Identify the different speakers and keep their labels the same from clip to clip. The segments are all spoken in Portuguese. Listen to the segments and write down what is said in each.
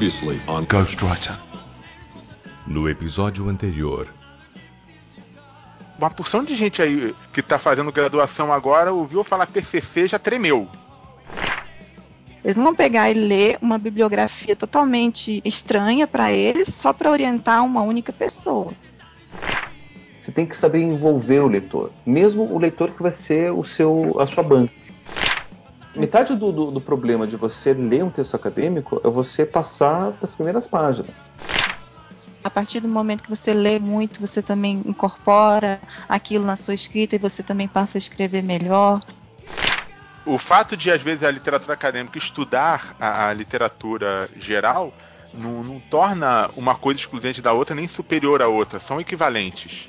Speaker 1: Previously on Ghostwriter. No episódio anterior.
Speaker 2: Uma porção de gente aí que tá fazendo graduação agora ouviu falar TCC já tremeu.
Speaker 3: Eles não vão pegar e ler uma bibliografia totalmente estranha para eles só para orientar uma única pessoa.
Speaker 4: Você tem que saber envolver o leitor, mesmo o leitor que vai ser o seu, a sua banca. Metade do, do, do problema de você ler um texto acadêmico é você passar das primeiras páginas.
Speaker 3: A partir do momento que você lê muito, você também incorpora aquilo na sua escrita e você também passa a escrever melhor
Speaker 2: o fato de, às vezes, a literatura acadêmica estudar a, a literatura geral não, não, torna uma coisa excludente da outra nem superior à outra, são equivalentes.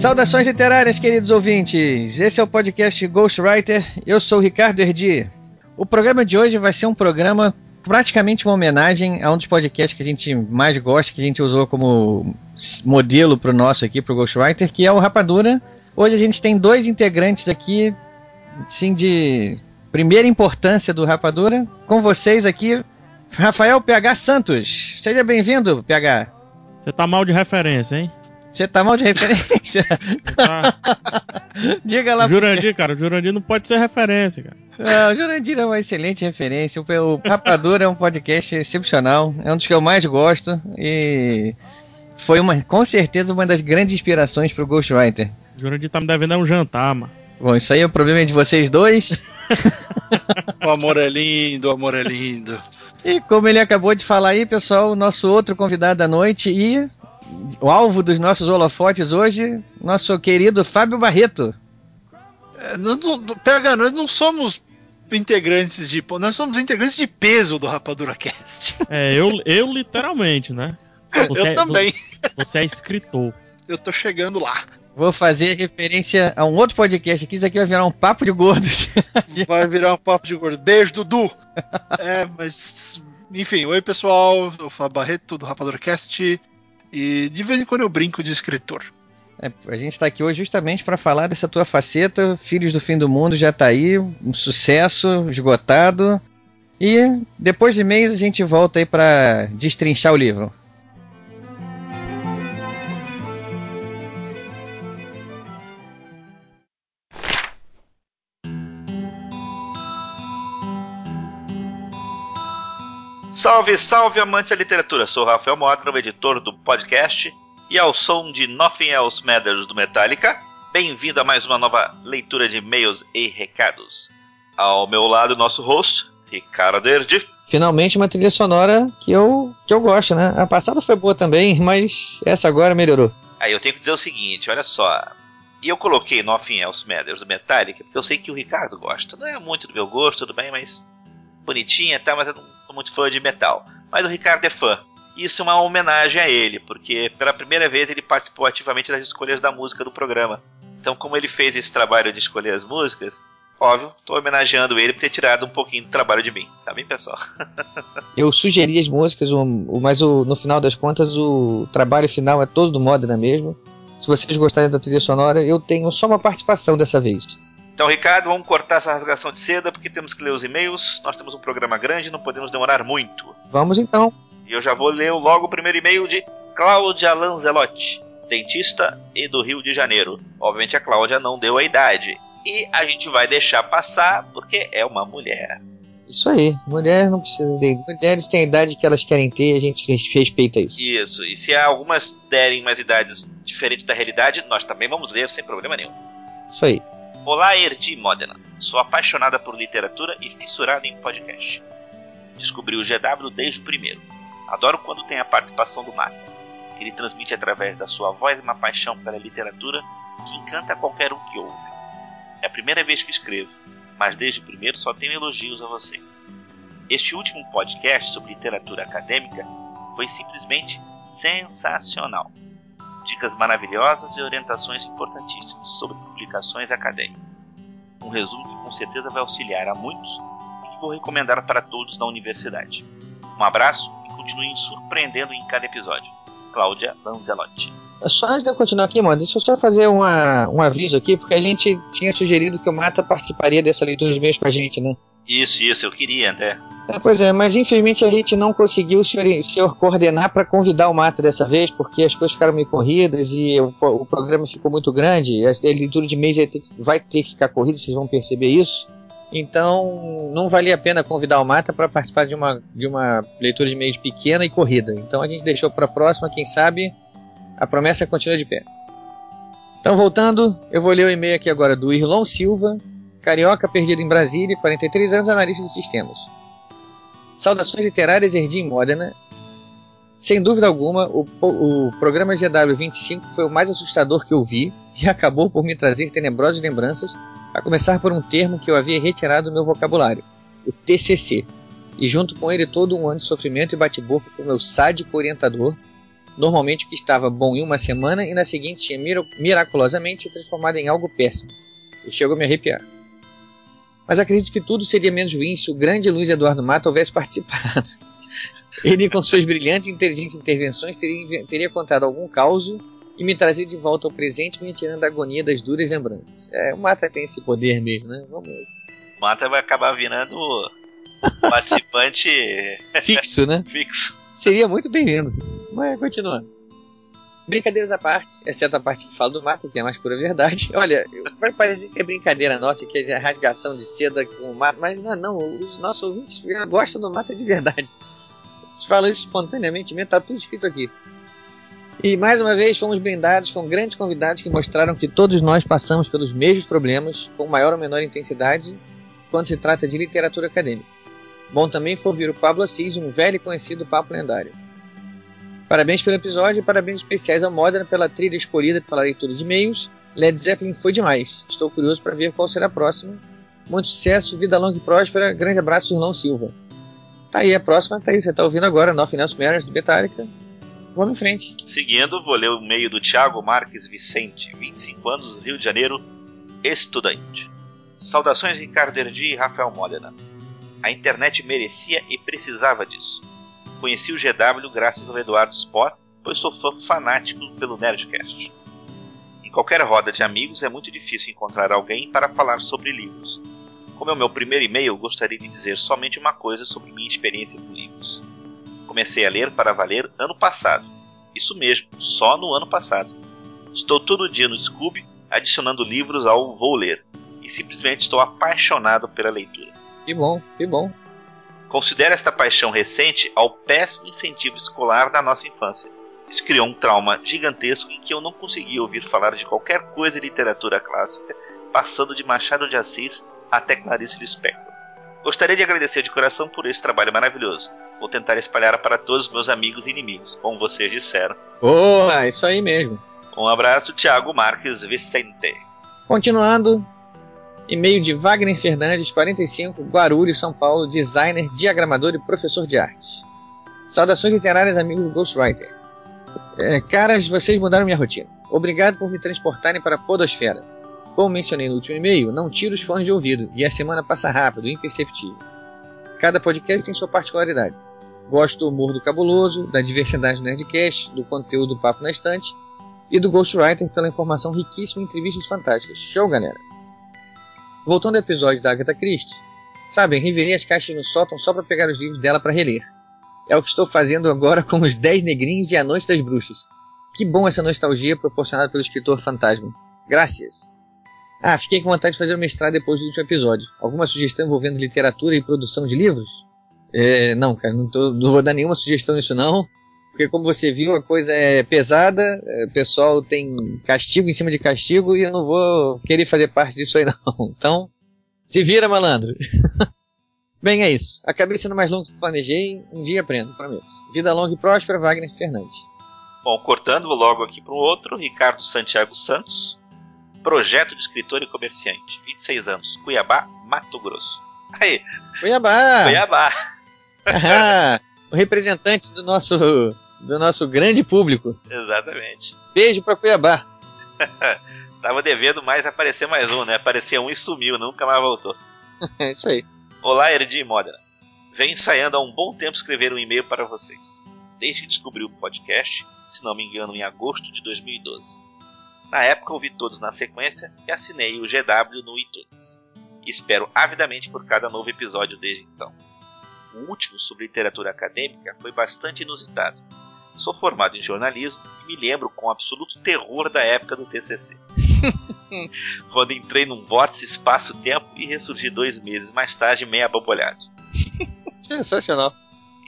Speaker 5: Saudações literárias, queridos ouvintes. Esse é o podcast Ghostwriter. Eu sou o Ricardo Erdi. O programa de hoje vai ser um programa praticamente uma homenagem a um dos podcasts que a gente mais gosta, que a gente usou como modelo para o nosso aqui, para o Ghostwriter, que é o Rapadura. Hoje a gente tem dois integrantes aqui, sim, de primeira importância do Rapadura. Com vocês aqui, Rafael PH Santos. Seja bem-vindo, PH.
Speaker 6: Você tá mal de referência, hein?
Speaker 5: Você tá mal de referência? Tá. Diga lá.
Speaker 6: Jurandir, cara, o Jurandir não pode ser referência, cara.
Speaker 5: Não, o Jurandir é uma excelente referência. O Rapadura é um podcast excepcional. É um dos que eu mais gosto. E foi uma, com certeza uma das grandes inspirações pro Ghostwriter.
Speaker 6: O Jurandir tá me devendo um jantar, mano.
Speaker 5: Bom, isso aí é o problema de vocês dois.
Speaker 7: o amor é lindo, o amor é lindo.
Speaker 5: E como ele acabou de falar aí, pessoal, o nosso outro convidado da noite e o alvo dos nossos holofotes hoje, nosso querido Fábio Barreto.
Speaker 7: É, não, não, pega, nós não somos integrantes de. Nós somos integrantes de peso do Rapadura Cast.
Speaker 6: É, eu, eu literalmente, né?
Speaker 7: Você eu é, também.
Speaker 6: Você é escritor.
Speaker 7: Eu tô chegando lá.
Speaker 5: Vou fazer referência a um outro podcast aqui. Isso aqui vai virar um papo de gordos.
Speaker 7: Vai virar um papo de gordos. Beijo, Dudu! é, mas. Enfim, oi pessoal. Eu sou o Barreto do Rapador Cast. E de vez em quando eu brinco de escritor.
Speaker 5: É, a gente está aqui hoje justamente para falar dessa tua faceta. Filhos do Fim do Mundo já está aí, um sucesso, esgotado. E depois de mês a gente volta aí para destrinchar o livro.
Speaker 8: Salve, salve, amante da literatura! Sou Rafael Modra, o editor do podcast, e ao som de Nothing Else Matters do Metallica, bem-vindo a mais uma nova leitura de e-mails e recados. Ao meu lado, nosso host, Ricardo Erdi.
Speaker 5: Finalmente uma trilha sonora que eu, que eu gosto, né? A passada foi boa também, mas essa agora melhorou.
Speaker 8: Aí eu tenho que dizer o seguinte, olha só. E eu coloquei Nothing Else Matters do Metallica, porque eu sei que o Ricardo gosta. Não é muito do meu gosto, tudo bem, mas bonitinha tal, mas eu não sou muito fã de metal. Mas o Ricardo é fã. Isso é uma homenagem a ele, porque pela primeira vez ele participou ativamente das escolhas da música do programa. Então, como ele fez esse trabalho de escolher as músicas, óbvio, estou homenageando ele por ter tirado um pouquinho do trabalho de mim. Tá bem, pessoal?
Speaker 5: eu sugeri as músicas, mas no final das contas o trabalho final é todo do Modena mesmo. Se vocês gostarem da trilha sonora, eu tenho só uma participação dessa vez.
Speaker 8: Então, Ricardo, vamos cortar essa rasgação de seda porque temos que ler os e-mails. Nós temos um programa grande, não podemos demorar muito.
Speaker 5: Vamos então.
Speaker 8: E eu já vou ler logo o primeiro e-mail de Cláudia Lanzelotti, dentista e do Rio de Janeiro. Obviamente a Cláudia não deu a idade. E a gente vai deixar passar porque é uma mulher.
Speaker 5: Isso aí, mulher não precisa de. Mulheres têm a idade que elas querem ter, a gente respeita isso.
Speaker 8: Isso, e se algumas derem mais idades diferentes da realidade, nós também vamos ler sem problema nenhum.
Speaker 5: Isso aí.
Speaker 8: Olá, Erdi Modena. Sou apaixonada por literatura e fissurada em podcast. Descobri o GW desde o primeiro. Adoro quando tem a participação do Mac. Ele transmite através da sua voz uma paixão pela literatura que encanta qualquer um que ouve. É a primeira vez que escrevo, mas desde o primeiro só tenho elogios a vocês. Este último podcast sobre literatura acadêmica foi simplesmente sensacional. Dicas maravilhosas e orientações importantíssimas sobre publicações acadêmicas. Um resumo que com certeza vai auxiliar a muitos e que vou recomendar para todos na universidade. Um abraço e continuem surpreendendo em cada episódio. Cláudia Lanzelotti.
Speaker 9: Só antes de eu continuar aqui, mano, deixa eu só fazer uma, um aviso aqui, porque a gente tinha sugerido que o Mata participaria dessa leitura de mês com a gente, né?
Speaker 8: Isso, isso, eu queria, André.
Speaker 9: É, pois é, mas infelizmente a gente não conseguiu se, ori- se coordenar para convidar o Mata dessa vez, porque as coisas ficaram meio corridas e o, o programa ficou muito grande. A, leitura de mês vai ter, que- vai ter que ficar corrida, vocês vão perceber isso. Então, não valia a pena convidar o Mata para participar de uma, de uma leitura de mês pequena e corrida. Então a gente deixou para a próxima, quem sabe a promessa continua de pé. Então, voltando, eu vou ler o e-mail aqui agora do Irlon Silva, carioca perdido em Brasília, 43 anos, analista de sistemas. Saudações literárias Erdim Modena. Sem dúvida alguma, o, o programa GW25 foi o mais assustador que eu vi e acabou por me trazer tenebrosas lembranças, a começar por um termo que eu havia retirado do meu vocabulário, o TCC, e junto com ele todo um ano de sofrimento e bate-boca com meu sádico orientador, normalmente que estava bom em uma semana e na seguinte tinha mira- miraculosamente se transformado em algo péssimo. E chegou a me arrepiar. Mas acredito que tudo seria menos ruim se o grande Luiz Eduardo Mata houvesse participado. Ele, com suas brilhantes e inteligentes intervenções, teria, teria contado algum caos e me trazido de volta ao presente, me retirando da agonia das duras lembranças. É, o Mata tem esse poder mesmo, né? Vamos
Speaker 8: O Mata vai acabar virando participante
Speaker 9: fixo, né?
Speaker 8: fixo.
Speaker 9: Seria muito bem-vindo. Mas continuando. Brincadeiras à parte, exceto a parte que fala do Mata, que é mais pura verdade. Olha, vai parecer que é brincadeira nossa, que é rasgação de seda com o Mata, mas não é não. Os nossos ouvintes gostam do Mata de verdade. Se fala isso espontaneamente, mesmo, tá tudo escrito aqui. E mais uma vez fomos brindados com grandes convidados que mostraram que todos nós passamos pelos mesmos problemas, com maior ou menor intensidade, quando se trata de literatura acadêmica. Bom também foi ouvir o Pablo Assis, um velho e conhecido papo lendário. Parabéns pelo episódio e parabéns especiais ao Modern pela trilha escolhida pela leitura de e-mails. Led Zeppelin foi demais. Estou curioso para ver qual será a próxima. Muito sucesso, vida longa e próspera. Grande abraço, Irlão Silva. Tá aí a próxima, tá aí, você tá ouvindo agora, Nothing Else Matters do Metallica. Vamos em frente.
Speaker 8: Seguindo, vou ler o e-mail do Thiago Marques Vicente, 25 anos, Rio de Janeiro, estudante. Saudações Ricardo Erdi e Rafael Modena. A internet merecia e precisava disso. Conheci o GW graças ao Eduardo Sport, pois sou fã fanático pelo Nerdcast. Em qualquer roda de amigos é muito difícil encontrar alguém para falar sobre livros. Como é o meu primeiro e-mail, gostaria de dizer somente uma coisa sobre minha experiência com livros. Comecei a ler para valer ano passado. Isso mesmo, só no ano passado. Estou todo dia no Scooby adicionando livros ao Vou Ler e simplesmente estou apaixonado pela leitura.
Speaker 9: Que bom, que bom.
Speaker 8: Considero esta paixão recente ao péssimo incentivo escolar da nossa infância. Isso criou um trauma gigantesco em que eu não conseguia ouvir falar de qualquer coisa em literatura clássica, passando de Machado de Assis até Clarice Lispector. Gostaria de agradecer de coração por esse trabalho maravilhoso. Vou tentar espalhar para todos os meus amigos e inimigos, como vocês disseram.
Speaker 9: Boa, isso aí mesmo.
Speaker 8: Um abraço, Thiago Marques Vicente.
Speaker 9: Continuando, e-mail de Wagner Fernandes, 45, Guarulhos, São Paulo, designer, diagramador e professor de arte. Saudações literárias, amigos do Ghostwriter. É, caras, vocês mudaram minha rotina. Obrigado por me transportarem para a Podosfera. Como mencionei no último e-mail, não tiro os fones de ouvido e a semana passa rápido, imperceptível. Cada podcast tem sua particularidade. Gosto do humor do cabuloso, da diversidade do Nerdcast, do conteúdo do Papo na Estante e do Ghostwriter pela informação riquíssima e entrevistas fantásticas. Show, galera! Voltando ao episódio da Agatha Christie, sabem, revirei as caixas no sótão só para pegar os livros dela para reler. É o que estou fazendo agora com os Dez Negrinhos e a Noite das Bruxas. Que bom essa nostalgia proporcionada pelo escritor fantasma. Graças! Ah, fiquei com vontade de fazer o mestrado depois do último episódio. Alguma sugestão envolvendo literatura e produção de livros? É, não, cara, não, tô, não vou dar nenhuma sugestão nisso não. Porque como você viu, a coisa é pesada, é, o pessoal tem castigo em cima de castigo e eu não vou querer fazer parte disso aí não. Então, se vira, malandro. Bem, é isso. Acabei sendo mais longo do que planejei, um dia aprendo, prometo. Vida longa e próspera, Wagner Fernandes.
Speaker 8: Bom, cortando logo aqui para o outro, Ricardo Santiago Santos. Projeto de escritor e comerciante, 26 anos, Cuiabá, Mato Grosso. Aí,
Speaker 9: Cuiabá!
Speaker 8: Cuiabá.
Speaker 9: O representante do nosso, do nosso grande público.
Speaker 8: Exatamente.
Speaker 9: Beijo pra Cuiabá.
Speaker 8: Tava devendo mais aparecer mais um, né? Apareceu um e sumiu, nunca mais voltou.
Speaker 9: É isso aí.
Speaker 8: Olá, Erdi Modena. Venho ensaiando há um bom tempo escrever um e-mail para vocês. Desde que descobri o podcast, se não me engano, em agosto de 2012. Na época ouvi todos na sequência e assinei o GW no iTunes. Espero avidamente por cada novo episódio desde então. O último sobre literatura acadêmica foi bastante inusitado. Sou formado em jornalismo e me lembro com absoluto terror da época do TCC. quando entrei num vórtice espaço-tempo e ressurgi dois meses mais tarde meio abobolhado.
Speaker 9: Sensacional.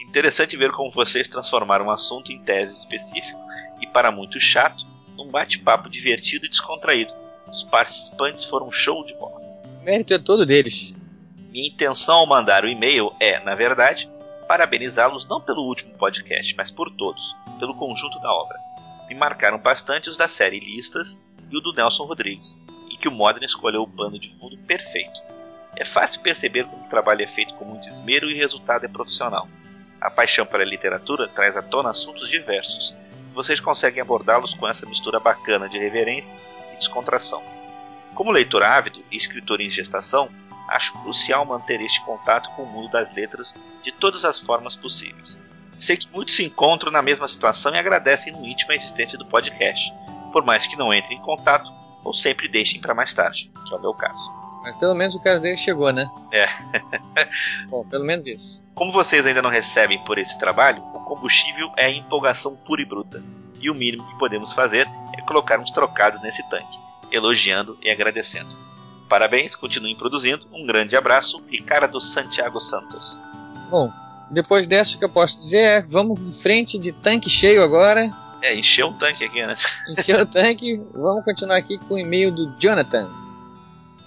Speaker 8: Interessante ver como vocês transformaram um assunto em tese específico e, para muito chato, num bate-papo divertido e descontraído. Os participantes foram um show de bola.
Speaker 9: O mérito é todo deles.
Speaker 8: Minha intenção ao mandar o e-mail é, na verdade, parabenizá-los não pelo último podcast, mas por todos, pelo conjunto da obra. Me marcaram bastante os da série Listas e o do Nelson Rodrigues, em que o Modern escolheu o pano de fundo perfeito. É fácil perceber como o trabalho é feito com muito esmero e o resultado é profissional. A paixão pela literatura traz à tona assuntos diversos, e vocês conseguem abordá-los com essa mistura bacana de reverência e descontração. Como leitor ávido e escritor em gestação, acho crucial manter este contato com o mundo das letras de todas as formas possíveis. Sei que muitos se encontram na mesma situação e agradecem no íntimo a existência do podcast, por mais que não entrem em contato ou sempre deixem para mais tarde, que é o meu caso.
Speaker 9: Mas pelo menos o caso dele chegou, né?
Speaker 8: É.
Speaker 9: Bom, pelo menos isso.
Speaker 8: Como vocês ainda não recebem por esse trabalho, o combustível é a empolgação pura e bruta. E o mínimo que podemos fazer é colocar uns trocados nesse tanque, elogiando e agradecendo. Parabéns, continuem produzindo. Um grande abraço, Ricardo Santiago Santos.
Speaker 9: Bom, depois dessa o que eu posso dizer é, vamos em frente de tanque cheio agora.
Speaker 8: É, encheu um tanque aqui, né?
Speaker 9: Encheu o tanque. Vamos continuar aqui com o e-mail do Jonathan.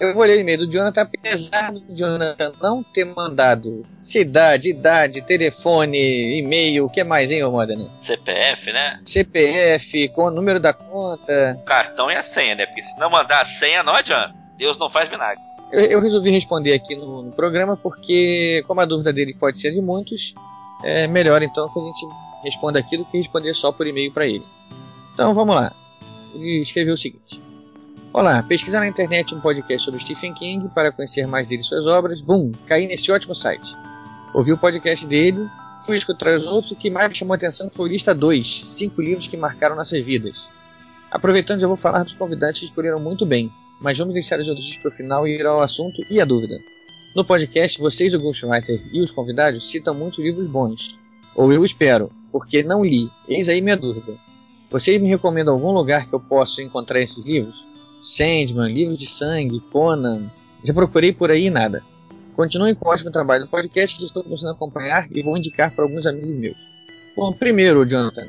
Speaker 9: Eu vou ler o e-mail do Jonathan, apesar do Jonathan não ter mandado cidade, idade, telefone, e-mail, o que mais, hein, Modena?
Speaker 8: CPF, né?
Speaker 9: CPF, com o número da conta.
Speaker 8: O cartão e a senha, né? Porque se não mandar a senha, não adianta. Deus não faz milagre.
Speaker 9: Eu, eu resolvi responder aqui no, no, programa porque, como a dúvida dele pode ser de muitos, é melhor então que a gente responda aqui do que responder só por e-mail para ele. Então vamos lá. Ele escreveu o seguinte: Olá, pesquisar na internet um podcast sobre Stephen King para conhecer mais dele e suas obras. Bum, caí nesse ótimo site. Ouvi o podcast dele, fui escutar os outros e o que mais me chamou a atenção foi Lista 2, cinco livros que marcaram nossas vidas. Aproveitando, já vou falar dos convidados que escolheram muito bem, mas vamos deixar os elogios para o final e ir ao assunto e a dúvida. No podcast, vocês, o Ghostwriter e os convidados citam muitos livros bônus. Ou eu espero, porque não li. Eis aí minha dúvida. Vocês me recomendam algum lugar que eu possa encontrar esses livros? Sandman, Livros de Sangue, Conan. Já procurei por aí e nada. Continuem com o ótimo trabalho no podcast que estou começando a acompanhar e vou indicar para alguns amigos meus. Bom, primeiro, Jonathan,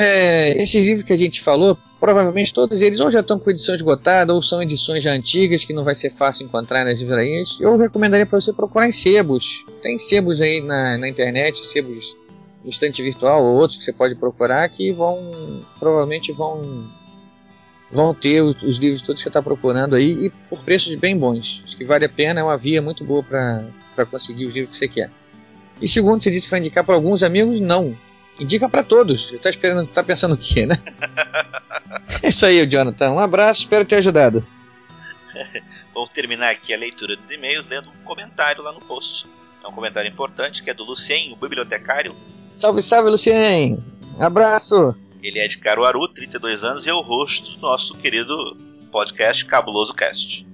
Speaker 9: é, esses livros que a gente falou, provavelmente todos eles ou já estão com edição esgotada ou são edições já antigas que não vai ser fácil encontrar nas livrarias. Eu recomendaria para você procurar em sebos. Tem sebos aí na, na internet, sebos no estante virtual ou outros que você pode procurar que vão provavelmente vão vão ter os, os livros todos que você está procurando aí e por preços bem bons. Acho que vale a pena, é uma via muito boa para conseguir os livros que você quer. E segundo, você disse que vai indicar para alguns amigos, não. Indica para todos. Tá esperando, tá pensando o quê, né? é isso aí, Jonathan. Um abraço, espero ter ajudado.
Speaker 8: Vou terminar aqui a leitura dos e-mails lendo um comentário lá no post. É um comentário importante que é do Lucien, o bibliotecário.
Speaker 9: Salve, salve, Lucien! Abraço!
Speaker 8: Ele é de Caruaru, 32 anos e é o rosto do nosso querido podcast Cabuloso Cast.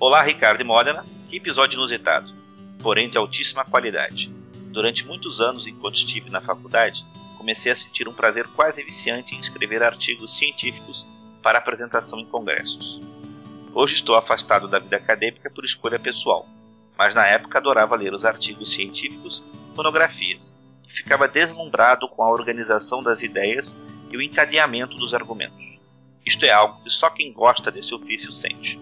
Speaker 8: Olá, Ricardo e Modena. Que episódio inusitado, porém de altíssima qualidade. Durante muitos anos, enquanto estive na faculdade, comecei a sentir um prazer quase viciante em escrever artigos científicos para apresentação em congressos. Hoje estou afastado da vida acadêmica por escolha pessoal, mas na época adorava ler os artigos científicos, monografias, e ficava deslumbrado com a organização das ideias e o encadeamento dos argumentos. Isto é algo que só quem gosta desse ofício sente.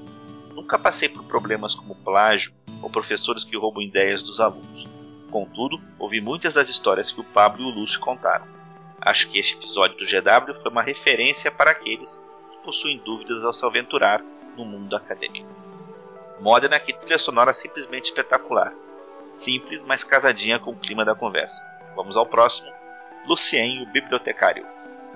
Speaker 8: Nunca passei por problemas como plágio ou professores que roubam ideias dos alunos. Contudo, ouvi muitas das histórias que o Pablo e o Lúcio contaram. Acho que este episódio do GW foi uma referência para aqueles que possuem dúvidas ao se aventurar no mundo acadêmico. Modena, que trilha sonora simplesmente espetacular. simples, mas casadinha com o clima da conversa. Vamos ao próximo. Lucien, o bibliotecário.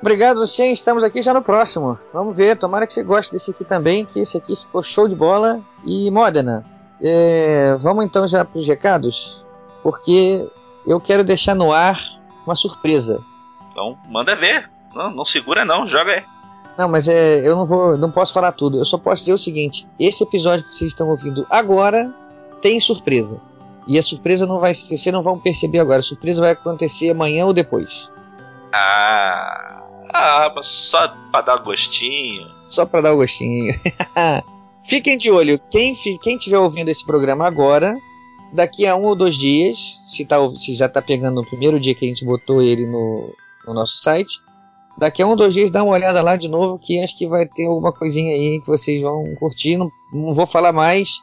Speaker 9: Obrigado, Lucien. Estamos aqui já no próximo. Vamos ver. Tomara que você goste desse aqui também, que esse aqui ficou show de bola. E Modena, é, vamos então já para os recados, porque eu quero deixar no ar uma surpresa.
Speaker 8: Então, manda ver. Não, não segura não, joga aí.
Speaker 9: Não, mas é, eu não vou, não posso falar tudo. Eu só posso dizer o seguinte: esse episódio que vocês estão ouvindo agora tem surpresa. E a surpresa não vai ser, vocês não vão perceber agora. A surpresa vai acontecer amanhã ou depois.
Speaker 8: Ah, ah só pra dar gostinho.
Speaker 9: Só pra dar o gostinho. Fiquem de olho. Quem, quem estiver ouvindo esse programa agora, daqui a um ou dois dias, se, tá, se já tá pegando no primeiro dia que a gente botou ele no, no nosso site, daqui a um ou dois dias dá uma olhada lá de novo, que acho que vai ter alguma coisinha aí que vocês vão curtir. Não, não vou falar mais.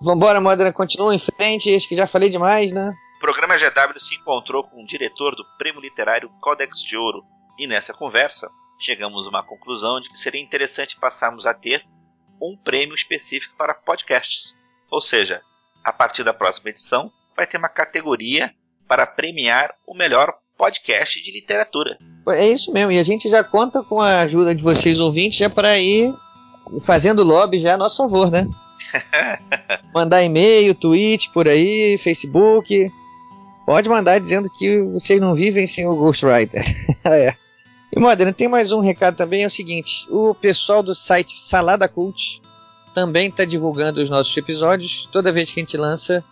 Speaker 9: Vambora, Modena, continua em frente. Acho que já falei demais, né?
Speaker 8: O programa GW se encontrou com o diretor do Prêmio Literário Codex de Ouro. E nessa conversa, chegamos a uma conclusão de que seria interessante passarmos a ter um prêmio específico para podcasts. Ou seja, a partir da próxima edição, vai ter uma categoria para premiar o melhor podcast de literatura.
Speaker 9: É isso mesmo, e a gente já conta com a ajuda de vocês ouvintes já para ir fazendo lobby já a nosso favor, né? mandar e-mail, tweet por aí, Facebook. Pode mandar dizendo que vocês não vivem sem o Ghostwriter. é. E Modena, tem mais um recado também, é o seguinte: o pessoal do site Salada Cult também está divulgando os nossos episódios. Toda vez que a gente lança,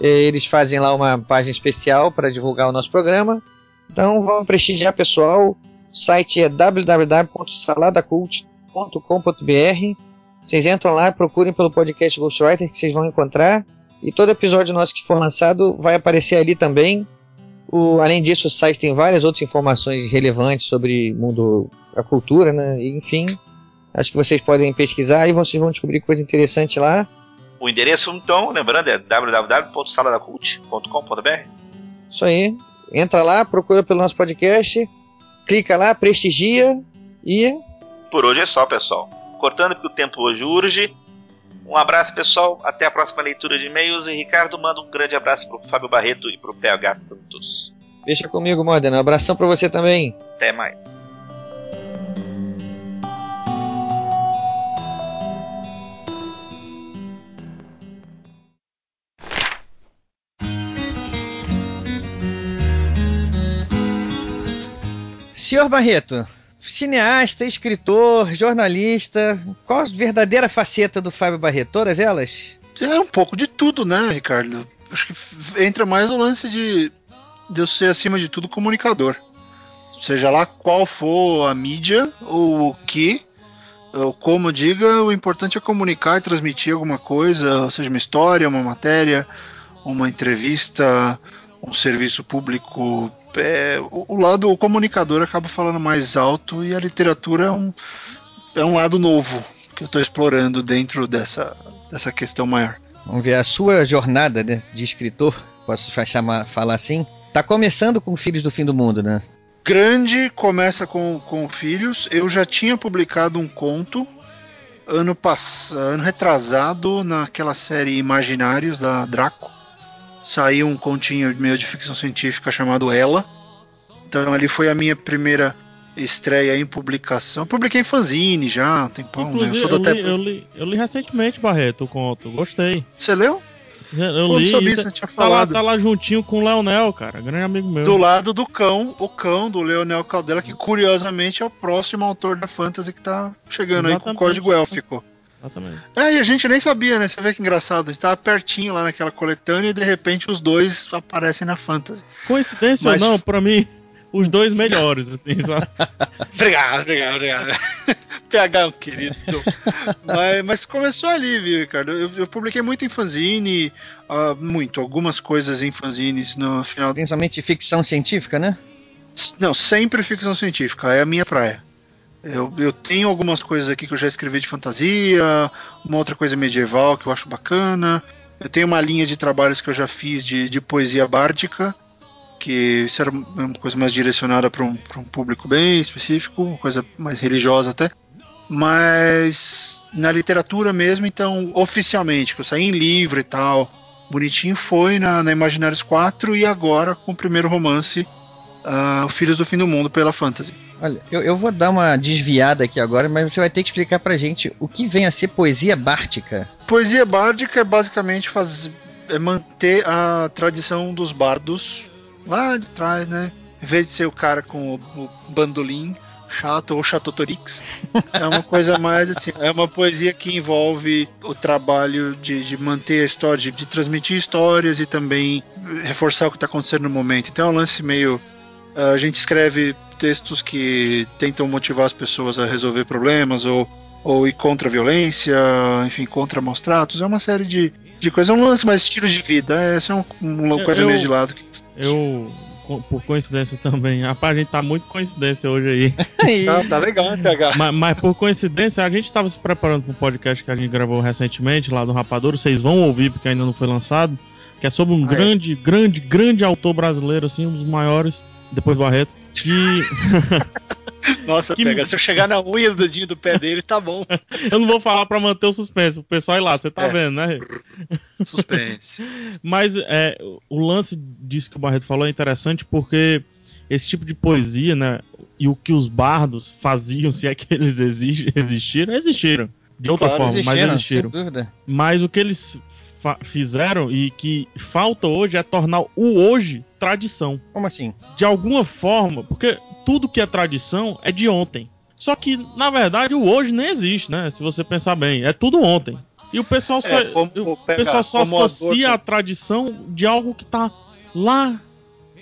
Speaker 9: eh, eles fazem lá uma página especial para divulgar o nosso programa. Então vamos prestigiar, pessoal. O site é www.saladacult.com.br vocês entram lá, procurem pelo podcast Ghostwriter que vocês vão encontrar. E todo episódio nosso que for lançado vai aparecer ali também. O, além disso, o site tem várias outras informações relevantes sobre mundo, a cultura, né? Enfim, acho que vocês podem pesquisar e vocês vão descobrir coisa interessante lá.
Speaker 8: O endereço, então, lembrando, é www.saladacult.com.br.
Speaker 9: Isso aí. Entra lá, procura pelo nosso podcast, clica lá, prestigia e.
Speaker 8: Por hoje é só, pessoal cortando porque o tempo hoje urge. Um abraço, pessoal. Até a próxima leitura de e-mails. E Ricardo, manda um grande abraço pro Fábio Barreto e pro PH Santos.
Speaker 9: Deixa comigo, Modena. Um abração para você também.
Speaker 8: Até mais.
Speaker 9: Senhor Barreto, cineasta, escritor, jornalista. Qual a verdadeira faceta do Fábio Barreto? Todas elas?
Speaker 7: É um pouco de tudo, né, Ricardo? Acho que entra mais o lance de, de eu ser, acima de tudo, comunicador. Seja lá qual for a mídia ou o que, ou como diga, o importante é comunicar e transmitir alguma coisa, seja uma história, uma matéria, uma entrevista, um serviço público, é, o, o, lado o comunicador acaba falando mais alto e a literatura é um, é um lado novo que eu estou explorando dentro dessa, dessa questão maior.
Speaker 9: Vamos ver a sua jornada né, de escritor, posso chamar, falar assim, está começando com Filhos do Fim do Mundo, né?
Speaker 7: Grande começa com, com Filhos. Eu já tinha publicado um conto ano passado, ano retrasado naquela série Imaginários da Draco saiu um continho meio de ficção científica chamado Ela. Então ali foi a minha primeira estreia em publicação. Eu publiquei em fanzine já, tem pão, né?
Speaker 6: Eu, eu, li, eu, li, eu, li, recentemente, Barreto, o conto. Gostei.
Speaker 7: Você leu?
Speaker 6: Eu li. Sabia, você tinha tá, lá, tá lá juntinho com o Leonel, cara. Grande amigo meu.
Speaker 7: Do lado do cão, o cão do Leonel Caldela, que curiosamente é o próximo autor da Fantasy que tá chegando Exatamente. aí com o código élfico.
Speaker 6: Exatamente.
Speaker 7: É, e a gente nem sabia, né? Você vê que engraçado. A gente tava pertinho lá naquela coletânea e de repente os dois aparecem na Fantasy.
Speaker 6: Coincidência Mas... ou não, pra mim, os dois melhores, assim, sabe?
Speaker 7: obrigado, obrigado, obrigado. PH, um querido. mas, mas, começou ali, viu, Ricardo? Eu, eu publiquei muito em fanzine, uh, muito, algumas coisas em fanzines no final.
Speaker 9: Principalmente ficção científica, né?
Speaker 7: Não, sempre ficção científica, é a minha praia. Eu, eu, tenho algumas coisas aqui que eu já escrevi de fantasia, uma outra coisa medieval que eu acho bacana. Eu tenho uma linha de trabalhos que eu já fiz de, de poesia bárdica, que isso era uma coisa mais direcionada para um, um público bem específico, uma coisa mais religiosa até. Mas na literatura mesmo, então, oficialmente, que eu saí em livro e tal, Bonitinho foi na, na Imaginários 4 e agora com o primeiro romance, uh, Filhos do Fim do Mundo, pela Fantasy.
Speaker 5: Olha, eu, eu, vou dar uma desviada aqui agora, mas você vai ter que explicar pra gente o que vem a ser poesia bárdica.
Speaker 7: Poesia bárdica é basicamente fazer, é manter a tradição dos bardos lá de trás, né? Em vez de ser o cara com o, o bandolim chato ou chatotorix, é uma coisa mais assim, é uma poesia que envolve o trabalho de, de manter a história, de, de, transmitir histórias e também reforçar o que está acontecendo no momento. Então é um lance meio. A gente escreve textos que tentam motivar as pessoas a resolver problemas ou, ou ir contra a violência, enfim, contra maus tratos. É uma série de, de coisas. É um lance mais estilo de vida. Essa é um, uma coisa eu, meio de lado.
Speaker 6: Eu por coincidência também. Rapaz, a gente tá muito coincidência hoje aí.
Speaker 7: tá, tá legal, né, PH?
Speaker 6: Mas, mas, por coincidência, a gente tava se preparando para um podcast que a gente gravou recentemente lá do Rapador. Vocês vão ouvir porque ainda não foi lançado. Que é sobre um ah, grande, é? grande, grande autor brasileiro, assim, um dos maiores, depois do Barreto. Que.
Speaker 7: Nossa, que... pega. Se eu chegar na unha do dedinho do pé dele, tá bom.
Speaker 6: eu não vou falar para manter o suspense. O pessoal ir lá, você tá é. vendo, né?
Speaker 7: Suspense.
Speaker 6: Mas é, o lance disso que o Barreto falou é interessante porque esse tipo de poesia, né? E o que os bardos faziam, se é que eles existiram, existiram. De outra claro, forma, mas existiram. Mas o que eles fizeram e que falta hoje é tornar o hoje tradição.
Speaker 5: Como assim?
Speaker 6: De alguma forma, porque tudo que é tradição é de ontem. Só que, na verdade, o hoje nem existe, né? Se você pensar bem. É tudo ontem. E o pessoal só, é, como, o pega, pessoal só associa a tradição de algo que tá lá,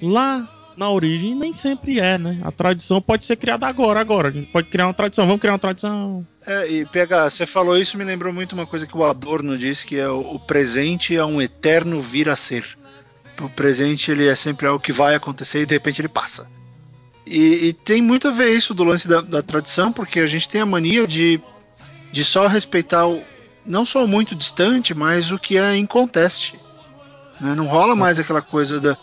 Speaker 6: lá na origem. E nem sempre é, né? A tradição pode ser criada agora, agora. A gente pode criar uma tradição. Vamos criar uma tradição.
Speaker 7: É, e PH, você falou isso, me lembrou muito uma coisa que o Adorno disse, que é o, o presente é um eterno vir a ser. O presente ele é sempre algo que vai acontecer e de repente ele passa. E, e tem muito a ver isso do lance da, da, tradição, porque a gente tem a mania de, de só respeitar o, não só o muito distante, mas o que é inconteste. Né? Não rola mais aquela coisa da,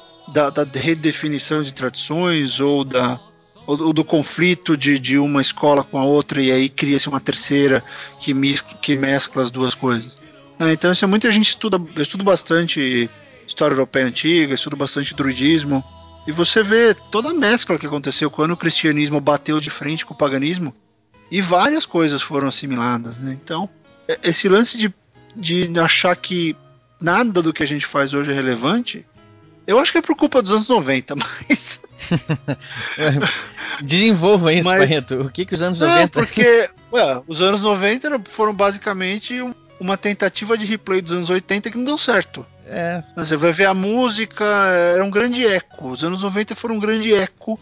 Speaker 7: da, da redefinição de tradições ou da, ou, do conflito de, de uma escola com a outra e aí cria-se uma terceira que, mis, que mescla as duas coisas. Né, então isso é muita gente estuda, eu estudo bastante história europeia antiga, estudo bastante druidismo e você vê toda a mescla que aconteceu quando o cristianismo bateu de frente com o paganismo e várias coisas foram assimiladas. Né? Então é, esse lance de, de achar que nada do que a gente faz hoje é relevante, eu acho que é por culpa dos anos 90, mas
Speaker 5: Desenvolva isso, Mas, Barreto. O que, que os anos não, 90.
Speaker 7: Porque ué, os anos 90 foram basicamente uma tentativa de replay dos anos 80 que não deu certo. É. Você vai ver a música, era um grande eco. Os anos 90 foram um grande eco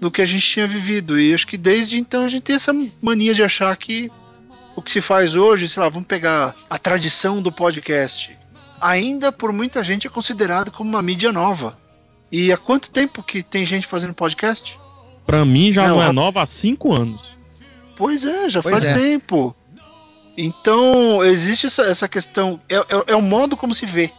Speaker 7: do que a gente tinha vivido. E acho que desde então a gente tem essa mania de achar que o que se faz hoje, sei lá, vamos pegar a tradição do podcast. Ainda por muita gente é considerado como uma mídia nova. E há quanto tempo que tem gente fazendo podcast?
Speaker 6: Pra mim já não, não é nova há cinco anos.
Speaker 7: Pois é, já pois faz é. tempo. Então, existe essa, essa questão. É, é, é, o modo como se vê.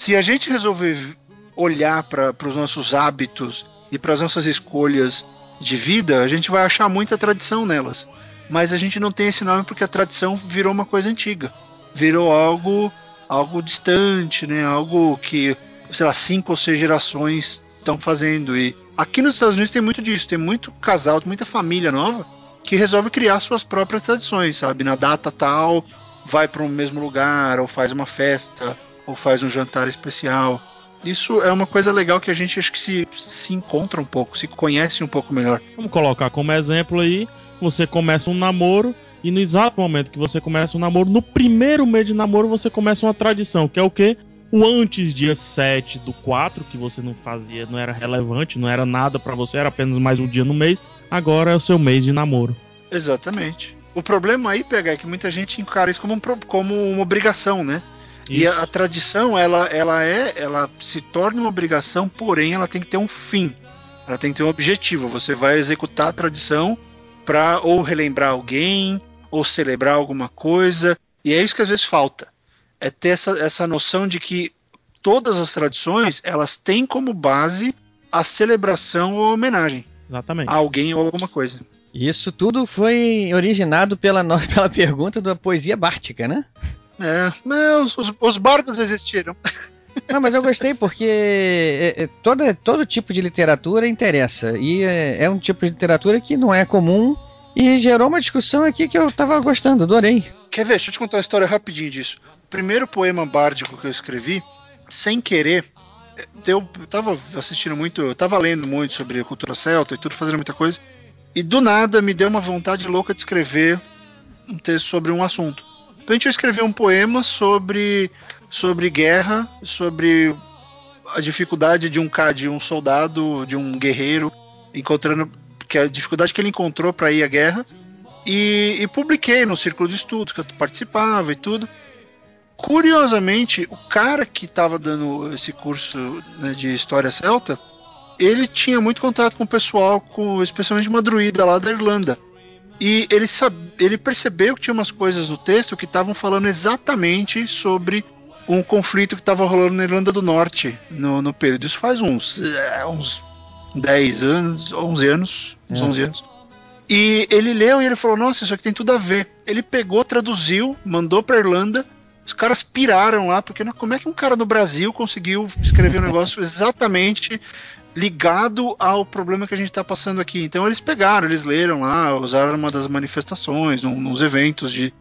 Speaker 7: Se a gente resolver olhar para os nossos hábitos e para as nossas escolhas de vida, a gente vai achar muita tradição nelas. Mas a gente não tem esse nome porque a tradição virou uma coisa antiga. Virou algo algo distante, né? Algo que sei lá, cinco ou seis gerações estão fazendo. E aqui nos Estados Unidos tem muito disso, tem muito casal, muita família nova que resolve criar suas próprias tradições, sabe? Na data tal, vai para um mesmo lugar, ou faz uma festa, ou faz um jantar especial. Isso é uma coisa legal que a gente acho que se, se encontra um pouco, se conhece um pouco melhor.
Speaker 6: Vamos colocar como exemplo aí, você começa um namoro e no exato momento que você começa um namoro, no primeiro mês de namoro você começa uma tradição, que é o quê? O antes dia 7 do 4, que você não fazia, não era relevante, não era nada para você, era apenas mais um dia no mês, agora é o seu mês de namoro.
Speaker 7: Exatamente. O problema aí, PH, é que muita gente encara isso como, um, como uma obrigação, né? Isso. E a, a, tradição, ela, ela é, ela se torna uma obrigação, porém ela tem que ter um fim. Ela tem que ter um objetivo. Você vai executar a tradição para ou relembrar alguém, ou celebrar alguma coisa. E é isso que às vezes falta é ter essa, essa noção de que todas as tradições elas têm como base a celebração ou homenagem
Speaker 6: Exatamente.
Speaker 7: a alguém ou alguma coisa.
Speaker 5: Isso tudo foi originado pela, pela pergunta da poesia bártica, né?
Speaker 7: É, mas os, os, os bardos existiram.
Speaker 5: Não, mas eu gostei porque é, é, todo, todo tipo de literatura interessa. E é, é, um tipo de literatura que não é comum. E gerou uma discussão aqui que eu tava gostando, adorei.
Speaker 7: Quer ver? Deixa eu te contar uma história rapidinho disso. O primeiro poema bárdico que eu escrevi, sem querer, eu tava assistindo muito, eu tava lendo muito sobre a cultura celta e tudo, fazendo muita coisa. E do nada me deu uma vontade louca de escrever um texto sobre um assunto. Gente eu escrever um poema sobre, sobre guerra, sobre a dificuldade de um de um soldado, de um guerreiro encontrando que a dificuldade que ele encontrou para ir à guerra e, e, publiquei no círculo de estudos que eu participava e tudo. Curiosamente, o cara que estava dando esse curso né, de história celta, ele tinha muito contato com o pessoal, com, especialmente uma druida lá da Irlanda. E ele, ele percebeu que tinha umas coisas no texto que estavam falando exatamente sobre um conflito que estava rolando na Irlanda do Norte no, no período. Isso faz uns, é, uns 10 anos, 11 anos, uns é. 11 anos. E ele leu e ele falou: Nossa, isso aqui tem tudo a ver. Ele pegou, traduziu, mandou para Irlanda. Os caras piraram lá, porque como é que um cara no Brasil conseguiu escrever um negócio exatamente ligado ao problema que a gente está passando aqui. Então eles pegaram, eles leram lá, usaram uma das manifestações, um, uns eventos de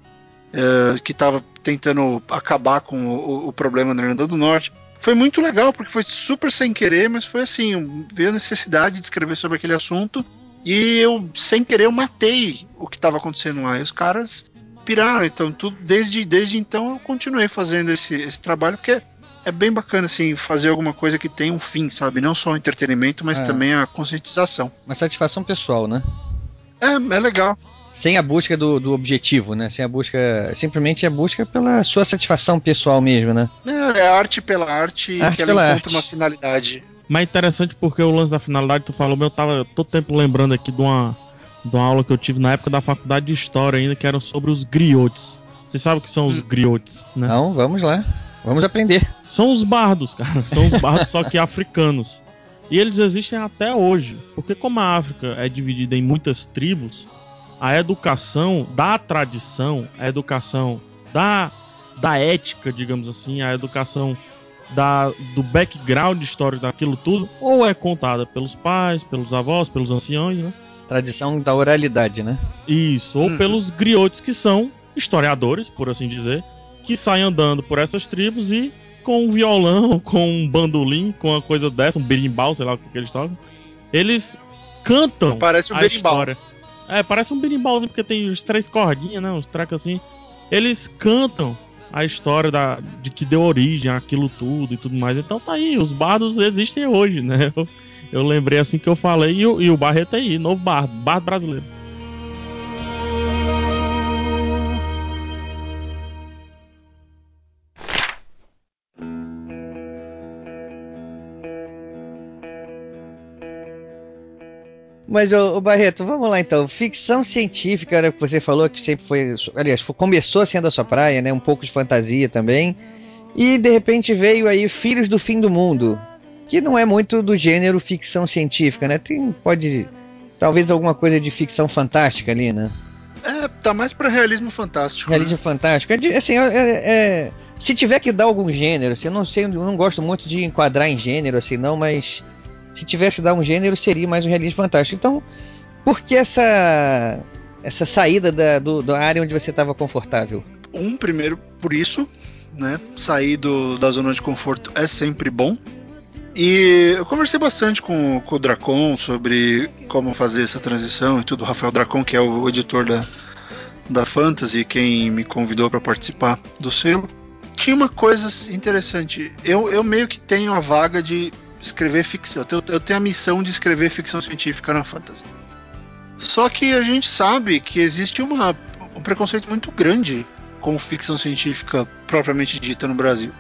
Speaker 7: uh, que estava tentando acabar com o, o, problema na Irlanda do Norte. Foi muito legal porque foi super sem querer, mas foi assim, veio a necessidade de escrever sobre aquele assunto e eu sem querer eu matei o que estava acontecendo lá. E os caras piraram, então tudo desde desde então eu continuei fazendo esse, esse trabalho porque é bem bacana, assim, fazer alguma coisa que tenha um fim, sabe? Não só o entretenimento, mas é. também a conscientização.
Speaker 5: Uma satisfação pessoal, né?
Speaker 7: É, é legal.
Speaker 5: Sem a busca do, do objetivo, né? Sem a busca. Simplesmente a busca pela sua satisfação pessoal mesmo, né?
Speaker 7: É, é arte pela arte, arte que ela encontra arte. uma finalidade.
Speaker 6: Mas interessante porque o lance da finalidade, tu falou, eu tava todo tempo lembrando aqui de uma, de uma aula que eu tive na época da faculdade de História ainda, que era sobre os griotes. Você sabe o que são os hum. griotes, né?
Speaker 5: Não, vamos lá. Vamos aprender.
Speaker 6: São os bardos, cara. São os bardos, só que africanos. E eles existem até hoje. Porque como a África é dividida em muitas tribos, a educação da tradição, a educação da, da ética, digamos assim, a educação da, do background histórico daquilo tudo, ou é contada pelos pais, pelos avós, pelos anciões, né?
Speaker 5: Tradição da oralidade, né?
Speaker 6: Isso, ou uhum. pelos griotes, que são historiadores, por assim dizer, que saem andando por essas tribos e com um violão, com um bandolim, com uma coisa dessa, um berimbau, sei lá o que, que eles tocam, eles cantam
Speaker 7: parece um a berimbau. história.
Speaker 6: É, parece um berimbauzinho, porque tem os três cordinhas, né? Uns tracos assim. Eles cantam a história da, de que deu origem àquilo tudo e tudo mais. Então tá aí, os bardos existem hoje, né? Eu, eu lembrei assim que eu falei, e, e o Barreto aí, novo bardo, bardo brasileiro.
Speaker 5: Mas, o Barreto, vamos lá então. Ficção científica, né, que você falou que sempre foi. Aliás, começou sendo a sua praia, né? Um pouco de fantasia também. E de repente veio aí Filhos do Fim do Mundo, que não é muito do gênero ficção científica, né? Tem, pode. Talvez alguma coisa de ficção fantástica ali, né?
Speaker 7: É, tá mais para realismo fantástico.
Speaker 5: Realismo né? fantástico. É, assim, é, é, se tiver que dar algum gênero, assim, eu não sei, eu não gosto muito de enquadrar em gênero, assim, não, mas se tivesse dar um gênero, seria mais um realismo fantástico. Então, por que essa, essa saída da, do, da área onde você estava confortável?
Speaker 7: Um, primeiro, por isso, né? Sair do, da zona de conforto é sempre bom. E eu conversei bastante com, com o Dracon sobre como fazer essa transição e tudo. O Rafael Dracon, que é o editor da, da Fantasy, quem me convidou para participar do selo. Tinha uma coisa interessante. Eu, eu meio que tenho a vaga de escrever ficção. Eu, eu tenho a missão de escrever ficção científica na fantasy. Só que a gente sabe que existe uma, um preconceito muito grande com ficção científica propriamente dita no Brasil.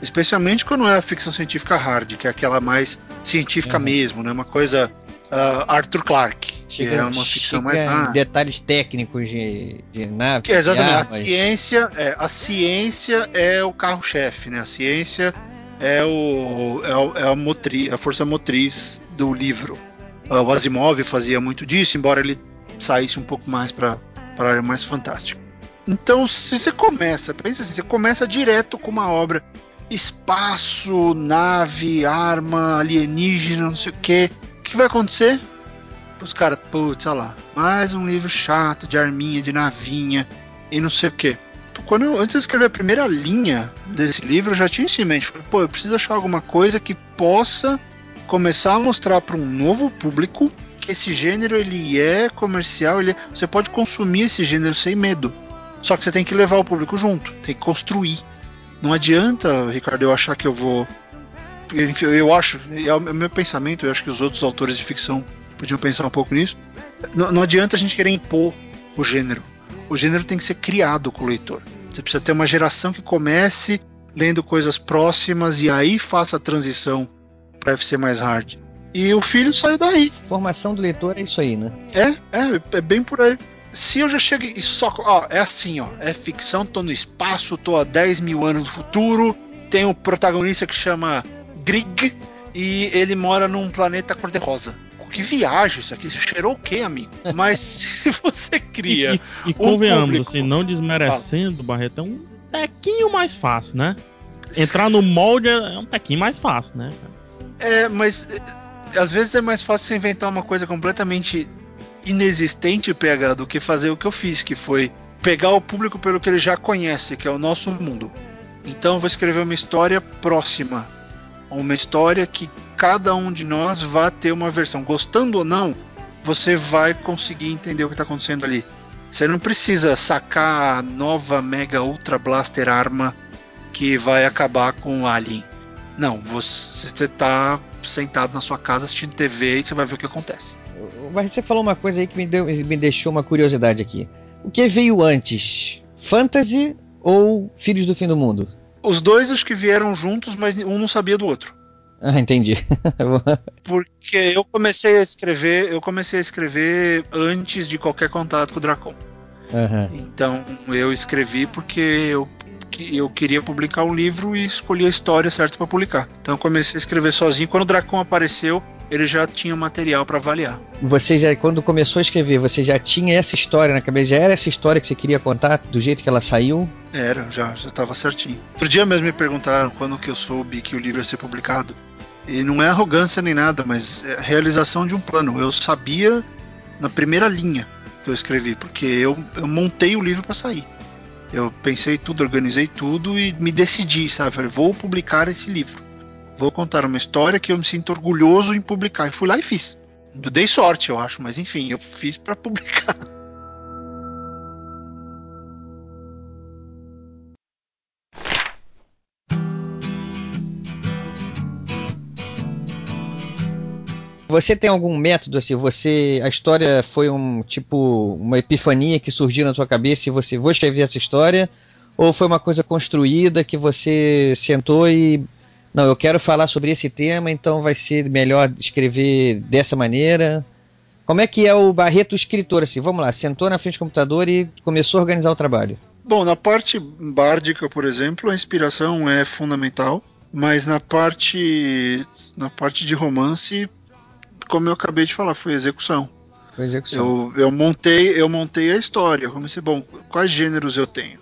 Speaker 7: Especialmente quando é a ficção científica hard, que é aquela mais científica uhum. mesmo, né? Uma coisa uh, Arthur Clarke, que é uma ficção mais hard.
Speaker 5: detalhes técnicos de, de nave.
Speaker 7: Que, exatamente. A ciência, é, a ciência é o carro-chefe, né? A ciência é, o, é, é a, motriz, a força motriz do livro. O Asimov fazia muito disso, embora ele saísse um pouco mais para a área mais fantástica. Então, se você começa, pensa assim, você começa direto com uma obra espaço, nave, arma, alienígena, não sei o que. O que vai acontecer? Os caras, putz, olha lá, mais um livro chato de arminha, de navinha e não sei o que. Quando eu, antes de escrever a primeira linha desse livro, eu já tinha isso em mente. Pô, eu preciso achar alguma coisa que possa começar a mostrar para um novo público que esse gênero ele é comercial, ele é, você pode consumir esse gênero sem medo. Só que você tem que levar o público junto, tem que construir. Não adianta, Ricardo, eu achar que eu vou. Enfim, eu acho, é o meu pensamento, eu acho que os outros autores de ficção podiam pensar um pouco nisso. Não, não adianta a gente querer impor o gênero. O gênero tem que ser criado com o leitor. Você precisa ter uma geração que comece lendo coisas próximas e aí faça a transição para FC mais hard. E o filho saiu daí.
Speaker 5: Formação do leitor é isso aí, né?
Speaker 7: É, é, é bem por aí. Se eu já chego e só. Ó, é assim, ó. É ficção, tô no espaço, tô a 10 mil anos no futuro. Tem um protagonista que chama Grig e ele mora num planeta cor-de-rosa. Que viagem isso aqui, você cheirou o quê, amigo? Mas se você cria.
Speaker 6: E, e, e convenhamos, público... assim, não desmerecendo, Barreto, é um tequinho mais fácil, né? Entrar no molde é um tequinho mais fácil, né?
Speaker 7: É, mas às vezes é mais fácil você inventar uma coisa completamente inexistente, PH, do que fazer o que eu fiz, que foi pegar o público pelo que ele já conhece, que é o nosso mundo. Então eu vou escrever uma história próxima. Uma história que cada um de nós vai ter uma versão. Gostando ou não, você vai conseguir entender o que está acontecendo ali. Você não precisa sacar a nova Mega Ultra Blaster arma que vai acabar com o Alien. Não, você está sentado na sua casa assistindo TV e você vai ver o que acontece.
Speaker 5: Mas você falou uma coisa aí que me, deu, me deixou uma curiosidade aqui. O que veio antes? Fantasy ou Filhos do Fim do Mundo?
Speaker 7: Os dois acho que vieram juntos, mas um não sabia do outro.
Speaker 5: Ah, entendi.
Speaker 7: Porque eu comecei a escrever, eu comecei a escrever antes de qualquer contato com o Dracon. Uhum. Então eu escrevi porque eu eu queria publicar um livro e escolhi a história certa para publicar. Então eu comecei a escrever sozinho. Quando o Dracon apareceu, ele já tinha material para avaliar.
Speaker 5: Você já, quando começou a escrever, você já tinha essa história na cabeça? Já era essa história que você queria contar do jeito que ela saiu?
Speaker 7: Era, já, já estava certinho. Outro dia mesmo me perguntaram quando que eu soube que o livro ia ser publicado. E não é arrogância nem nada, mas é a realização de um plano. Eu sabia na primeira linha que eu escrevi, porque eu, eu montei o livro para sair. Eu pensei tudo, organizei tudo e me decidi, sabe? Falei, vou publicar esse livro. Vou contar uma história que eu me sinto orgulhoso em publicar. E fui lá e fiz. Eu dei sorte, eu acho, mas enfim, eu fiz para publicar.
Speaker 5: Você tem algum método assim? Você a história foi um tipo uma epifania que surgiu na sua cabeça e você vou escrever essa história ou foi uma coisa construída que você sentou e não, eu quero falar sobre esse tema, então vai ser melhor escrever dessa maneira. Como é que é o Barreto escritor assim? Vamos lá, sentou na frente do computador e começou a organizar o trabalho.
Speaker 7: Bom, na parte bárdica, por exemplo, a inspiração é fundamental, mas na parte na parte de romance como eu acabei de falar, foi execução.
Speaker 5: Foi execução.
Speaker 7: Eu, eu montei, eu montei a história. Eu comecei, bom, quais gêneros eu tenho?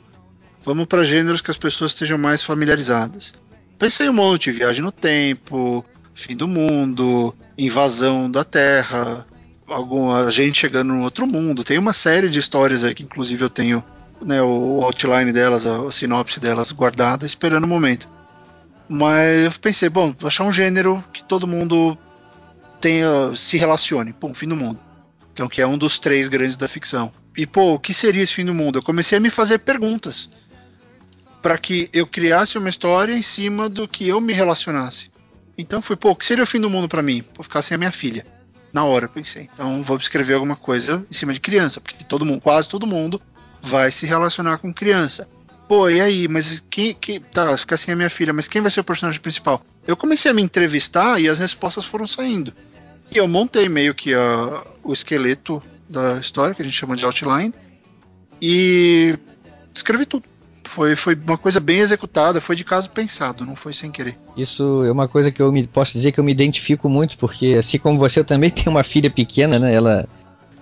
Speaker 7: Vamos para gêneros que as pessoas estejam mais familiarizadas. Pensei um monte, viagem no tempo, fim do mundo, invasão da Terra, alguma gente chegando no outro mundo. Tem uma série de histórias aí que inclusive eu tenho né, o outline delas, a, a sinopse delas guardada, esperando o momento. Mas eu pensei, bom, vou achar um gênero que todo mundo tenha, se relacione. Pô, fim do mundo. Então, que é um dos três grandes da ficção. E, pô, o que seria esse fim do mundo? Eu comecei a me fazer perguntas para que eu criasse uma história em cima do que eu me relacionasse. Então foi, pô, o que seria o fim do mundo para mim? Vou ficar sem a minha filha. Na hora eu pensei. Então vou escrever alguma coisa em cima de criança, porque todo mundo, quase todo mundo vai se relacionar com criança. Pô, e aí, mas quem, quem tá, ficar sem a minha filha, mas quem vai ser o personagem principal? Eu comecei a me entrevistar e as respostas foram saindo. E eu montei meio que a, o esqueleto da história, que a gente chama de outline, e escrevi tudo. Foi, foi uma coisa bem executada, foi de caso pensado, não foi sem querer.
Speaker 5: Isso é uma coisa que eu me, posso dizer que eu me identifico muito, porque assim como você, eu também tenho uma filha pequena, né? Ela,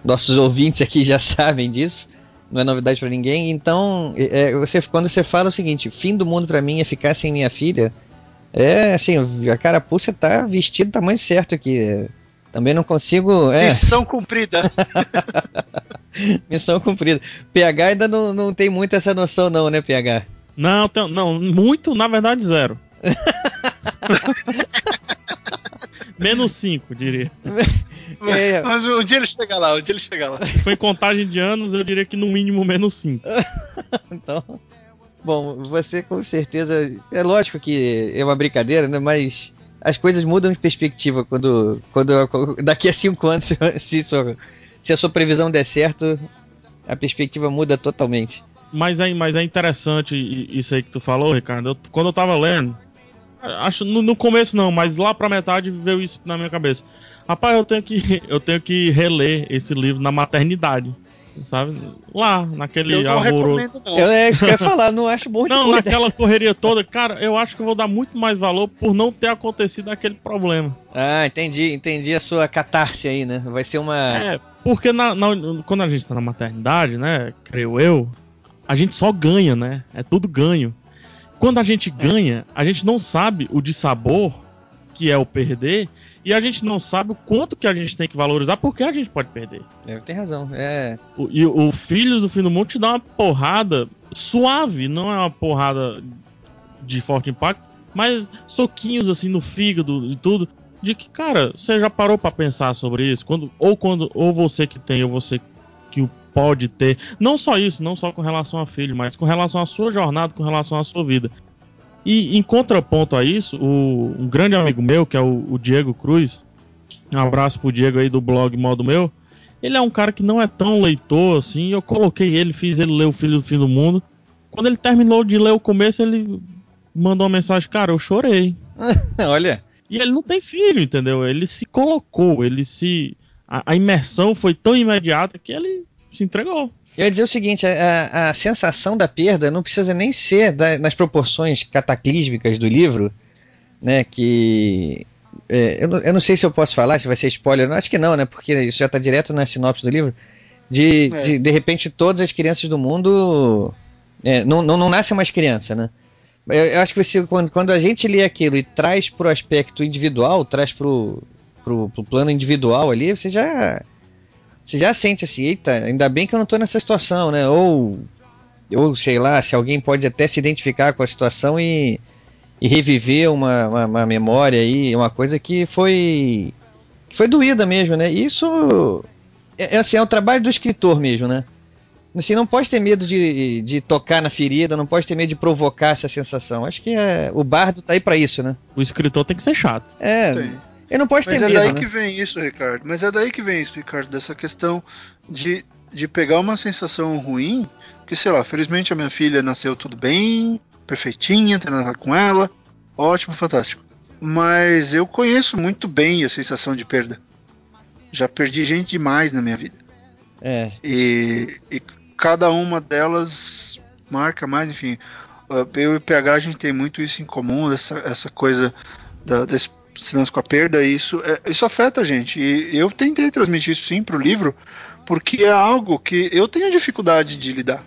Speaker 5: nossos ouvintes aqui já sabem disso. não é novidade para ninguém. Então, é, você, quando você fala o seguinte, fim do mundo para mim é ficar sem minha filha, é assim, a carapuça tá vestido tamanho certo aqui. Também não consigo. É.
Speaker 7: Missão cumprida.
Speaker 5: Missão cumprida. PH ainda não, não tem muito essa noção, não, né, PH?
Speaker 6: Não, não, muito, na verdade, zero. Menos 5, diria.
Speaker 7: É. Mas um dia ele chega lá, um dia ele chega lá.
Speaker 6: Foi em contagem de anos, eu diria que no mínimo menos 5.
Speaker 5: então. Bom, você com certeza. É lógico que é uma brincadeira, né? Mas as coisas mudam de perspectiva quando. quando daqui a 5 anos, se, se a sua previsão der certo, a perspectiva muda totalmente.
Speaker 6: Mas é, mas é interessante isso aí que tu falou, Ricardo. Eu, quando eu tava lendo, acho no, no, começo não, mas lá pra metade veio isso na minha cabeça. Rapaz, eu tenho que eu tenho que reler esse livro na maternidade. Sabe? Lá, naquele eu não
Speaker 5: alvoroço. Eu é isso que eu ia falar, não acho bom
Speaker 6: Não, naquela correria toda, cara, eu acho que eu vou dar muito mais valor por não ter acontecido aquele problema.
Speaker 5: Ah, entendi, entendi a sua catarse aí, né? Vai ser uma.
Speaker 6: É, porque na, na, quando a gente tá na maternidade, né, creio eu, a gente só ganha, né? É tudo ganho. Quando a gente ganha, a gente não sabe o de sabor, que é o perder, e a gente não sabe o quanto que a gente tem que valorizar, porque a gente pode perder.
Speaker 5: É, tem razão. É.
Speaker 6: O, e o Filhos do Fim do Mundo te dá uma porrada suave, não é uma porrada de forte impacto, mas soquinhos assim no fígado e tudo. De que, cara, você já parou para pensar sobre isso? Quando, ou quando, ou você que tem, ou você que pode ter. Não só isso, não só com relação a filho, mas com relação à sua jornada, com relação à sua vida. E em contraponto a isso, o, um grande amigo meu, que é o, o Diego Cruz, um abraço pro Diego aí do blog Modo Meu, ele é um cara que não é tão leitor assim, eu coloquei ele, fiz ele ler O Filho do Fim do Mundo. Quando ele terminou de ler o começo, ele mandou uma mensagem, cara, eu chorei.
Speaker 5: Olha.
Speaker 6: E ele não tem filho, entendeu? Ele se colocou, ele se. A, a imersão foi tão imediata que ele se entregou.
Speaker 5: Eu ia dizer o seguinte: a, a sensação da perda não precisa nem ser da, nas proporções cataclísmicas do livro, né? Que. É, eu, não, eu, não, sei se eu posso falar, se vai ser spoiler. Não, acho que não, né? Porque isso já está direto na sinopse do livro. De, é. de, de, repente, todas as crianças do mundo. É, não, não, não nasce mais criança, né? Eu, eu acho que você, quando, quando a gente lê aquilo e traz para o aspecto individual, traz para o plano individual ali, você já você já sente assim, eita, ainda bem que eu não tô nessa situação, né? Ou, ou sei lá, se alguém pode até se identificar com a situação e, e reviver uma, uma, uma memória aí, uma coisa que foi que foi doída mesmo, né? Isso é, é, assim, é o trabalho do escritor mesmo, né? Assim, não pode ter medo de, de tocar na ferida, não pode ter medo de provocar essa sensação. Acho que é, o bardo tá aí para isso, né?
Speaker 6: O escritor tem que ser chato.
Speaker 5: É. Sim. Eu não posso ter
Speaker 7: Mas
Speaker 5: é
Speaker 7: daí
Speaker 5: né?
Speaker 7: que vem isso, Ricardo. Mas é daí que vem isso, Ricardo, dessa questão de, de pegar uma sensação ruim, que sei lá, felizmente a minha filha nasceu tudo bem, perfeitinha, tem nada com ela, ótimo, fantástico. Mas eu conheço muito bem a sensação de perda. Já perdi gente demais na minha vida.
Speaker 5: É.
Speaker 7: E, e cada uma delas marca mais, enfim. Eu e o PH a gente tem muito isso em comum, essa, essa coisa da, desse silêncio com a perda, isso, é, isso afeta a gente. E eu tentei transmitir isso sim para o livro, porque é algo que eu tenho dificuldade de lidar.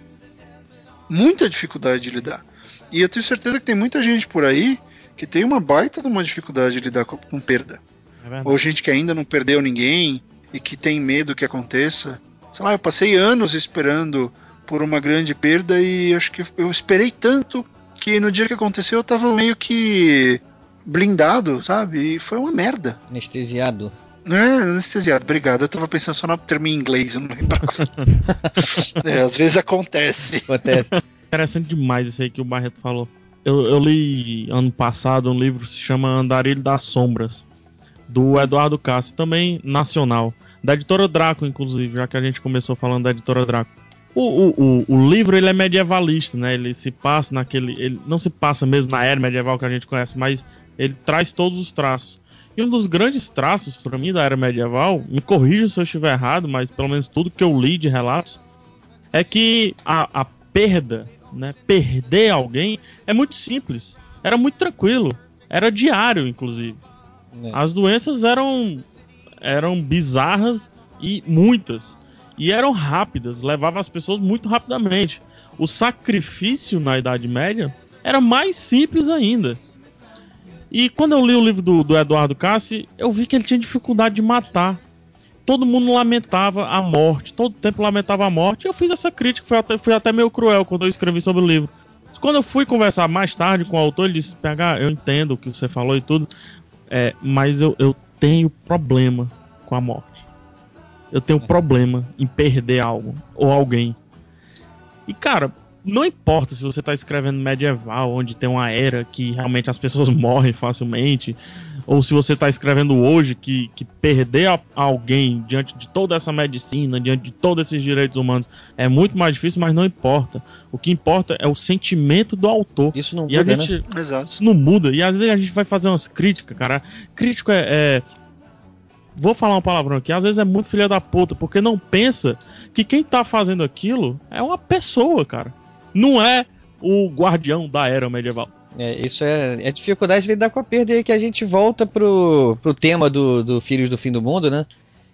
Speaker 7: Muita dificuldade de lidar. E eu tenho certeza que tem muita gente por aí que tem uma baita de uma dificuldade de lidar com, com perda. É Ou gente que ainda não perdeu ninguém e que tem medo que aconteça. Sei lá, eu passei anos esperando por uma grande perda e acho que eu esperei tanto que no dia que aconteceu eu tava meio que blindado, sabe? E foi uma merda.
Speaker 5: Anestesiado.
Speaker 7: É, anestesiado, obrigado. Eu tava pensando só no termo em inglês, eu não lembrava. é, às vezes acontece.
Speaker 5: Acontece.
Speaker 6: Interessante demais isso aí que o Barreto falou. Eu, eu, li ano passado um livro que se chama Andarilho das Sombras, do Eduardo Castro, também nacional. Da editora Draco, inclusive, já que a gente começou falando da editora Draco. O, o, o, o, livro ele é medievalista, né? Ele se passa naquele. Ele não se passa mesmo na era medieval que a gente conhece, mas ele traz todos os traços. E um dos grandes traços, para mim, da era medieval, me corrija se eu estiver errado, mas pelo menos tudo que eu li de relatos, é que a, a perda, né, perder alguém, é muito simples. Era muito tranquilo. Era diário, inclusive. É. As doenças eram, eram bizarras e muitas. e eram rápidas, levavam as pessoas muito rapidamente. O sacrifício na Idade Média era mais simples ainda. E quando eu li o livro do, do Eduardo Cassi, eu vi que ele tinha dificuldade de matar. Todo mundo lamentava a morte, todo tempo lamentava a morte. Eu fiz essa crítica, fui até, até meio cruel quando eu escrevi sobre o livro. Quando eu fui conversar mais tarde com o autor, ele disse: PH, eu entendo o que você falou e tudo, é, mas eu, eu tenho problema com a morte. Eu tenho problema em perder algo ou alguém. E cara, não importa se você está escrevendo medieval, onde tem uma era que realmente as pessoas morrem facilmente, ou se você está escrevendo hoje que, que perder a, alguém diante de toda essa medicina, diante de todos esses direitos humanos, é muito mais difícil, mas não importa. O que importa é o sentimento do autor.
Speaker 5: Isso não
Speaker 6: e
Speaker 5: muda,
Speaker 6: gente,
Speaker 5: né?
Speaker 6: Exato. Isso não muda. E às vezes a gente vai fazer umas críticas, cara. Crítico é, é vou falar uma palavrão aqui, às vezes é muito filha da puta, porque não pensa que quem tá fazendo aquilo é uma pessoa, cara. Não é o guardião da era medieval.
Speaker 5: É, isso é, é dificuldade de lidar com a perda e que a gente volta pro, pro tema do, do Filhos do Fim do Mundo, né?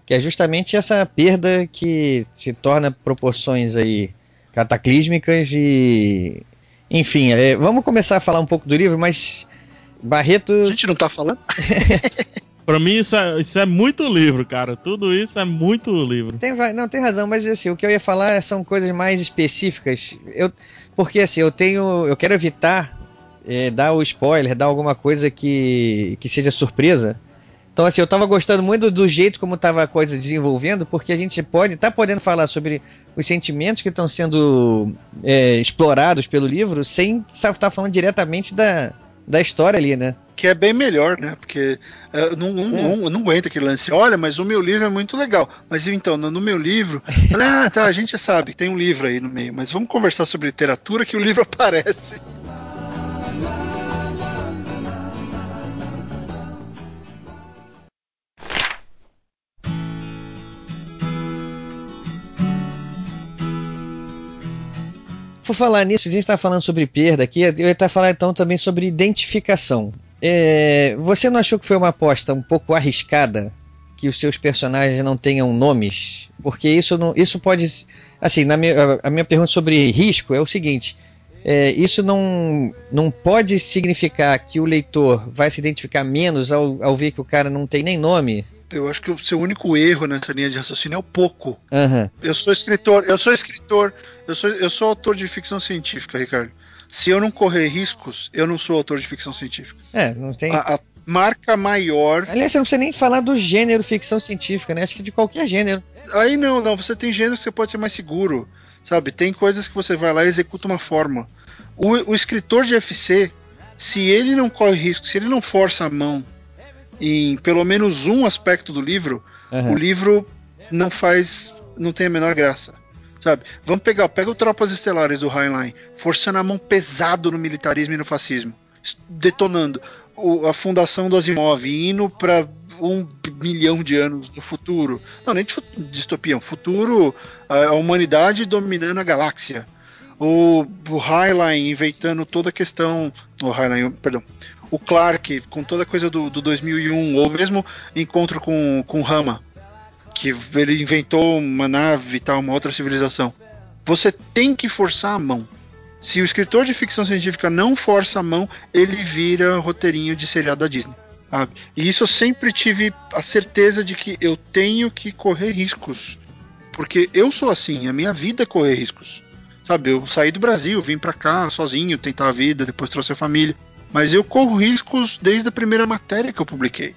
Speaker 5: Que é justamente essa perda que se torna proporções aí cataclísmicas e. Enfim, é, vamos começar a falar um pouco do livro, mas. Barreto.
Speaker 7: A gente não tá falando?
Speaker 6: Pra mim, isso é, isso é muito livro, cara. Tudo isso é muito livro.
Speaker 5: Tem, não, tem razão, mas assim, o que eu ia falar são coisas mais específicas. Eu, porque assim, eu tenho. Eu quero evitar é, dar o spoiler, dar alguma coisa que, que seja surpresa. Então, assim, eu tava gostando muito do jeito como tava a coisa desenvolvendo, porque a gente pode, tá podendo falar sobre os sentimentos que estão sendo é, explorados pelo livro, sem estar tá falando diretamente da, da história ali, né?
Speaker 7: Que é bem melhor, né? Porque uh, não, não, é. não, não aguenta aquele lance. Olha, mas o meu livro é muito legal. Mas então, no, no meu livro. ah, tá, a gente já sabe, tem um livro aí no meio. Mas vamos conversar sobre literatura que o livro aparece.
Speaker 5: Por falar nisso, a gente está falando sobre perda aqui, eu ia estar falando então também sobre identificação. É, você não achou que foi uma aposta um pouco arriscada que os seus personagens não tenham nomes? Porque isso, não, isso pode. Assim, na minha, a minha pergunta sobre risco é o seguinte: é, isso não, não pode significar que o leitor vai se identificar menos ao, ao ver que o cara não tem nem nome?
Speaker 7: Eu acho que o seu único erro nessa linha de raciocínio é o pouco.
Speaker 5: Uhum.
Speaker 7: Eu sou escritor, eu sou escritor, eu sou, eu sou autor de ficção científica, Ricardo. Se eu não correr riscos, eu não sou autor de ficção científica.
Speaker 5: É, não tem.
Speaker 7: A, a marca maior.
Speaker 5: Aliás, você não precisa nem falar do gênero ficção científica, né? Acho que de qualquer gênero.
Speaker 7: Aí não, não. Você tem gêneros que você pode ser mais seguro. Sabe? Tem coisas que você vai lá e executa uma forma. O, o escritor de FC, se ele não corre risco, se ele não força a mão em pelo menos um aspecto do livro, uhum. o livro não faz. não tem a menor graça. Sabe? Vamos pegar, pega o Tropas Estelares do Highline, forçando a mão pesado no militarismo e no fascismo, detonando o, a fundação do Asimov, indo para um milhão de anos no futuro. Não, nem de distopia, um futuro, a, humanidade dominando a galáxia. O, o Highline inventando toda a questão. O Highline, perdão. O Clark com toda a coisa do, do 2001, ou mesmo encontro com, com Rama, que ele inventou uma nave e tal, uma outra civilização. Você tem que forçar a mão. Se o escritor de ficção científica não força a mão, ele vira roteirinho de seriado da Disney. Sabe? E isso eu sempre tive a certeza de que eu tenho que correr riscos. Porque eu sou assim, a minha vida é correr riscos. Sabe, eu saí do Brasil, vim para cá sozinho, tentar a vida, depois trouxe a família. Mas eu corro riscos desde a primeira matéria que eu publiquei.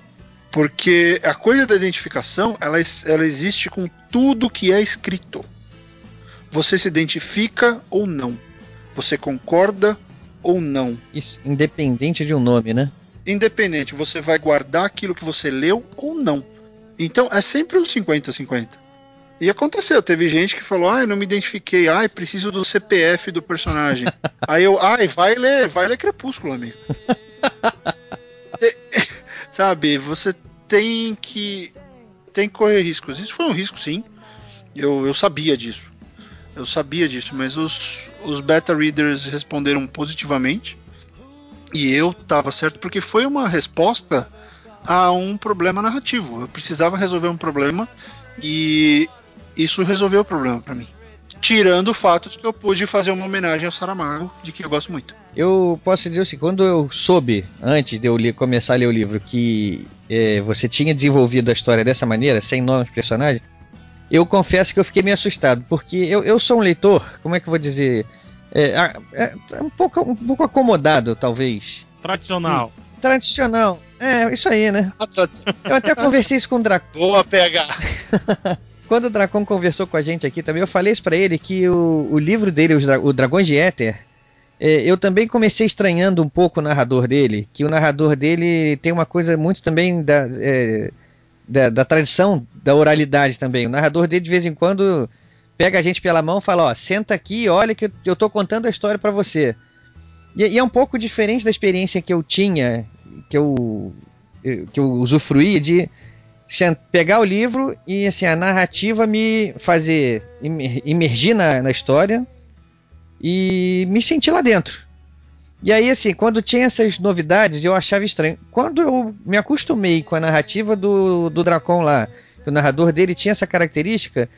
Speaker 7: Porque a coisa da identificação, ela, ela existe com tudo que é escrito. Você se identifica ou não. Você concorda ou não.
Speaker 5: Isso, independente de um nome, né?
Speaker 7: independente, você vai guardar aquilo que você leu ou não. Então é sempre um 50-50. E aconteceu, teve gente que falou, ah, não me identifiquei, ai, preciso do CPF do personagem. Aí eu, ai, vai ler, vai ler Crepúsculo, amigo. Sabe, você tem que tem que correr riscos. Isso foi um risco, sim. Eu, eu sabia disso. Eu sabia disso, mas os, os beta readers responderam positivamente. E eu estava certo porque foi uma resposta a um problema narrativo. Eu precisava resolver um problema e, isso resolveu o problema para mim. Tirando o fato de que eu pude fazer uma homenagem ao Saramago, de que eu gosto muito.
Speaker 5: Eu posso dizer assim, quando eu soube, antes de eu ler, começar a ler o livro, que é, você tinha desenvolvido a história dessa maneira, sem nomes de personagem, eu confesso que eu fiquei meio assustado, porque eu, eu sou um leitor, como é que eu vou dizer? É, é, é um, pouco, um pouco acomodado, talvez.
Speaker 6: Tradicional.
Speaker 5: Hum, tradicional. É, isso aí, né? Eu até conversei isso com o Dracon.
Speaker 7: Boa pegar.
Speaker 5: Quando o Dracon conversou com a gente aqui também, eu falei isso pra ele que o, o livro dele, o Dragões de Éter, é, eu também comecei estranhando um pouco o narrador dele, que o narrador dele tem uma coisa muito também da, é, da, da, tradição da oralidade também. O narrador dele de vez em quando pega a gente pela mão e fala, ó, senta aqui, olha que eu, eu tô contando a história para você. E, e, é um pouco diferente da experiência que eu tinha, que eu, que eu usufruía de pegar o livro e assim a narrativa me fazer imergir na, na história e me sentir lá dentro. E aí, assim, quando tinha essas novidades, eu achava estranho. Quando eu me acostumei com a narrativa do, do Dracon lá, que o narrador dele tinha essa característica,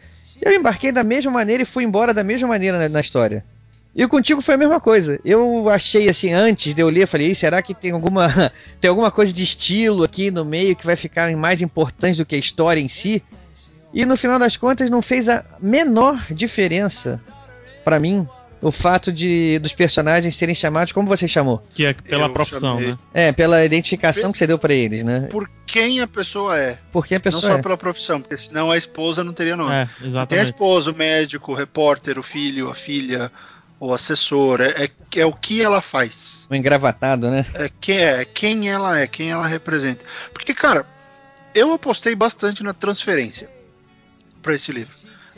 Speaker 5: eu embarquei da mesma maneira e fui embora da mesma maneira na, na história. E contigo foi a mesma coisa. Eu achei assim, antes de eu ler, falei, será que tem alguma, tem alguma coisa de estilo aqui no meio que vai ficar mais importante do que a história em si? E no final das contas não fez a menor diferença para mim o fato de dos personagens serem chamados como você chamou.
Speaker 6: Que é pela eu profissão, chamei... né?
Speaker 5: É, pela identificação que você deu para eles, né?
Speaker 7: Por quem a pessoa é.
Speaker 5: Por quem a pessoa
Speaker 7: Não só
Speaker 5: é.
Speaker 7: pela profissão, porque senão a esposa não teria nome.
Speaker 6: É, exatamente.
Speaker 7: Tem a esposa, o médico, o repórter, o filho, a filha, o assessor, é, é, é o que ela faz.
Speaker 5: O engravatado, né?
Speaker 7: É, que, é quem ela é, quem ela representa. Porque, cara, eu apostei bastante na transferência para esse livro.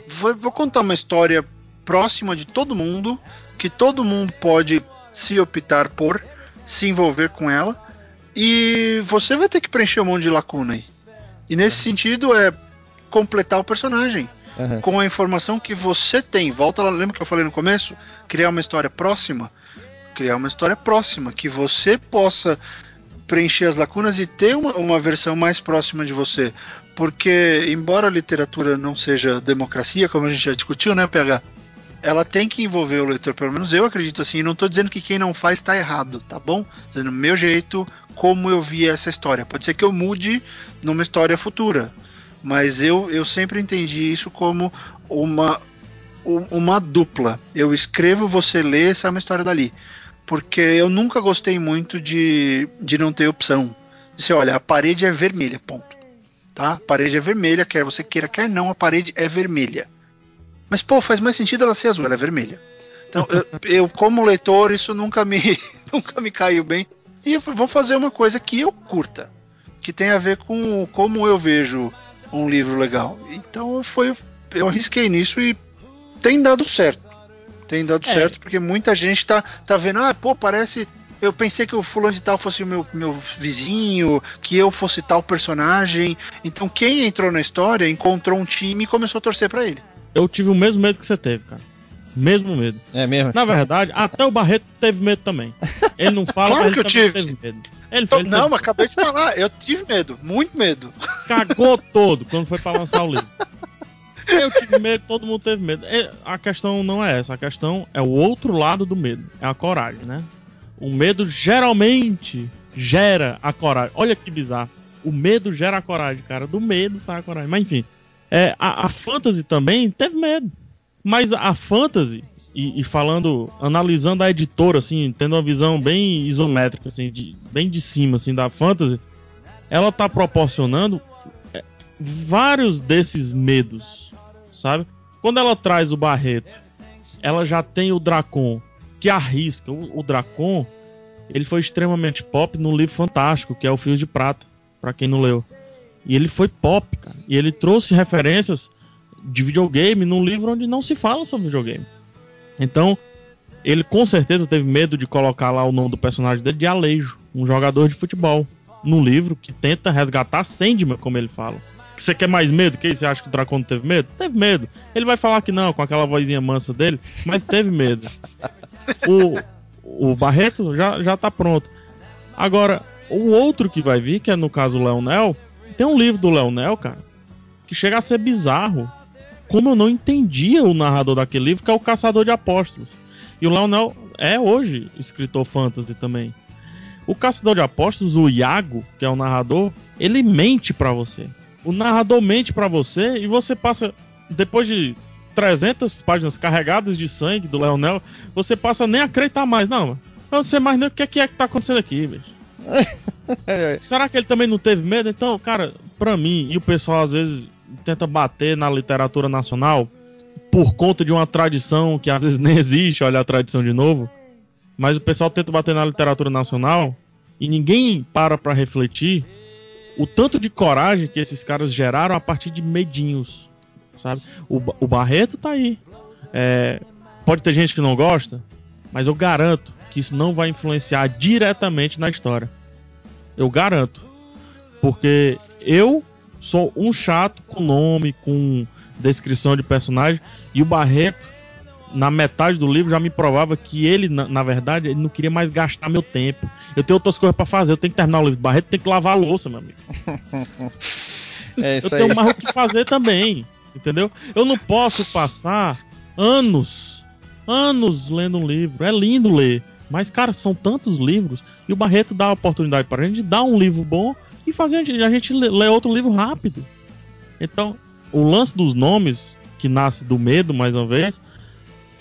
Speaker 7: Vou, vou, contar uma história próxima de todo mundo, que todo mundo pode se optar por se envolver com ela, e você vai ter que preencher um monte de lacuna aí. E nesse sentido é completar o personagem uhum. com a informação que você tem. Volta lá, lembra que eu falei no começo? Criar uma história próxima. Criar uma história próxima, que você possa preencher as lacunas e ter uma, uma versão mais próxima de você. Porque, embora a literatura não seja democracia, como a gente já discutiu, né, PH? Ela tem que envolver o leitor, pelo menos eu acredito assim. E não estou dizendo que quem não faz está errado, tá bom? Dizendo meu jeito, como eu vi essa história. Pode ser que eu mude numa história futura. Mas eu, eu sempre entendi isso como uma, uma dupla. Eu escrevo, você lê, é uma história dali. Porque eu nunca gostei muito de, de não ter opção. Disse, olha, a parede é vermelha, ponto. Tá? A parede é vermelha, quer você queira, quer não, a parede é vermelha. Mas, pô, faz mais sentido ela ser azul, ela é vermelha. Então, eu, eu, como leitor, isso nunca me, nunca me caiu bem. E eu vou fazer uma coisa que eu curta, que tem a ver com como eu vejo um livro legal. Então foi, eu arrisquei nisso e tem dado certo. Tem dado é. certo porque muita gente tá, tá vendo, ah, pô, parece. Eu pensei que o fulano de tal fosse o meu, meu vizinho, que eu fosse tal personagem. Então quem entrou na história encontrou um time e começou a torcer para ele.
Speaker 6: Eu tive o mesmo medo que você teve, cara. Mesmo medo.
Speaker 5: É mesmo?
Speaker 6: Na verdade, até o Barreto teve medo também. Ele não fala,
Speaker 7: claro que eu tive.
Speaker 6: teve medo.
Speaker 7: Ele, ele não, mas acabei de falar, eu tive medo, muito medo.
Speaker 6: Cagou todo quando foi para lançar o livro. Eu tive medo, todo mundo teve medo. É, a questão não é essa, a questão é o outro lado do medo, é a coragem, né? O medo geralmente gera a coragem. Olha que bizarro. O medo gera a coragem, cara. Do medo sai a coragem. Mas enfim, é, a, a fantasy também teve medo. Mas a fantasy, e, e, falando, analisando a editora, assim, tendo uma visão bem isométrica, assim, de, bem de cima, assim, da fantasy, ela tá proporcionando é, vários desses medos, sabe? Quando ela traz o Barreto, ela já tem o Dracon, que arrisca. O, o Dracon, ele foi extremamente pop no livro fantástico, que é o Fio de Prata, para quem não leu. E ele foi pop, cara. E ele trouxe referências de videogame num livro onde não se fala sobre videogame. Então, ele com certeza teve medo de colocar lá o nome do personagem dele de Alejo, um jogador de futebol, num livro que tenta resgatar Sandman, como ele fala. Você quer mais medo? Que você acha que o Dracon teve medo? Teve medo. Ele vai falar que não, com aquela vozinha mansa dele, mas teve medo. O, o Barreto já, já tá pronto. Agora, o outro que vai vir, que é no caso o Leonel, tem um livro do Leonel, cara, que chega a ser bizarro como eu não entendia o narrador daquele livro, que é o Caçador de Apóstolos. E o Leonel é hoje escritor fantasy também. O Caçador de Apóstolos, o Iago, que é o narrador, ele mente para você. O narrador mente para você e você passa, depois de 300 páginas carregadas de sangue do Leonel, você passa nem a acreditar mais. Não, eu não sei mais nem o que é que, é que tá acontecendo aqui, bicho. Será que ele também não teve medo? Então, cara, pra mim, e o pessoal às vezes tenta bater na literatura nacional por conta de uma tradição que às vezes nem existe, olha a tradição de novo. Mas o pessoal tenta bater na literatura nacional e ninguém para para refletir o tanto de coragem que esses caras geraram a partir de medinhos, sabe? O, o Barreto tá aí. É, pode ter gente que não gosta, mas eu garanto que isso não vai influenciar diretamente na história. Eu garanto. Porque eu sou um chato com nome, com descrição de personagem, e o Barreto, na metade do livro, já me provava que ele, na, na verdade, ele não queria mais gastar meu tempo. Eu tenho outras coisas para fazer, eu tenho que terminar o livro do Barreto, tem que lavar a louça, meu amigo. É eu tenho mais o que fazer também, entendeu? Eu não posso passar anos, anos lendo um livro. É lindo ler, mas, cara, são tantos livros, e o Barreto dá a oportunidade para a gente dar um livro bom e fazer a gente, ler outro livro rápido. Então, o lance dos nomes, que nasce do medo, mais uma vez,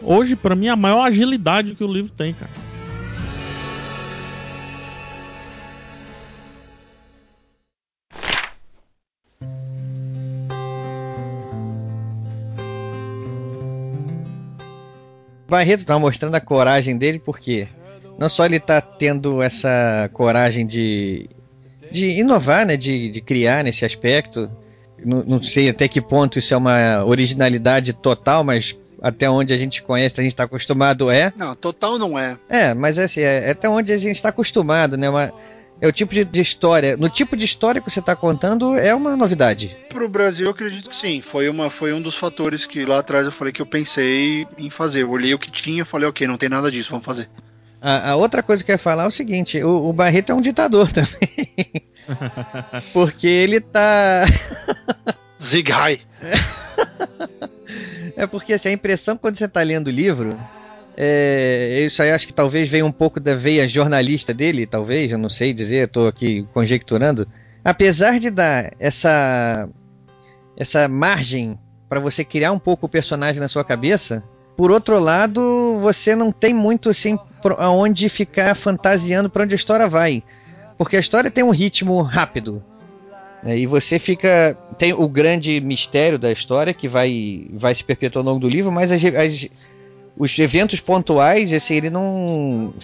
Speaker 6: hoje, para mim, é a maior agilidade que o livro tem, cara.
Speaker 5: Barreto está mostrando a coragem dele porque não só ele está tendo essa coragem de, de inovar, né, de, de criar nesse aspecto, não, não, sei até que ponto isso é uma originalidade total, mas até onde a gente conhece, a gente está acostumado é.
Speaker 7: Não, total não é.
Speaker 5: É, mas é assim, é, é até onde a gente está acostumado, né? Uma, é o tipo de, de, história. No tipo de história que você está contando, é uma novidade.
Speaker 7: Para o Brasil, eu acredito que sim. Foi, uma, foi um dos fatores que lá atrás eu falei que eu pensei em fazer. Eu olhei o que tinha e falei, ok, não tem nada disso, vamos fazer.
Speaker 5: A, a, outra coisa que eu ia falar é o seguinte: o, o Barreto é um ditador também. Porque ele tá.
Speaker 7: Zigai.
Speaker 5: é porque assim, a impressão quando você tá lendo o livro. É, isso aí acho que talvez venha um pouco da veia jornalista dele, talvez, eu não sei dizer, estou aqui conjecturando. Apesar de dar essa essa margem para você criar um pouco o personagem na sua cabeça, por outro lado, você não tem muito assim aonde ficar fantasiando para onde a história vai. Porque a história tem um ritmo rápido. Né? E você fica. Tem o grande mistério da história que vai, vai se perpetuar ao longo do livro, mas as, as, os eventos pontuais, assim, ele não.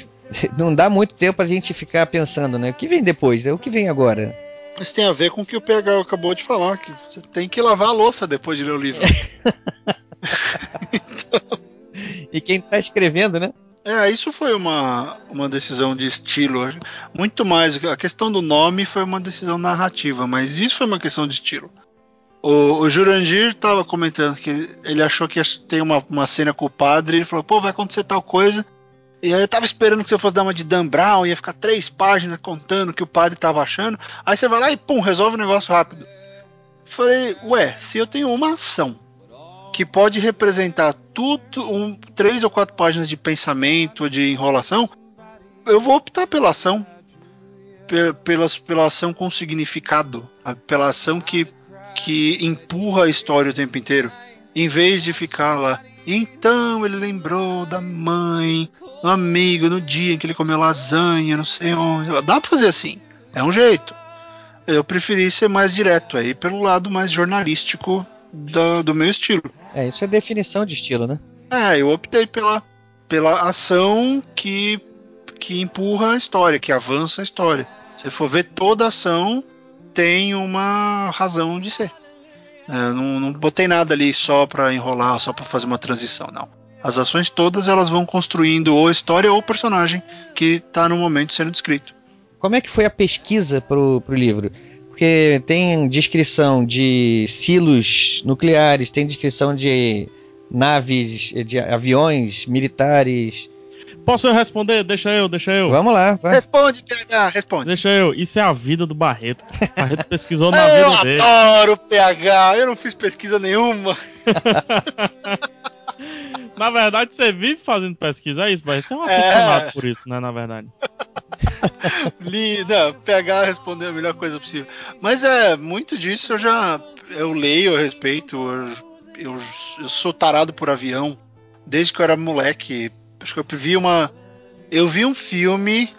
Speaker 5: Não dá muito tempo pra gente ficar pensando, né? O que vem depois? Né? O que vem agora?
Speaker 7: Isso tem a ver com o que o PH acabou de falar, que você tem que lavar a louça depois de ler o livro.
Speaker 5: E quem tá escrevendo, né?
Speaker 7: É, isso foi uma, uma decisão de estilo. Muito mais. A questão do nome foi uma decisão narrativa, mas isso foi uma questão de estilo. O, o Jurandir estava comentando que ele, ele, achou que tem uma, uma cena com o padre. Ele falou: pô, vai acontecer tal coisa. E aí eu tava esperando que você fosse dar uma de Dan Brown, ia ficar três páginas contando o que o padre tava achando. Aí você vai lá e pum, resolve o negócio rápido. Falei, ué, se eu tenho uma ação que pode representar tudo, um, três ou quatro páginas de pensamento, de enrolação, eu vou optar pela ação. Pela, pela ação com significado. Pela ação que, que empurra a história o tempo inteiro. Em vez de ficar lá. Então ele lembrou da mãe, do amigo, no dia em que ele comeu lasanha, não sei onde. Dá pra fazer assim. É um jeito. Eu preferi ser mais direto aí, pelo lado mais jornalístico do, do meu estilo.
Speaker 5: É, isso é definição de estilo, né?
Speaker 7: É, eu optei pela, pela ação que, que empurra a história, que avança a história. Se for ver toda ação, tem uma razão de ser. É, não, não botei nada ali só para enrolar, só para fazer uma transição, não. As ações todas elas vão construindo ou a história ou o personagem que está no momento sendo descrito.
Speaker 5: Como é que foi a pesquisa pro, pro livro? Porque tem descrição de silos nucleares, tem descrição de naves, de aviões militares.
Speaker 6: Posso eu responder? Deixa eu, deixa eu.
Speaker 5: Vamos lá.
Speaker 7: Vai. Responde, PH, responde.
Speaker 6: Deixa eu. Isso é a vida do Barreto. O Barreto pesquisou na eu vida dele.
Speaker 7: Eu adoro PH, eu não fiz pesquisa nenhuma.
Speaker 6: na verdade, você vive fazendo pesquisa, é isso, Barreto? Você é um aficionado é. por isso, né, na verdade.
Speaker 7: Linda, PH respondeu a melhor coisa possível. Mas é, muito disso eu já eu leio a respeito. Eu, eu, eu sou tarado por avião desde que eu era moleque. Acho que eu vi uma. Eu vi um filme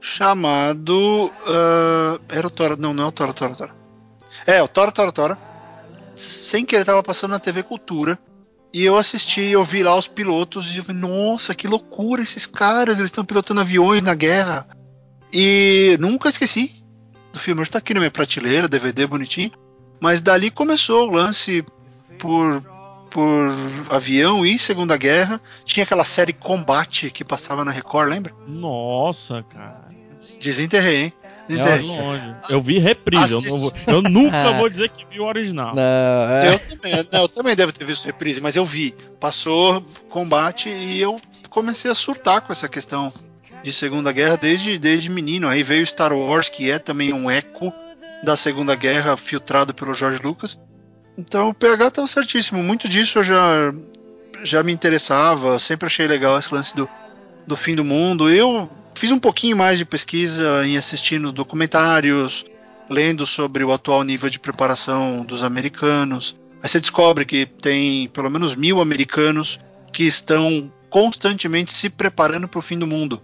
Speaker 7: chamado. Uh, era o Tora. Não, não é o Tora, Tora, Tora. É, o Tora, Tora, Tora. Sem querer, tava passando na TV Cultura. E eu assisti, eu vi lá os pilotos e eu falei, nossa, que loucura esses caras, eles estão pilotando aviões na guerra. E nunca esqueci do filme, está aqui na minha prateleira, DVD bonitinho. Mas dali começou o lance por por avião e Segunda Guerra. Tinha aquela série Combate que passava na Record, lembra?
Speaker 6: Nossa, cara.
Speaker 7: Desenterrei, hein?
Speaker 6: Desenterrei. Eu vi reprise, eu, vou, eu, nunca vou dizer que vi o original.
Speaker 7: Não, é... eu, também, eu também devo ter visto reprise, mas eu vi. Passou combate e eu comecei a surtar com essa questão de Segunda Guerra desde, desde menino. Aí veio Star Wars, que é também um eco da Segunda Guerra filtrado pelo George Lucas. Então o PH estava certíssimo. Muito disso eu já, já me interessava, sempre achei legal esse lance do, do fim do mundo. Eu fiz um pouquinho mais de pesquisa em assistindo documentários, lendo sobre o atual nível de preparação dos americanos. Aí você descobre que tem pelo menos mil americanos que estão constantemente se preparando para o fim do mundo.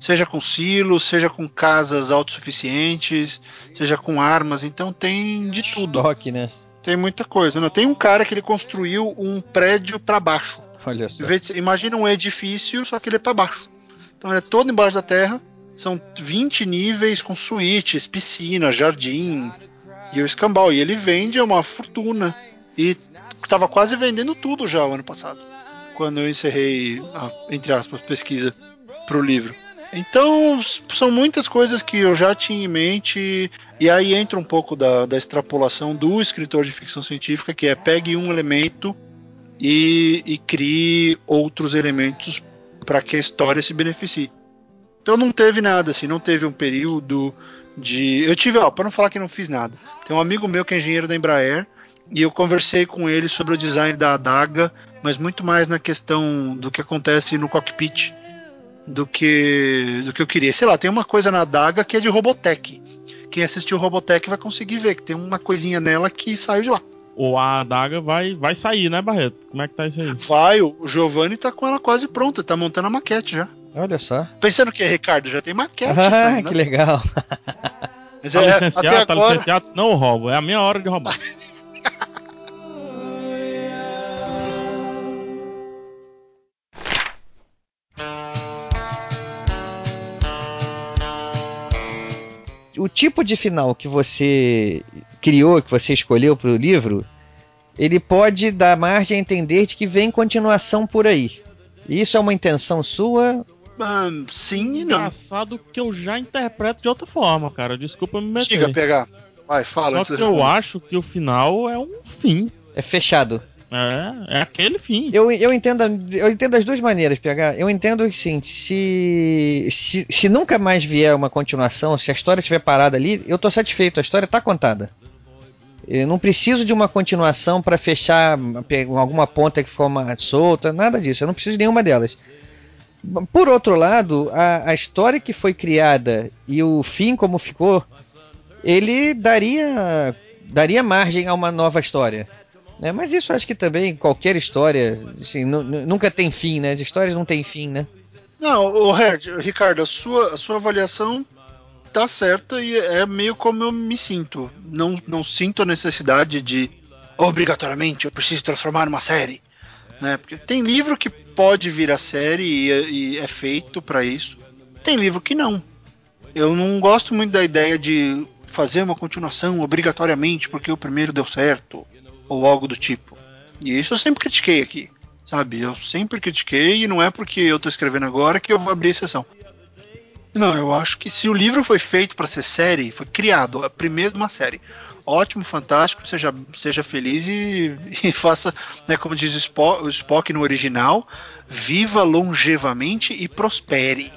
Speaker 7: Seja com silos, seja com casas autossuficientes, seja com armas, então tem de tudo.
Speaker 5: Estoque, né?
Speaker 7: Tem muita coisa. Tem um cara que ele construiu um prédio para baixo.
Speaker 5: Olha só.
Speaker 7: Imagina um edifício, só que ele é para baixo. Então ele é todo embaixo da terra. São 20 níveis com suítes, piscina, jardim e o escambau. E ele vende uma fortuna. E estava quase vendendo tudo já o ano passado. Quando eu encerrei a, entre aspas, pesquisa para o livro. Então, são muitas coisas que eu já tinha em mente, e aí entra um pouco da, da extrapolação do escritor de ficção científica, que é pegue um elemento e, e crie outros elementos para que a história se beneficie. Então não teve nada, assim, não teve um período de. Eu tive, ó, para não falar que não fiz nada. Tem um amigo meu que é engenheiro da Embraer, e eu conversei com ele sobre o design da adaga, mas muito mais na questão do que acontece no cockpit do que do que eu queria. Sei lá, tem uma coisa na adaga que é de Robotech. Quem assistiu Robotech vai conseguir ver que tem uma coisinha nela que saiu de lá.
Speaker 6: Ou a adaga vai, vai sair, né, Barreto? Como é que tá isso aí?
Speaker 7: Vai, o Giovanni tá com ela quase pronta, tá montando a maquete já.
Speaker 5: Olha só.
Speaker 7: Pensando que é Ricardo, já tem maquete.
Speaker 5: Ah, aí, né? que legal.
Speaker 6: Mas tá é, licenciado, tá agora... licenciado, não roubo. É a minha hora de roubar.
Speaker 5: o tipo de final que você criou, que você escolheu para o livro, ele pode dar margem a entender de que vem continuação por aí. Isso é uma intenção sua?
Speaker 7: Um, sim e não.
Speaker 6: Engraçado que eu já interpreto de outra forma, cara. Desculpa me meter.
Speaker 7: Diga, pegar. Vai, fala.
Speaker 6: Só que eu acho que o final é um fim.
Speaker 5: É fechado.
Speaker 6: É, é aquele fim.
Speaker 5: Eu, eu, entendo, eu entendo as duas maneiras, PH. Eu entendo assim, se, se, se nunca mais vier uma continuação, se a história estiver parada ali, eu tô satisfeito, a história tá contada. Eu não preciso de uma continuação para fechar alguma ponta que ficou solta, nada disso. Eu não preciso de nenhuma delas. Por outro lado, a, a história que foi criada e o fim como ficou, ele daria daria margem a uma nova história. Né? Mas isso acho que também qualquer história assim, nunca tem fim, né? As histórias não têm fim, né?
Speaker 7: Não, o Ricardo, a sua, a sua avaliação tá certa e é meio como eu me sinto. Não, não sinto a necessidade de obrigatoriamente eu preciso transformar numa série, né? Porque tem livro que pode vir a série e, e é feito para isso. Tem livro que não. Eu não gosto muito da ideia de fazer uma continuação obrigatoriamente porque o primeiro deu certo ou algo do tipo. E isso eu sempre critiquei aqui, sabe? Eu sempre critiquei e não é porque eu estou escrevendo agora que eu vou abrir exceção. Não, eu acho que se o livro foi feito para ser série, foi criado, a primeira uma série, ótimo, fantástico, seja, seja feliz e, e faça, né, como diz o Spock, o Spock no original, viva longevamente e prospere.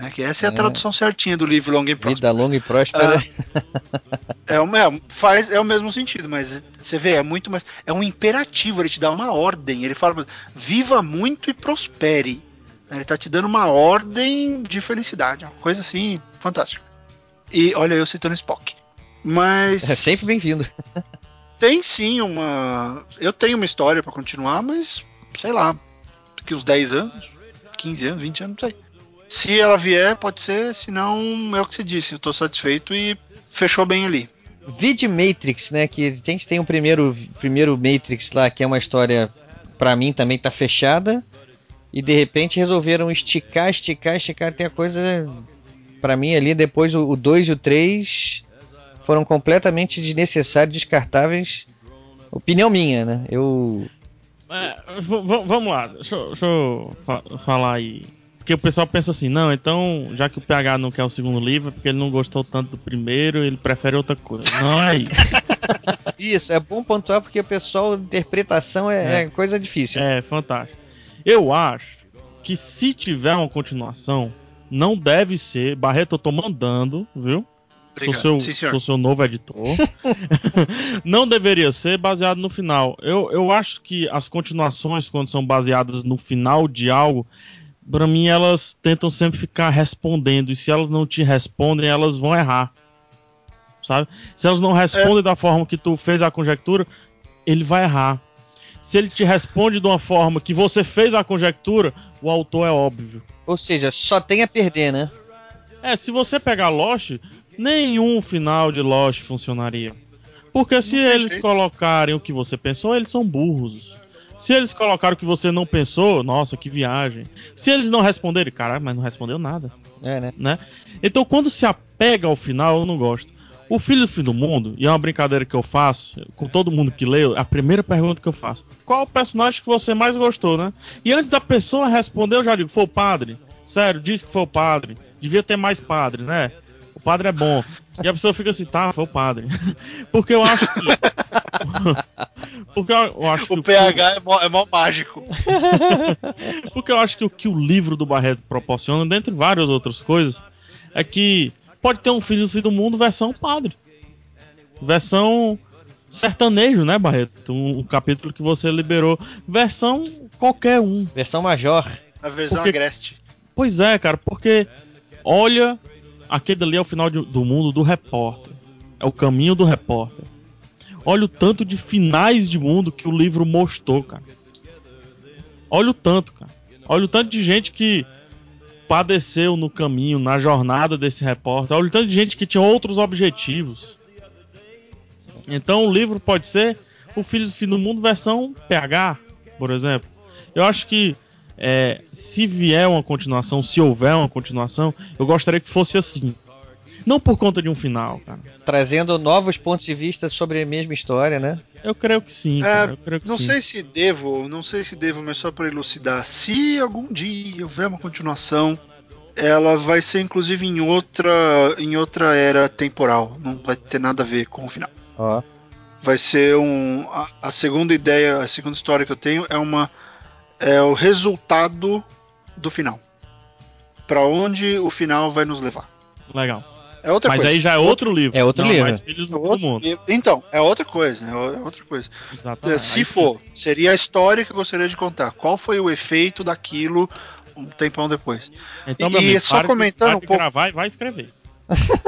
Speaker 7: Né, que essa é a é. tradução certinha do livro Longa e Próspera.
Speaker 5: Vida longa e próspera.
Speaker 7: Ah, é, é, faz, é o mesmo sentido, mas você vê, é muito mais. É um imperativo, ele te dá uma ordem. Ele fala: viva muito e prospere. Ele está te dando uma ordem de felicidade. Uma coisa assim, fantástica. E olha, eu citando Spock. Mas.
Speaker 5: É sempre bem-vindo.
Speaker 7: tem sim uma. Eu tenho uma história para continuar, mas sei lá. Daqui uns 10 anos, 15 anos, 20 anos, não sei. Se ela vier, pode ser, se não, é o que você disse. Eu tô satisfeito e fechou bem ali.
Speaker 5: Vid Matrix, né? Que a gente tem o um primeiro, primeiro Matrix lá, que é uma história, para mim também tá fechada. E de repente resolveram esticar, esticar, esticar até a coisa. para mim ali, depois o 2 e o 3 foram completamente desnecessários, descartáveis. Opinião minha, né? Eu.
Speaker 6: É, vamos lá, deixa, deixa eu fa falar aí porque o pessoal pensa assim, não, então, já que o PH não quer o segundo livro, é porque ele não gostou tanto do primeiro, ele prefere outra coisa. Não é isso.
Speaker 5: isso, é bom pontuar porque o pessoal, interpretação é, é. é coisa difícil.
Speaker 6: É, fantástico. Eu acho que se tiver uma continuação, não deve ser. Barreto, eu tô mandando, viu? Obrigado. Sou seu, Sim, sou seu novo editor. não deveria ser baseado no final. Eu, eu acho que as continuações, quando são baseadas no final de algo, para mim elas tentam sempre ficar respondendo e se elas não te respondem, elas vão errar. Sabe? Se elas não respondem é. da forma que tu fez a conjectura, ele vai errar. Se ele te responde de uma forma que você fez a conjectura, o autor é óbvio.
Speaker 5: Ou seja, só tem a perder, né?
Speaker 6: É, se você pegar Lost, nenhum final de Lost funcionaria. Porque se eles colocarem o que você pensou, eles são burros. Se eles colocaram que você não pensou, nossa, que viagem. Se eles não responderem, caralho, mas não respondeu nada.
Speaker 5: É, né?
Speaker 6: né? Então quando se apega ao final, eu não gosto. O Filho do Fim do Mundo, e é uma brincadeira que eu faço com todo mundo que lê, a primeira pergunta que eu faço: qual o personagem que você mais gostou, né? E antes da pessoa responder, eu já digo: foi o padre. Sério, disse que foi o padre. Devia ter mais padre, né? O padre é bom. E a pessoa fica assim, tá, foi o padre. Porque eu acho que.
Speaker 7: Porque eu acho que. O PH é mó, é mó mágico.
Speaker 6: Porque eu acho que o que o livro do Barreto proporciona, dentre várias outras coisas, é que pode ter um filho do fim do mundo versão padre. Versão sertanejo, né, Barreto? Um, um, capítulo que você liberou. Versão qualquer um.
Speaker 5: Versão major.
Speaker 7: A versão porque, agreste.
Speaker 6: Pois é, cara, porque olha aquele ali é o final de, do mundo do repórter. É o caminho do repórter. Olha o tanto de finais de mundo que o livro mostrou, cara. Olha o tanto, cara. Olha o tanto de gente que padeceu no caminho, na jornada desse repórter. Olha o tanto de gente que tinha outros objetivos. Então o livro pode ser o Filho do Fim do Mundo versão PH, por exemplo. Eu acho que é, se vier uma continuação, se houver uma continuação, eu gostaria que fosse assim. Não por conta de um final, cara.
Speaker 5: Trazendo novos pontos de vista sobre a mesma história, né?
Speaker 6: Eu creio que sim. É,
Speaker 7: que não
Speaker 6: sim.
Speaker 7: sei se devo, não sei se devo, mas só para elucidar. Se algum dia houver uma continuação, ela vai ser inclusive em outra, em outra era temporal. Não vai ter nada a ver com o final.
Speaker 5: Ó.
Speaker 7: Vai ser um. A, a segunda ideia, a segunda história que eu tenho é uma é o resultado do final. Para onde o final vai nos levar.
Speaker 6: Legal.
Speaker 7: É outra
Speaker 6: Mas
Speaker 7: coisa.
Speaker 6: aí já é outro livro.
Speaker 5: É outro
Speaker 6: não,
Speaker 5: livro.
Speaker 6: Mais filhos do outro mundo.
Speaker 7: Livro. Então, é outra coisa. É outra coisa.
Speaker 6: Exatamente.
Speaker 7: Se aí for, sim. seria a história que eu gostaria de contar. Qual foi o efeito daquilo um tempão depois.
Speaker 6: Então, e, meu amigo, só comentando um pouco. Gravar e vai escrever.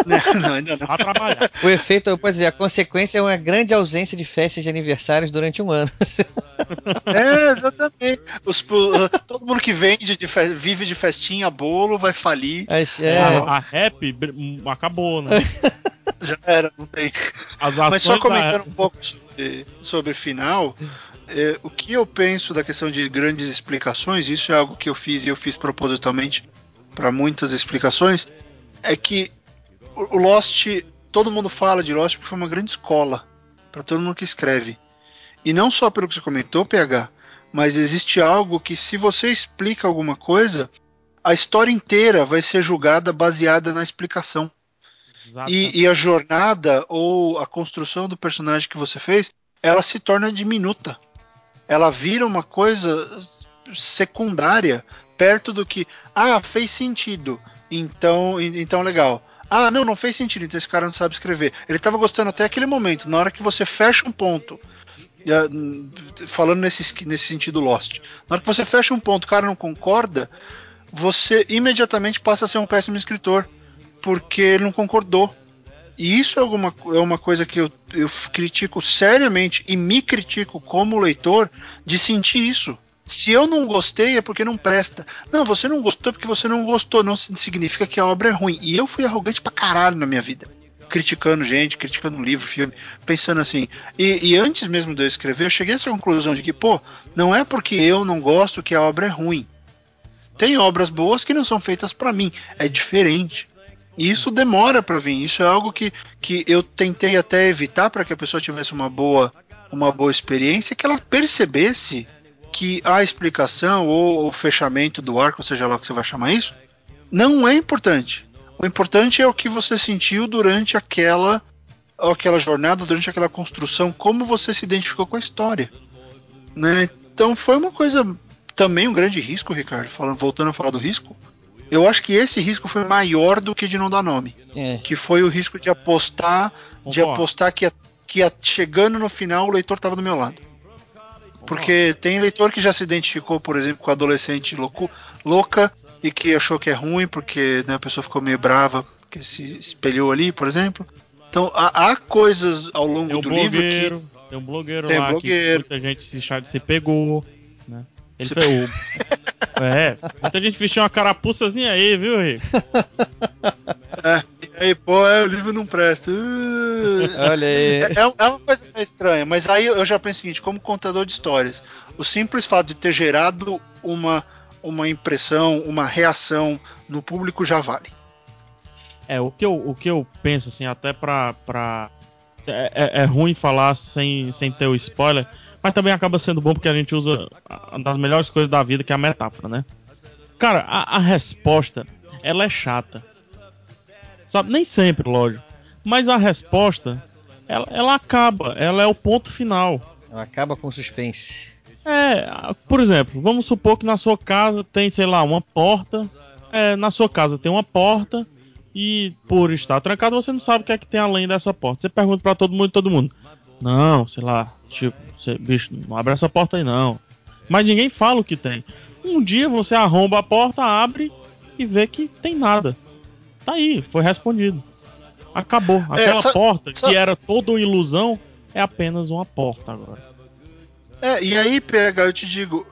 Speaker 7: Não, não, ainda não.
Speaker 6: trabalhar.
Speaker 5: O efeito, pois é, a consequência é uma grande ausência de festas de aniversários durante um ano.
Speaker 7: é, exatamente. Os, todo mundo que vende, de fe, vive de festinha, bolo, vai falir.
Speaker 6: É, a, a rap acabou, né?
Speaker 7: Já era, não tem. Mas só comentando da... um pouco sobre, sobre final. É, o que eu penso da questão de grandes explicações, isso é algo que eu fiz e eu fiz propositalmente para muitas explicações, é que o Lost, todo mundo fala de Lost porque foi uma grande escola para todo mundo que escreve. E não só pelo que você comentou, PH, mas existe algo que se você explica alguma coisa, a história inteira vai ser julgada baseada na explicação. E, e, a jornada ou a construção do personagem que você fez, ela se torna diminuta. Ela vira uma coisa secundária perto do que ah fez sentido, então então legal. Ah, não, não fez sentido, então esse cara não sabe escrever. Ele estava gostando até aquele momento, na hora que você fecha um ponto, falando nesse, nesse sentido Lost, na hora que você fecha um ponto, o cara não concorda, você imediatamente passa a ser um péssimo escritor, porque ele não concordou. E isso é, alguma, é uma coisa que eu, eu critico seriamente e me critico como leitor de sentir isso. Se eu não gostei é porque não presta. Não, você não gostou porque você não gostou. Não significa que a obra é ruim. E eu fui arrogante pra caralho na minha vida. Criticando gente, criticando livro, filme, pensando assim. E, e antes mesmo de eu escrever, eu cheguei a essa conclusão de que, pô, não é porque eu não gosto que a obra é ruim. Tem obras boas que não são feitas para mim. É diferente. E isso demora para vir. Isso é algo que, que eu tentei até evitar para que a pessoa tivesse uma boa, uma boa experiência, que ela percebesse que a explicação ou o fechamento do arco, seja lá o que você vai chamar isso, não é importante. O importante é o que você sentiu durante aquela aquela jornada, durante aquela construção, como você se identificou com a história. Né? Então foi uma coisa também um grande risco, Ricardo, falando, voltando a falar do risco. Eu acho que esse risco foi maior do que de não dar nome. É. Que foi o risco de apostar, de apostar que, que chegando no final o leitor estava do meu lado. Porque tem leitor que já se identificou, por exemplo, com adolescente louco, louca e que achou que é ruim porque né, a pessoa ficou meio brava porque se espelhou ali, por exemplo. Então há, há coisas ao longo tem um do livro que
Speaker 6: tem um blogueiro tem lá blogueiro. que muita gente se, se pegou, né? Ele se... foi o É, muita gente vestiu uma carapuçazinha aí, viu, Rico?
Speaker 7: É, aí, pô, é, o livro não presta. Uh,
Speaker 5: Olha aí.
Speaker 7: É, é, uma coisa meio estranha, mas aí eu já penso o seguinte: como contador de histórias, o simples fato de ter gerado uma, uma impressão, uma reação no público já vale.
Speaker 6: É, o que eu, o que eu penso, assim, até pra. pra é, é, é ruim falar sem, sem ter o spoiler mas também acaba sendo bom porque a gente usa uma das melhores coisas da vida, que é a metáfora, né? Cara, a, a resposta, ela é chata. Sabe? Nem sempre, lógico. Mas a resposta, ela, ela acaba, ela é o ponto final.
Speaker 5: Ela acaba com suspense.
Speaker 6: É, por exemplo, vamos supor que na sua casa tem, sei lá, uma porta. É, na sua casa tem uma porta e por estar trancado você não sabe o que é que tem além dessa porta. Você pergunta para todo mundo, todo mundo. Não, sei lá, tipo, você, bicho, não abre essa porta aí não. Mas ninguém fala o que tem. Um dia você arromba a porta, abre e vê que tem nada. Tá aí, foi respondido. Acabou. É, Aquela é, porta que era toda uma ilusão é apenas uma porta agora.
Speaker 7: É, e aí, PH, eu te digo,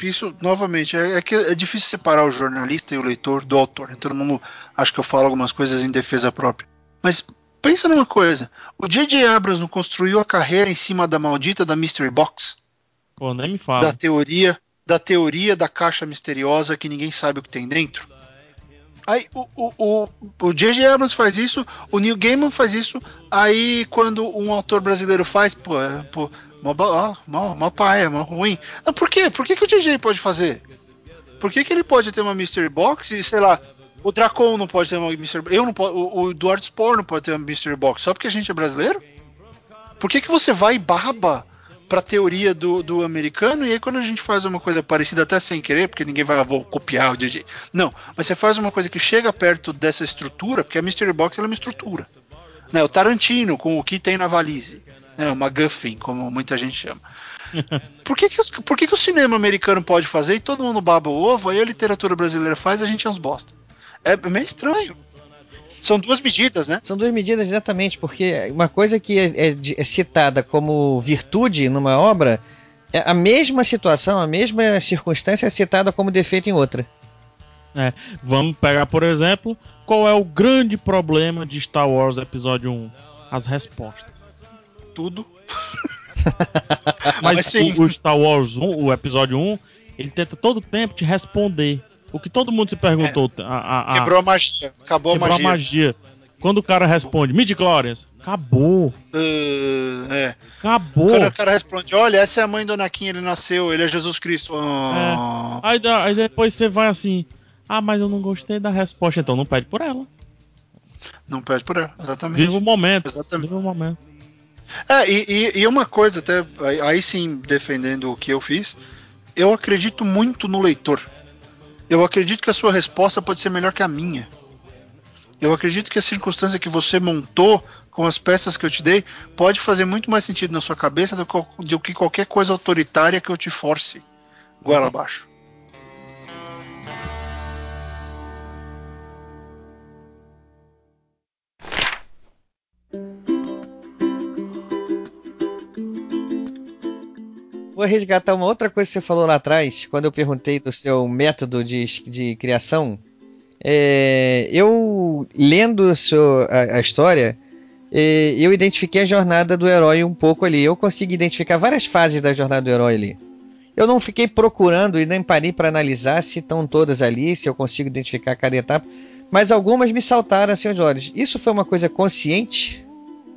Speaker 7: isso novamente, é, é, que é difícil separar o jornalista e o leitor do autor. Todo mundo acha que eu falo algumas coisas em defesa própria. Mas Pensa numa coisa: o J.J. Abrams não construiu a carreira em cima da maldita da Mystery Box?
Speaker 6: Pô, nem me fala.
Speaker 7: Da teoria, da teoria da caixa misteriosa que ninguém sabe o que tem dentro? Aí o, o, o, J.J. Abrams faz isso, o Neil Gaiman faz isso, aí quando um autor brasileiro faz, pô, é, pô mó, ó, mó, mó paia, mó ruim. Ah, por quê? Por que, que o J.J. pode fazer? Por que, que ele pode ter uma Mystery Box e, sei lá, o Dracon não pode ter uma Mystery Box. Eu não posso, o, o Eduardo Spore não pode ter uma Mystery Box só porque a gente é brasileiro? Por que, que você vai e baba pra teoria do, do americano e aí quando a gente faz uma coisa parecida, até sem querer, porque ninguém vai vou copiar o DJ. Não, mas você faz uma coisa que chega perto dessa estrutura, porque a Mystery Box é uma estrutura. Né, o Tarantino com o que tem na valise. Né, uma Guffin, como muita gente chama. Por que, que, os, por que, que o cinema americano pode fazer e todo mundo baba o ovo, aí a literatura brasileira faz e a gente é uns bosta? É meio estranho. São duas medidas, né?
Speaker 5: São duas medidas, exatamente, porque uma coisa que é, é, é, citada como virtude numa obra, é a mesma situação, a mesma circunstância é citada como defeito em outra.
Speaker 6: É, vamos pegar, por exemplo, qual é o grande problema de Star Wars Episódio 1? As respostas.
Speaker 7: Tudo.
Speaker 6: Mas, Mas o, o Star Wars 1, o Episódio 1, ele tenta todo o tempo te responder o que todo mundo se perguntou. É. A,
Speaker 7: a, quebrou a magia. Acabou
Speaker 6: quebrou
Speaker 7: a magia.
Speaker 6: a magia. Quando o cara responde, mid glórias, acabou.
Speaker 7: Uh, é.
Speaker 6: Acabou.
Speaker 7: Quando o cara responde, olha, essa é a mãe do Anakin, ele nasceu, ele é Jesus Cristo. Oh.
Speaker 6: É. Aí, aí depois você vai assim, ah, mas eu não gostei da resposta, então não pede por ela.
Speaker 7: Não perde por ela, exatamente.
Speaker 6: Viva o momento. Exatamente. Viva o momento.
Speaker 7: É, e, e, e uma coisa, até aí sim, defendendo o que eu fiz, eu acredito muito no leitor. Eu acredito que a sua resposta pode ser melhor que a minha. Eu acredito que a circunstância que você montou com as peças que eu te dei pode fazer muito mais sentido na sua cabeça do que qualquer coisa autoritária que eu te force goela abaixo.
Speaker 5: Vou resgatar uma outra coisa que você falou lá atrás, quando eu perguntei do seu método de, de criação. É, eu, lendo a, a história, é, eu identifiquei a jornada do herói um pouco ali. Eu consegui identificar várias fases da jornada do herói ali. Eu não fiquei procurando e nem parei para analisar se estão todas ali, se eu consigo identificar cada etapa, mas algumas me saltaram assim aos olhos. Isso foi uma coisa consciente?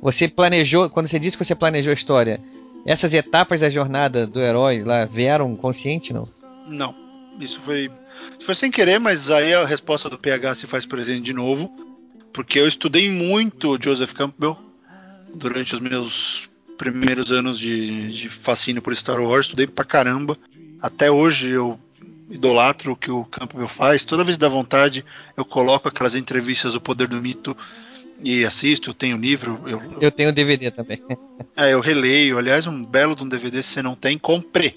Speaker 5: Você planejou, quando você disse que você planejou a história, essas etapas da jornada do herói lá vieram consciente, não?
Speaker 7: Não. Isso foi, foi sem querer, mas aí a resposta do PH se faz presente de novo. Porque eu estudei muito Joseph Campbell durante os meus primeiros anos de, de fascínio por Star Wars. Estudei pra caramba. Até hoje eu idolatro o que o Campbell faz. Toda vez que dá vontade, eu coloco aquelas entrevistas do Poder do Mito e assisto, eu tenho livro. Eu,
Speaker 5: eu tenho DVD também.
Speaker 7: É, eu releio. Aliás, um belo de um DVD, se você não tem, compre.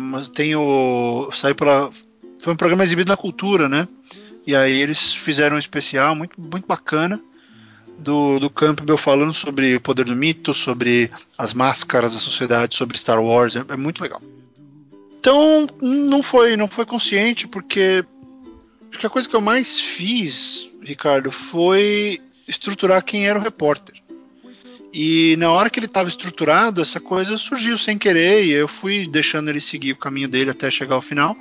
Speaker 7: Mas tenho. Saiu pela. Foi um programa exibido na cultura, né? E aí eles fizeram um especial muito, muito bacana do, do Campbell falando sobre o poder do mito, sobre as máscaras da sociedade, sobre Star Wars. É, é muito legal. Então não foi, não foi consciente, porque acho que a coisa que eu mais fiz, Ricardo, foi estruturar quem era o repórter. E na hora que ele estava estruturado, essa coisa surgiu sem querer e eu fui deixando ele seguir o caminho dele até chegar ao final.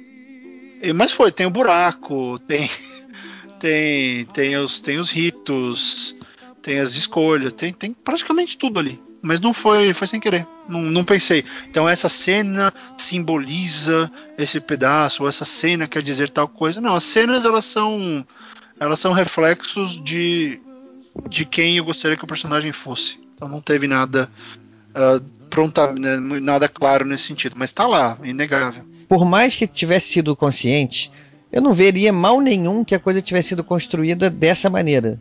Speaker 7: E, mas foi, tem o buraco, tem tem tem os tem os ritos, tem as escolhas, tem, tem praticamente tudo ali. Mas não foi foi sem querer, não, não pensei. Então essa cena simboliza esse pedaço, ou essa cena quer dizer tal coisa. Não, as cenas elas são elas são reflexos de de quem eu gostaria que o personagem fosse. Então não teve nada uh, pronta, né, nada claro nesse sentido, mas está lá, inegável.
Speaker 5: Por mais que tivesse sido consciente, eu não veria mal nenhum que a coisa tivesse sido construída dessa maneira.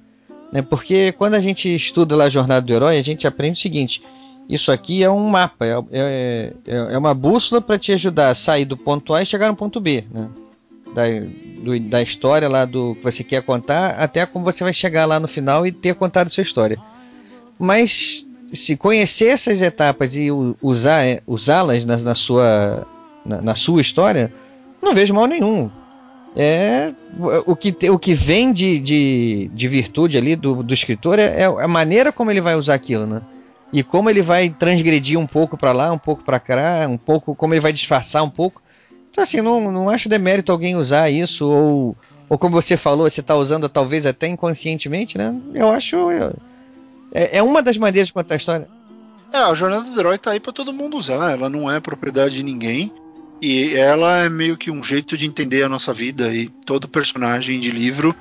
Speaker 5: Né? Porque quando a gente estuda lá a jornada do herói, a gente aprende o seguinte: isso aqui é um mapa, é, é, é uma bússola para te ajudar a sair do ponto A e chegar no ponto B. Né? Da, do, da história lá do que você quer contar, até como você vai chegar lá no final e ter contado sua história. Mas se conhecer essas etapas e usar é, usá-las na, na, sua na, na, sua história, não vejo mal nenhum. É o que, o que vem de, de, de virtude ali do, do escritor é, é a maneira como ele vai usar aquilo, né? E como ele vai transgredir um pouco para lá, um pouco para cá, um pouco como ele vai disfarçar um pouco então, assim, não, não acho demérito alguém usar isso, ou, ou como você falou, você está usando talvez até inconscientemente, né? Eu acho. Eu, é, é, uma das maneiras de contar a história.
Speaker 7: É, a jornada do herói tá aí para todo mundo usar, ela não é propriedade de ninguém. E ela é meio que um jeito de entender a nossa vida. E todo personagem de livro,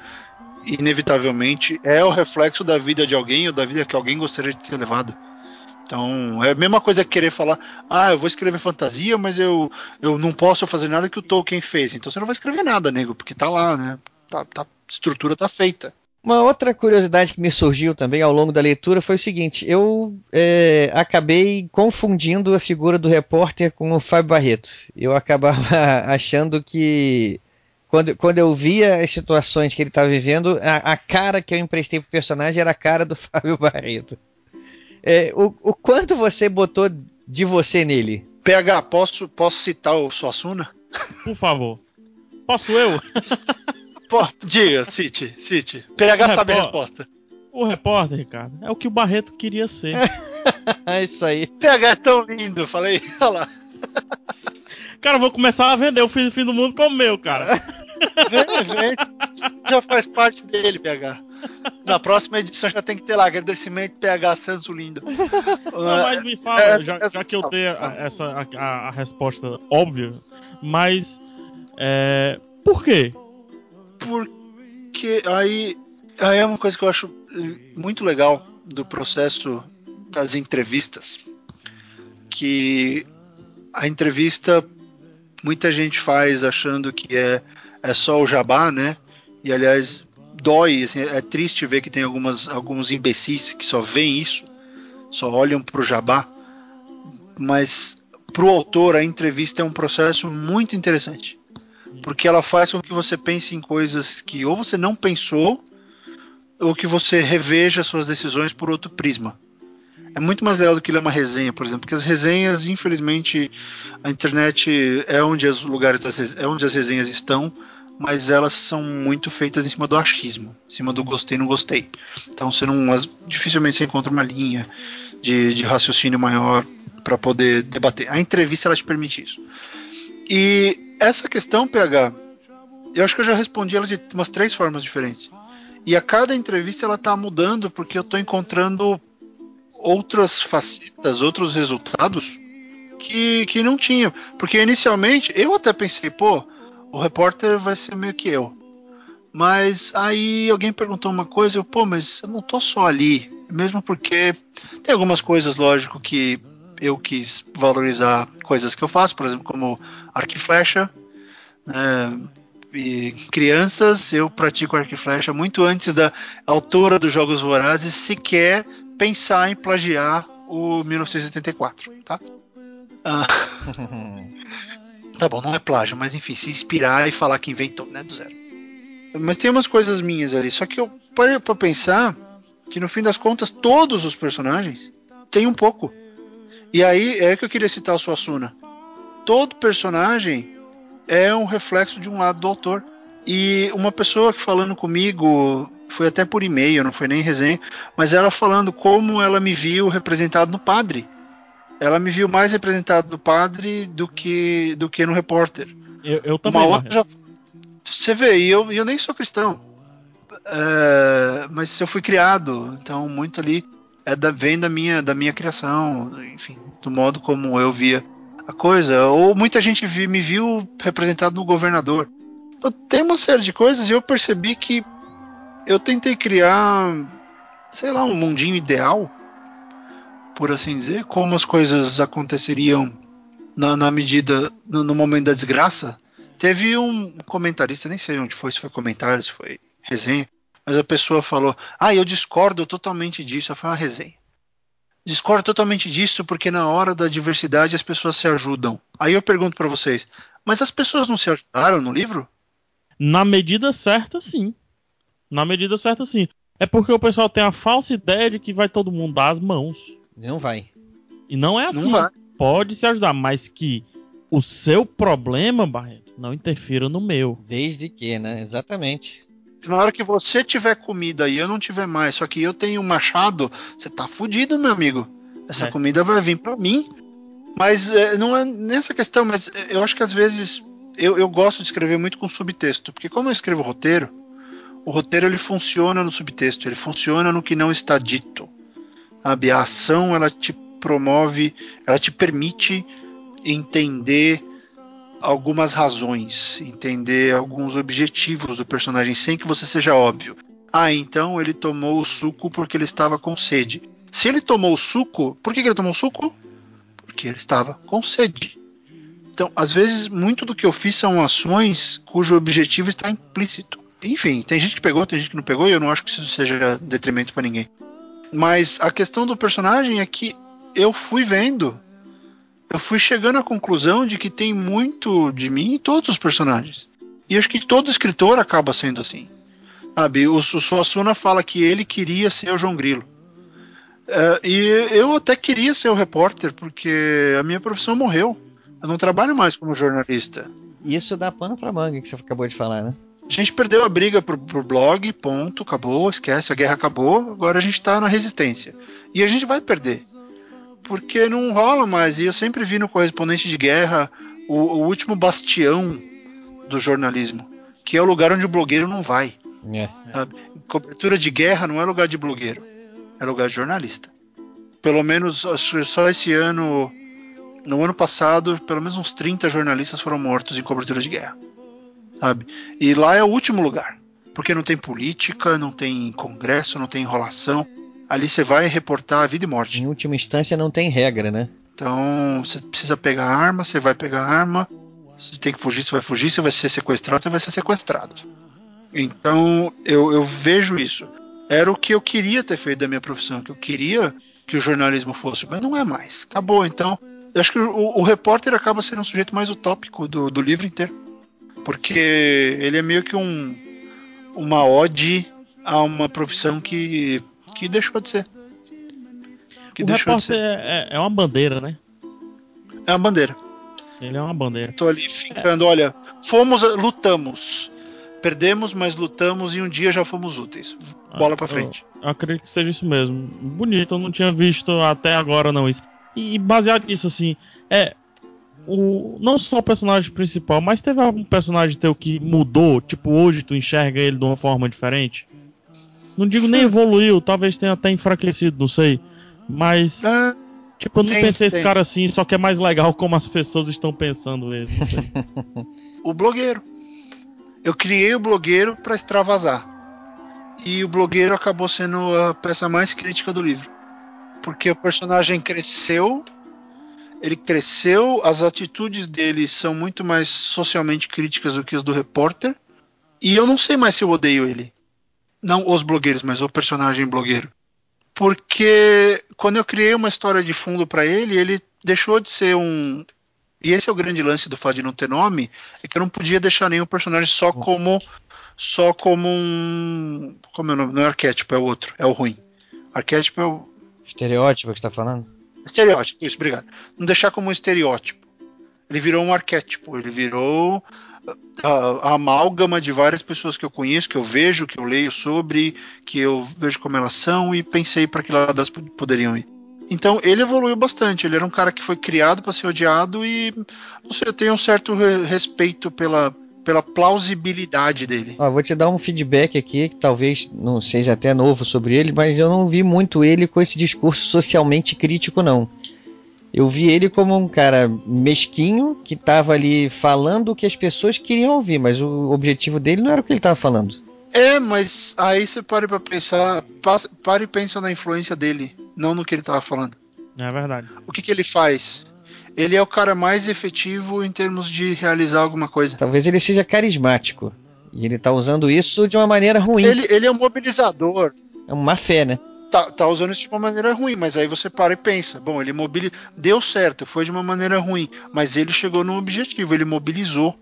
Speaker 7: inevitavelmente, é o reflexo da vida de alguém ou da vida que alguém gostaria de ter levado. Então, é a mesma coisa que querer falar, ah, eu vou escrever fantasia, mas eu, eu não posso fazer nada que o Tolkien fez. Então você não vai escrever nada, nego, porque tá lá, né? Tá, tá, estrutura tá feita.
Speaker 5: Uma outra curiosidade que me surgiu também ao longo da leitura foi o seguinte: eu é, acabei confundindo a figura do repórter com o Fábio Barreto. Eu acabava achando que quando, quando eu via as situações que ele estava vivendo, a, a, cara que eu emprestei pro personagem era a cara do Fábio Barreto. É, o, o quanto você botou de você nele?
Speaker 7: PH, posso, posso citar o Suassuna?
Speaker 6: Por favor. Posso eu?
Speaker 7: Pô, diga, cite, cite. PH sabe a resposta.
Speaker 6: O repórter, Ricardo, é o que o Barreto queria ser.
Speaker 5: é isso aí.
Speaker 7: PH é tão lindo, falei, olha lá.
Speaker 6: Cara, vou começar a vender o fim do fim do mundo como meu, cara.
Speaker 7: Já faz parte dele, PH. Na próxima edição já tem que ter lá agradecimento PH Santos Lindo.
Speaker 6: Não, mas me fala, essa, já, essa, já, que eu dei a, essa, a, a, resposta óbvia, mas é, por quê?
Speaker 7: Porque aí aí é uma coisa que eu acho muito legal do processo das entrevistas, que a entrevista muita gente faz achando que é, é só o jabá, né? E aliás, dói, assim, é triste ver que tem algumas, alguns imbecis que só veem isso, só olham para o jabá. Mas para o autor, a entrevista é um processo muito interessante. Porque ela faz com que você pense em coisas que ou você não pensou, ou que você reveja suas decisões por outro prisma. É muito mais legal do que ler uma resenha, por exemplo, porque as resenhas, infelizmente, a internet é onde os lugares é onde as resenhas estão, mas elas são muito feitas em cima do achismo, em cima do gostei não gostei. Então você não dificilmente você encontra uma linha de, de raciocínio maior para poder debater. A entrevista ela te permite isso. E essa questão, PH, eu acho que eu já respondi ela de umas três formas diferentes. E a cada entrevista ela está mudando porque eu estou encontrando outras facetas, outros resultados que, que não tinha. Porque inicialmente eu até pensei, pô, o repórter vai ser meio que eu. Mas aí alguém perguntou uma coisa, eu, pô, mas eu não tô só ali. Mesmo porque tem algumas coisas, lógico, que eu quis valorizar coisas que eu faço, por exemplo, como arco e flecha. Né? E crianças, eu pratico arco e flecha muito antes da autora dos Jogos Vorazes sequer pensar em plagiar o 1984, tá? Ah, tá bom, não é plágio, mas enfim, se inspirar e falar que inventou, né, do zero. Mas tem umas coisas minhas ali, só que eu parei pra pensar que no fim das contas todos os personagens têm um pouco. E aí é que eu queria citar o Suassuna. Todo personagem é um reflexo de um lado do autor. E uma pessoa que falando comigo foi até por e-mail, não foi nem resenha, mas ela falando como ela me viu representado no padre. Ela me viu mais representado no padre do que do que no repórter.
Speaker 6: Eu, eu também.
Speaker 7: Uma outra já, você vê, e eu, eu nem sou cristão, é, mas eu fui criado, então muito ali é da, vem da minha da minha criação, enfim, do modo como eu via a coisa. Ou muita gente vi, me viu representado no governador. Então, tem uma série de coisas e eu percebi que eu tentei criar, sei lá, um mundinho ideal, por assim dizer, como as coisas aconteceriam na, na medida, no, no, momento da desgraça. Teve um comentarista, nem sei onde foi, se foi comentário, se foi resenha, mas a pessoa falou: Ah, eu discordo totalmente disso. Foi uma resenha. Discordo totalmente disso porque na hora da diversidade as pessoas se ajudam. Aí eu pergunto para vocês: Mas as pessoas não se ajudaram no livro?
Speaker 6: Na medida certa, sim. Na medida certa, sim. É porque o pessoal tem a falsa ideia de que vai todo mundo dar as mãos.
Speaker 5: Não vai.
Speaker 6: E não é assim. Não. Pode se ajudar, mas que o seu problema, Barreto, não interfira no meu.
Speaker 5: Desde que, né? Exatamente.
Speaker 7: Na hora que você tiver comida e eu não tiver mais, só que eu tenho um machado, você tá fudido, meu amigo. Essa é. comida vai vir para mim. Mas é, não é nessa questão, mas eu acho que às vezes eu, eu gosto de escrever muito com subtexto, porque como eu escrevo roteiro, o roteiro ele funciona no subtexto, ele funciona no que não está dito. Sabe? A ação ela te promove, ela te permite entender algumas razões, entender alguns objetivos do personagem sem que você seja óbvio. Ah, então ele tomou o suco porque ele estava com sede. Se ele tomou o suco, por que, que ele tomou o suco? Porque ele estava com sede. Então, às vezes, muito do que eu fiz são ações cujo objetivo está implícito. Enfim, tem gente que pegou, tem gente que não pegou, e eu não acho que isso seja detrimento para ninguém. Mas a questão do personagem é que eu fui vendo, eu fui chegando à conclusão de que tem muito de mim em todos os personagens. E acho que todo escritor acaba sendo assim. Sabe, o, o Suassuna fala que ele queria ser o João Grilo. Uh, e eu até queria ser o repórter, porque a minha profissão morreu. Eu não trabalho mais como jornalista.
Speaker 5: Isso dá pano pra manga que você acabou de falar, né?
Speaker 7: A gente perdeu a briga pro, pro blog, ponto, acabou, esquece, a guerra acabou, agora a gente tá na resistência. E a gente vai perder. Porque não rola mais. E eu sempre vi no correspondente de guerra o, o último bastião do jornalismo, que é o lugar onde o blogueiro não vai. É. Cobertura de guerra não é lugar de blogueiro, é lugar de jornalista. Pelo menos só esse ano, no ano passado, pelo menos uns 30 jornalistas foram mortos em cobertura de guerra sabe? E lá é o último lugar porque não tem política, não tem congresso, não tem enrolação. Ali você vai reportar a vida e morte.
Speaker 5: Em última instância, não tem regra, né?
Speaker 7: Então, você precisa pegar arma, você vai pegar arma. Se tem que fugir, você vai fugir. Se vai ser sequestrado, você vai ser sequestrado. Então, eu, eu vejo isso. Era o que eu queria ter feito da minha profissão, que eu queria que o jornalismo fosse, mas não é mais. Acabou. Então, eu acho que o, o repórter acaba sendo um sujeito mais utópico do, do livro inteiro. Porque ele é meio que um, uma ode a uma profissão que, que deixou de ser.
Speaker 6: Que o deixou de ser. É, é uma bandeira, né?
Speaker 7: É uma bandeira.
Speaker 6: Ele é uma bandeira.
Speaker 7: Tô ali ficando, é. olha, fomos, lutamos. Perdemos, mas lutamos e um dia já fomos úteis. Bola ah, pra frente.
Speaker 6: Eu, eu acredito que seja isso mesmo. Bonito, eu não tinha visto até agora não isso. E baseado nisso, assim, é. O, não só o personagem principal, mas teve algum personagem teu que mudou? Tipo, hoje tu enxerga ele de uma forma diferente? Não digo nem evoluiu, talvez tenha até enfraquecido, não sei. Mas. Ah, tipo, eu não tem, pensei tem. esse cara assim, só que é mais legal como as pessoas estão pensando ele.
Speaker 7: o blogueiro. Eu criei o blogueiro para extravasar. E o blogueiro acabou sendo a peça mais crítica do livro. Porque o personagem cresceu, ele cresceu, as atitudes dele são muito mais socialmente críticas do que as do repórter. E eu não sei mais se eu odeio ele. Não os blogueiros, mas o personagem blogueiro. Porque quando eu criei uma história de fundo para ele, ele deixou de ser um, e esse é o grande lance do fato de não ter nome, é que eu não podia deixar nenhum personagem só como só como um como é o nome? Não é arquétipo, é o outro, é o ruim. Arquétipo é o
Speaker 5: estereótipo que está falando?
Speaker 7: Estereótipo, isso, obrigado. Não deixar como um estereótipo. Ele virou um arquétipo, ele virou a, a, amálgama de várias pessoas que eu conheço, que eu vejo, que eu leio sobre, que eu vejo como elas são e pensei para que lado elas poderiam ir. Então ele evoluiu bastante. Ele era um cara que foi criado para ser odiado e não sei, eu tenho um certo respeito pela, pela plausibilidade dele.
Speaker 5: Ó, vou te dar um feedback aqui que talvez não seja até novo sobre ele, mas eu não vi muito ele com esse discurso socialmente crítico não. Eu vi ele como um cara mesquinho que estava ali falando o que as pessoas queriam ouvir, mas o objetivo dele não era o que ele estava falando.
Speaker 7: É, mas aí você pare pra pensar, pare e pensa na influência dele, não no que ele tava falando.
Speaker 6: É verdade.
Speaker 7: O que, que ele faz? Ele é o cara mais efetivo em termos de realizar alguma coisa.
Speaker 5: Talvez ele seja carismático. E ele tá usando isso de uma maneira ruim.
Speaker 7: Ele, ele é um mobilizador.
Speaker 5: É uma fé, né?
Speaker 7: Tá, tá, usando isso de uma maneira ruim, mas aí você para e pensa, bom, ele mobilizou, deu certo, foi de uma maneira ruim, mas ele chegou no objetivo, ele mobilizou.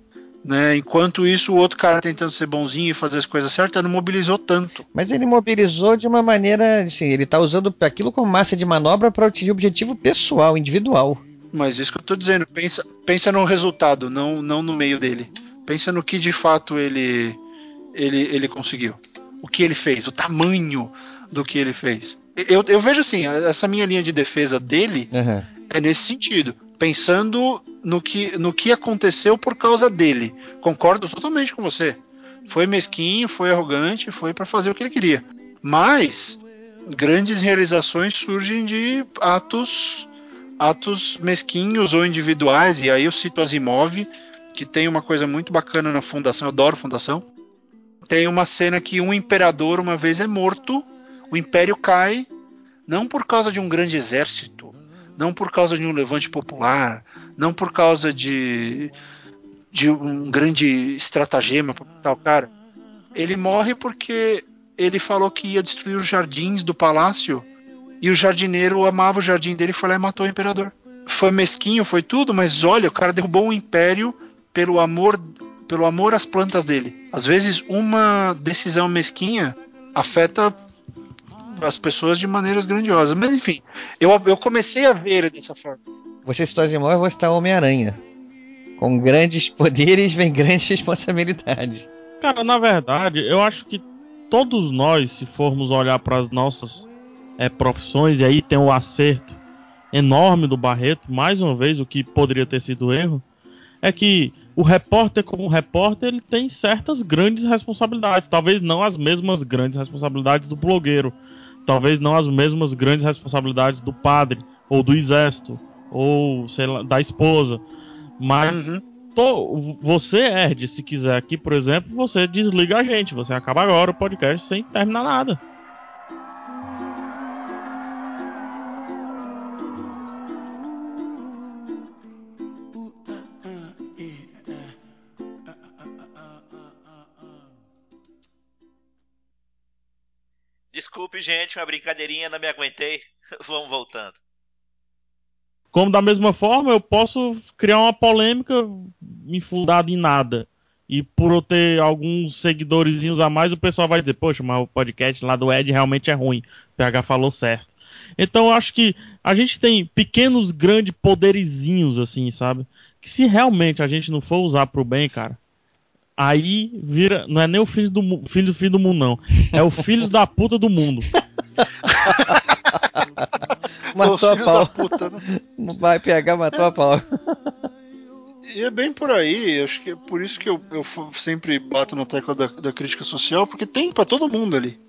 Speaker 7: Né? Enquanto isso, o outro cara tentando ser bonzinho e fazer as coisas certas não mobilizou tanto.
Speaker 5: Mas ele mobilizou de uma maneira, assim, ele está usando aquilo como massa de manobra para atingir objetivo pessoal, individual.
Speaker 7: Mas isso que eu estou dizendo, pensa, pensa no resultado, não, não no meio dele. Pensa no que de fato ele, ele, ele conseguiu. O que ele fez, o tamanho do que ele fez. Eu, eu vejo assim, essa minha linha de defesa dele uhum. é nesse sentido pensando no que, no que aconteceu por causa dele. Concordo totalmente com você. Foi mesquinho, foi arrogante, foi para fazer o que ele queria. Mas grandes realizações surgem de atos atos mesquinhos ou individuais, e aí eu cito Asimov, que tem uma coisa muito bacana na Fundação, eu adoro Fundação. Tem uma cena que um imperador uma vez é morto, o império cai, não por causa de um grande exército, não por causa de um levante popular, não por causa de, de um grande estratagema tal cara. Ele morre porque ele falou que ia destruir os jardins do palácio e o jardineiro amava o jardim dele e foi lá e matou o imperador. Foi mesquinho, foi tudo, mas olha, o cara derrubou um império pelo amor pelo amor às plantas dele. Às vezes uma decisão mesquinha afeta as pessoas de maneiras grandiosas. Mas enfim, eu, eu comecei a ver ele dessa forma.
Speaker 5: Você citou Asimov, eu vou citar Homem-Aranha. Com grandes poderes vem grandes responsabilidades.
Speaker 6: Cara, na verdade, eu acho que todos nós, se formos olhar para as nossas é, profissões, e aí tem o acerto enorme do Barreto, mais uma vez, o que poderia ter sido erro, é que o repórter, como repórter, ele tem certas grandes responsabilidades. Talvez não as mesmas grandes responsabilidades do blogueiro, talvez não as mesmas grandes responsabilidades do padre, ou do exército, ou sei lá, da esposa, mas uhum. você, Erd, se quiser aqui, por exemplo, você desliga a gente. Você acaba agora o podcast sem terminar nada.
Speaker 8: Desculpe, gente, uma brincadeirinha, não me aguentei. Vamos voltando.
Speaker 6: Como da mesma forma, eu posso criar uma polêmica infundada em nada. E por eu ter alguns seguidores a mais, o pessoal vai dizer, poxa, mas o podcast lá do Ed realmente é ruim. O PH falou certo. Então eu acho que a gente tem pequenos, grandes poderizinhos, assim, sabe? Que se realmente a gente não for usar pro bem, cara, aí vira. Não é nem o filho do filho do filho do mundo, não. É o filho da puta do mundo.
Speaker 5: matou a pau. Puta, né? Vai pegar, matou a pau.
Speaker 7: E é bem por aí, acho que é por isso que eu, eu sempre bato na tecla da, da crítica social, porque tem para todo mundo ali.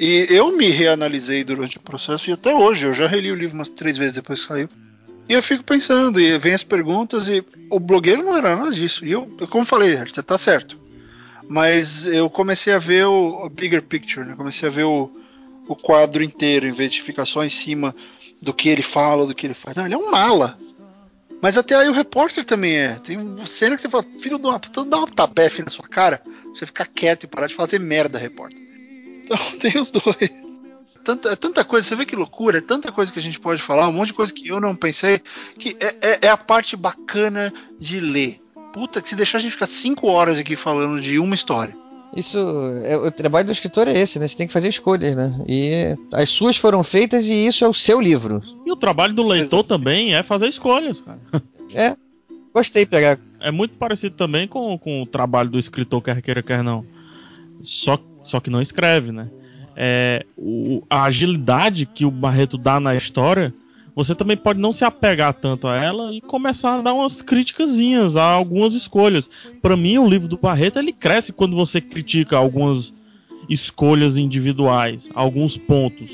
Speaker 7: E eu me reanalisei durante o processo e até hoje, eu já reli o livro umas três vezes depois que saiu. E eu fico pensando, e vem as perguntas, e o blogueiro não era nada disso. E eu, como falei, você tá certo. Mas eu comecei a ver o, bigger picture, né? Comecei a ver o, o quadro inteiro, em vez de ficar só em cima do que ele fala, do que ele faz. Não, ele é um mala. Mas até aí o repórter também é. Tem cena que você fala, filho uma puta, dá uma tabefe na sua cara, você ficar quieto e parar de fazer merda, repórter. Então tem os dois. Tanta, é tanta coisa, você vê que loucura, é tanta coisa que a gente pode falar, um monte de coisa que eu não pensei, que é, é, é a parte bacana de ler. Puta, que se deixar a gente ficar cinco horas aqui falando de uma história.
Speaker 5: Isso, é, o trabalho do escritor é esse, né? Você tem que fazer escolhas, né? E as suas foram feitas e isso é o seu livro.
Speaker 6: E o trabalho do leitor também é fazer escolhas, cara.
Speaker 5: É. Gostei de pegar.
Speaker 6: É muito parecido também com, com o trabalho do escritor, quer queira, quer não. Só, só que não escreve, né? É, o, a agilidade que o Barreto dá na história você também pode não se apegar tanto a ela e começar a dar umas críticasinhas a algumas escolhas. Para mim, o livro do Barreto ele cresce quando você critica algumas escolhas individuais, alguns pontos.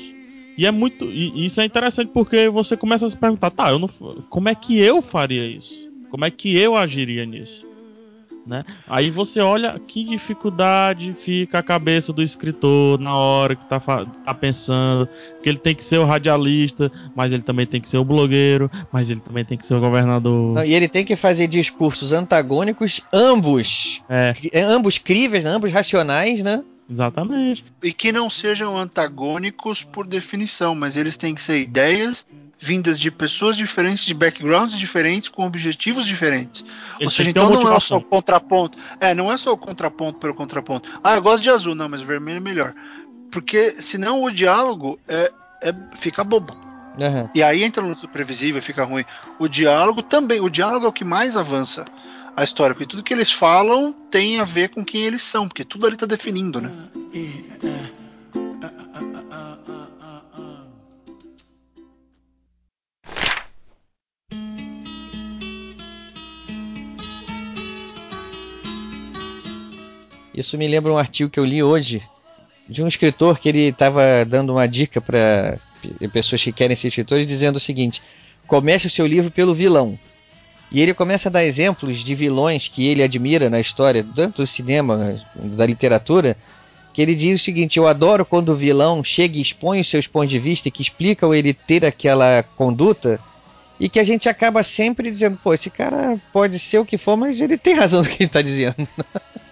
Speaker 6: E é muito, e isso é interessante porque você começa a se perguntar, tá, eu não, como é que eu faria isso? Como é que eu agiria nisso? Né? Aí você olha que dificuldade fica a cabeça do escritor na hora que tá, tá pensando que ele tem que ser o radialista, mas ele também tem que ser o blogueiro, mas ele também tem que ser o governador.
Speaker 5: Não, e ele tem que fazer discursos antagônicos, ambos,
Speaker 6: é.
Speaker 5: é ambos críveis, né? ambos racionais, né?
Speaker 6: Exatamente.
Speaker 7: E que não sejam antagônicos por definição, mas eles têm que ser ideias vindas de pessoas diferentes, de backgrounds diferentes, com objetivos diferentes. Ou seja, então não é só o contraponto. É, não é só o contraponto pelo contraponto. Ah, eu gosto de azul, não, mas vermelho é melhor. Porque senão o diálogo é, é fica bobo. Uhum. E aí entra no previsível, fica ruim. O diálogo também, o diálogo é o que mais avança a história, porque tudo que eles falam tem a ver com quem eles são, porque tudo ali está definindo, né?
Speaker 5: Isso me lembra um artigo que eu li hoje de um escritor que ele estava dando uma dica para pessoas que querem ser escritores, dizendo o seguinte: comece o seu livro pelo vilão. E ele começa a dar exemplos de vilões que ele admira na história, tanto do cinema, da literatura, que ele diz o seguinte: Eu adoro quando o vilão chega e expõe os seus pontos de vista e que explica ele ter aquela conduta, e que a gente acaba sempre dizendo, pô, esse cara pode ser o que for, mas ele tem razão no que ele está dizendo.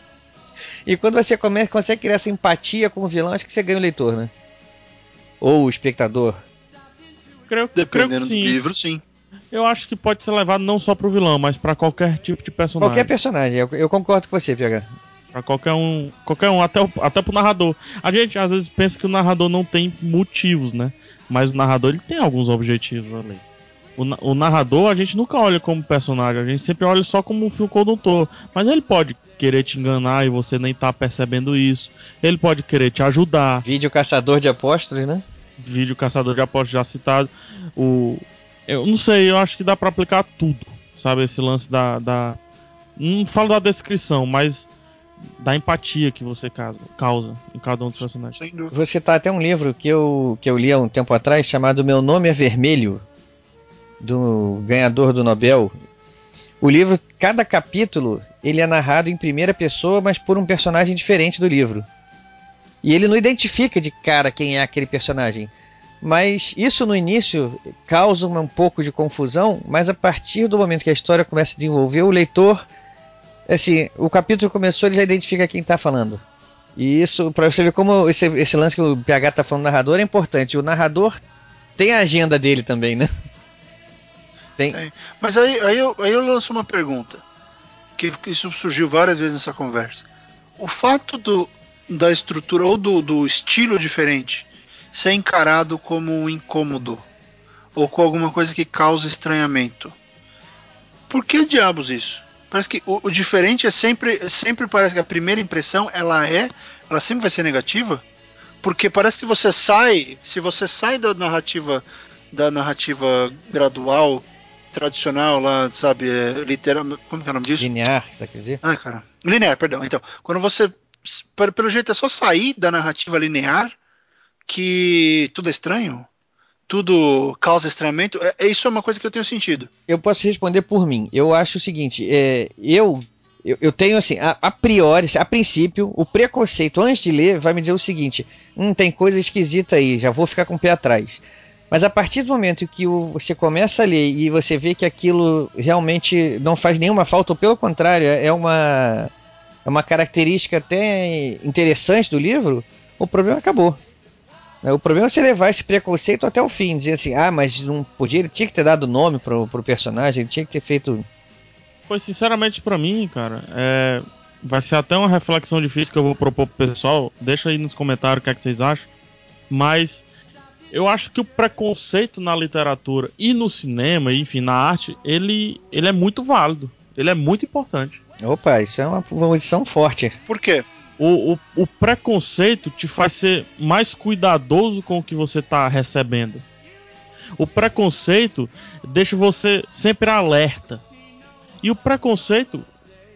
Speaker 5: E quando você começa, consegue criar essa empatia com o vilão, acho que você ganha o leitor, né? Ou o espectador.
Speaker 6: Creio, Dependendo creio que sim. do livro, sim. Eu acho que pode ser levado não só pro vilão, mas para qualquer tipo de personagem.
Speaker 5: Qualquer personagem, eu, eu concordo com você, PH.
Speaker 6: Pra qualquer um, qualquer um, até, o, até pro narrador. A gente às vezes pensa que o narrador não tem motivos, né? Mas o narrador ele tem alguns objetivos ali. O, o narrador a gente nunca olha como personagem, a gente sempre olha só como um fio condutor. Mas ele pode querer te enganar e você nem tá percebendo isso. Ele pode querer te ajudar.
Speaker 5: Vídeo caçador de apóstolos, né?
Speaker 6: Vídeo caçador de apóstolos já citado. O eu não sei, eu acho que dá para aplicar tudo, sabe? Esse lance da, da não falo da descrição, mas da empatia que você causa, causa em cada um dos personagens.
Speaker 5: Você tá até um livro que eu, que eu li há um tempo atrás chamado Meu Nome é Vermelho, do ganhador do Nobel, o livro, cada capítulo, ele é narrado em primeira pessoa, mas por um personagem diferente do livro. E ele não identifica de cara quem é aquele personagem. Mas isso no início causa um pouco de confusão, mas a partir do momento que a história começa a desenvolver, o leitor, assim, o capítulo começou, ele já identifica quem está falando. E isso, para você ver como esse, esse, lance que o PH está falando narrador é importante. O narrador tem a agenda dele também, né?
Speaker 7: Tem. Mas aí, aí, eu, aí eu lanço uma pergunta, que, que isso surgiu várias vezes nessa conversa. O fato do, da estrutura ou do, do estilo diferente ser encarado como um incômodo ou com alguma coisa que causa estranhamento. Por que diabos isso? Parece que o, o, diferente é sempre, sempre parece que a primeira impressão ela é, ela sempre vai ser negativa, porque parece que você sai, se você sai da narrativa da narrativa gradual tradicional lá, sabe, é, literal, como que é o nome disso?
Speaker 5: Linear, você quer dizer?
Speaker 7: Ah, cara. Linear, perdão. Então, quando você pelo jeito é só sair da narrativa linear que tudo é estranho, tudo causa estranhamento. É, é, isso é uma coisa que eu tenho sentido.
Speaker 5: Eu posso responder por mim. Eu acho o seguinte: é, eu, eu, eu, tenho assim, a, a, priori, a princípio, o preconceito antes de ler vai me dizer o seguinte: hum, tem coisa esquisita aí, já vou ficar com o pé atrás. Mas a partir do momento que você começa a ler e você vê que aquilo realmente não faz nenhuma falta, ou pelo contrário, é uma, é uma característica até interessante do livro, o problema acabou. Né, o problema é você levar esse preconceito até o fim, dizer assim, ah, mas não podia, ele tinha que ter dado nome pro, pro personagem, ele tinha que ter feito.
Speaker 6: Pois, sinceramente, para mim, cara, é... vai ser até uma reflexão difícil que eu vou propor pro pessoal. Deixa aí nos comentários o que, é que vocês acham. Mas eu acho que o preconceito na literatura e no cinema, enfim, na arte, ele, ele é muito válido. Ele é muito importante.
Speaker 5: Opa, isso é uma posição forte.
Speaker 7: Por quê?
Speaker 6: o, o, o, preconceito te faz ser mais cuidadoso com o que você está recebendo. O preconceito deixa você sempre alerta. E o preconceito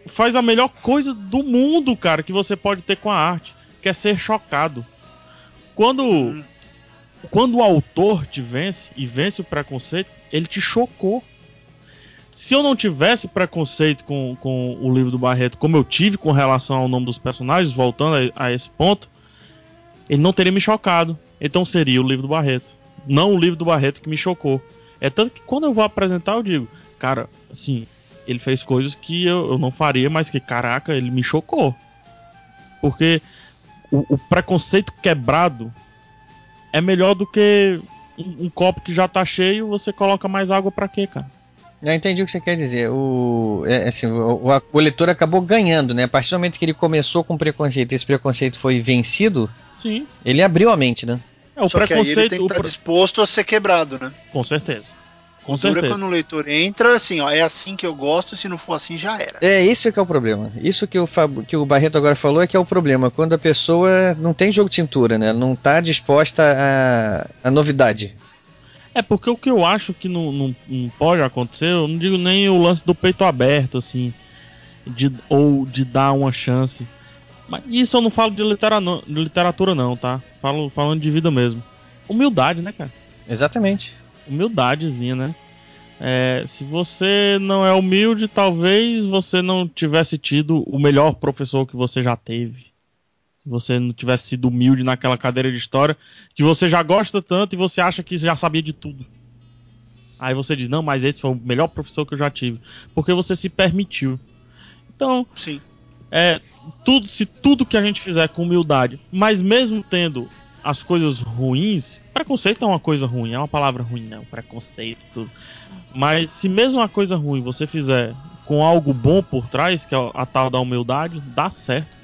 Speaker 6: faz a melhor coisa do mundo, cara, que você pode ter com a arte, que é ser chocado. Quando hum. Quando o autor te vence e vence o preconceito, ele te chocou se eu não tivesse preconceito com, com o livro do Barreto, como eu tive com relação ao nome dos personagens, voltando a, a esse ponto, ele não teria me chocado. Então seria o livro do Barreto. Não o livro do Barreto que me chocou. É tanto que quando eu vou apresentar, eu digo, cara, assim, ele fez coisas que eu, eu não faria, mas que, caraca, ele me chocou. Porque o, o preconceito quebrado é melhor do que um, um, copo que já tá cheio, você coloca mais água para quê, cara?
Speaker 5: Eu entendi o que você quer dizer. O, é, assim, o, o, o, leitor acabou ganhando, né? A partir do momento que ele começou com preconceito e esse preconceito foi vencido,
Speaker 6: Sim.
Speaker 5: ele abriu a mente, né?
Speaker 7: É, o Só preconceito. Que aí ele tem que estar tá disposto a ser quebrado, né?
Speaker 6: Com certeza.
Speaker 7: Com certeza. quando o leitor entra, assim, ó, é assim que eu gosto, se não for assim já era.
Speaker 5: É, isso que é o problema. Isso que o, Fab, que o Barreto agora falou é que é o problema. Quando a pessoa não tem jogo de cintura, né? Não está disposta a, a novidade.
Speaker 6: É porque o que eu acho que não, não, não, pode acontecer, eu não digo nem o lance do peito aberto, assim, de, ou de dar uma chance. Mas isso eu não falo de, litera, de literatura, não, tá? Falo falando de vida mesmo. Humildade, né, cara?
Speaker 5: Exatamente.
Speaker 6: Humildadezinha, né? É, se você não é humilde, talvez você não tivesse tido o melhor professor que você já teve você não tivesse sido humilde naquela cadeira de história, que você já gosta tanto e você acha que já sabia de tudo. Aí você diz, não, mas esse foi o melhor professor que eu já tive. Porque você se permitiu. Então,
Speaker 7: Sim.
Speaker 6: É, tudo, se tudo que a gente fizer com humildade, mas mesmo tendo as coisas ruins, preconceito é uma coisa ruim, é uma palavra ruim, né? O preconceito, tudo. Mas se mesmo uma coisa ruim você fizer com algo bom por trás, que é a tal da humildade, dá certo.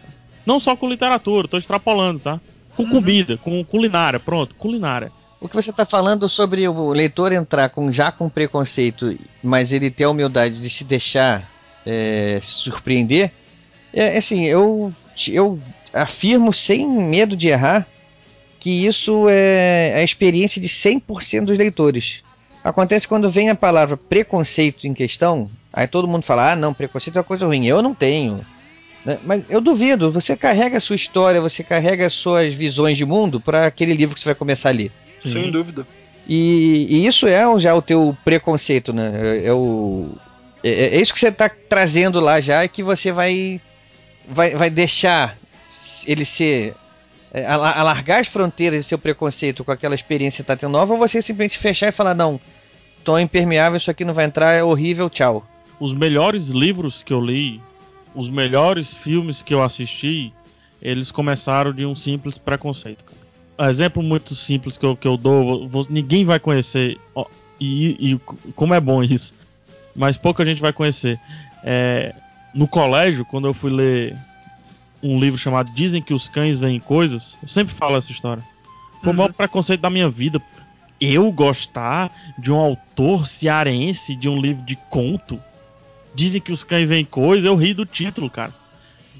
Speaker 6: Não só com literatura, tô extrapolando, tá? Com uhum. comida, com culinária, pronto, culinária.
Speaker 5: O que você está falando sobre o leitor entrar com, já com preconceito, mas ele ter a humildade de se deixar é, surpreender, é assim, eu, eu afirmo sem medo de errar que isso é a experiência de 100% dos leitores. Acontece quando vem a palavra preconceito em questão, aí todo mundo fala: ah, não, preconceito é uma coisa ruim. Eu não tenho. Né? Mas eu duvido, você carrega a sua história, você carrega as suas visões de mundo para aquele livro que você vai começar a ler.
Speaker 7: Sem dúvida.
Speaker 5: E, e, isso é já o teu preconceito, né? É, é o, é, é isso que você está trazendo lá já, é que você vai, vai, vai deixar ele ser. É, alargar as fronteiras de seu preconceito com aquela experiência que tá tendo nova, ou você simplesmente fechar e falar, não, tô impermeável, isso aqui não vai entrar, é horrível, tchau.
Speaker 6: Os melhores livros que eu li, os melhores filmes que eu assisti, eles começaram de um simples preconceito. Exemplo muito simples que eu, que eu dou, ninguém vai conhecer, e, e, como é bom isso, mas pouca gente vai conhecer. É, no colégio, quando eu fui ler um livro chamado Dizem que os cães veem coisas, eu sempre falo essa história. Foi o maior uhum. preconceito da minha vida. Eu gostar de um autor cearense de um livro de conto. Dizem que os cães veem coisas, eu ri do título, cara.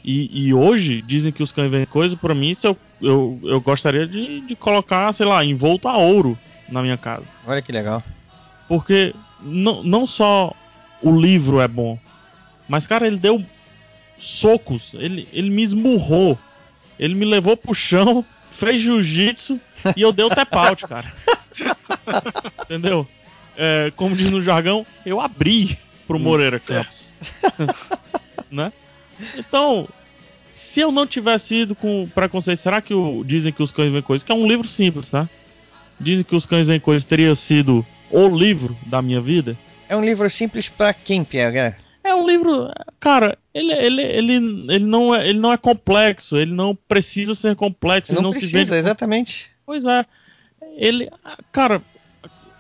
Speaker 6: E, e, hoje, dizem que os cães veem coisa, pra mim, isso eu, eu, eu gostaria de, de colocar, sei lá, envolto a ouro na minha casa.
Speaker 5: Olha que legal.
Speaker 6: Porque não, não só o livro é bom, mas, cara, ele deu socos, ele, ele me esmurrou, ele me levou pro chão, fez jiu-jitsu e eu dei o tap out, cara. Entendeu? É, como diz no jargão, eu abri pro Moreira Campos. né? Então, se eu não tivesse ido com preconceito, será que o Dizem que os cães vêm coisas, que é um livro simples, tá? Dizem que os cães vêm coisas teria sido o livro da minha vida?
Speaker 5: É um livro simples para quem, Pierre?
Speaker 6: É um livro, cara, ele, ele, ele, ele, não é, ele não é complexo, ele não precisa ser complexo,
Speaker 5: não,
Speaker 6: não
Speaker 5: precisa, se vende... exatamente.
Speaker 6: Pois é. Ele, cara,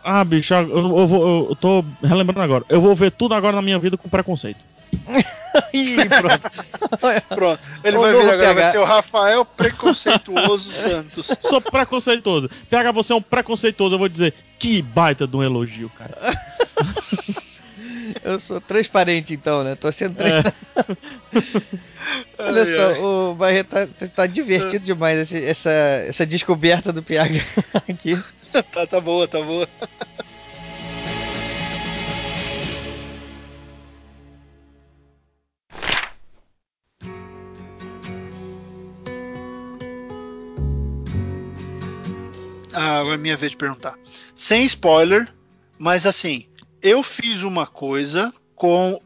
Speaker 6: ah, bicho, eu, eu, vou, eu tô relembrando agora. Eu vou ver tudo agora na minha vida com preconceito.
Speaker 7: Ih, pronto. pronto. Ele vai vir agora, vai ser o Rafael Preconceituoso Santos.
Speaker 6: Sou preconceituoso. PH, você é um preconceituoso, eu vou dizer. Que baita de um elogio, cara.
Speaker 5: Eu sou transparente então, né? Tô sendo é. Olha ai, só, ai. o Barreto tá, tá divertido demais esse, essa, essa descoberta do PH aqui.
Speaker 7: tá, tá boa, tá boa. Ah, agora é minha vez de perguntar. Sem spoiler, mas assim, eu fiz uma coisa com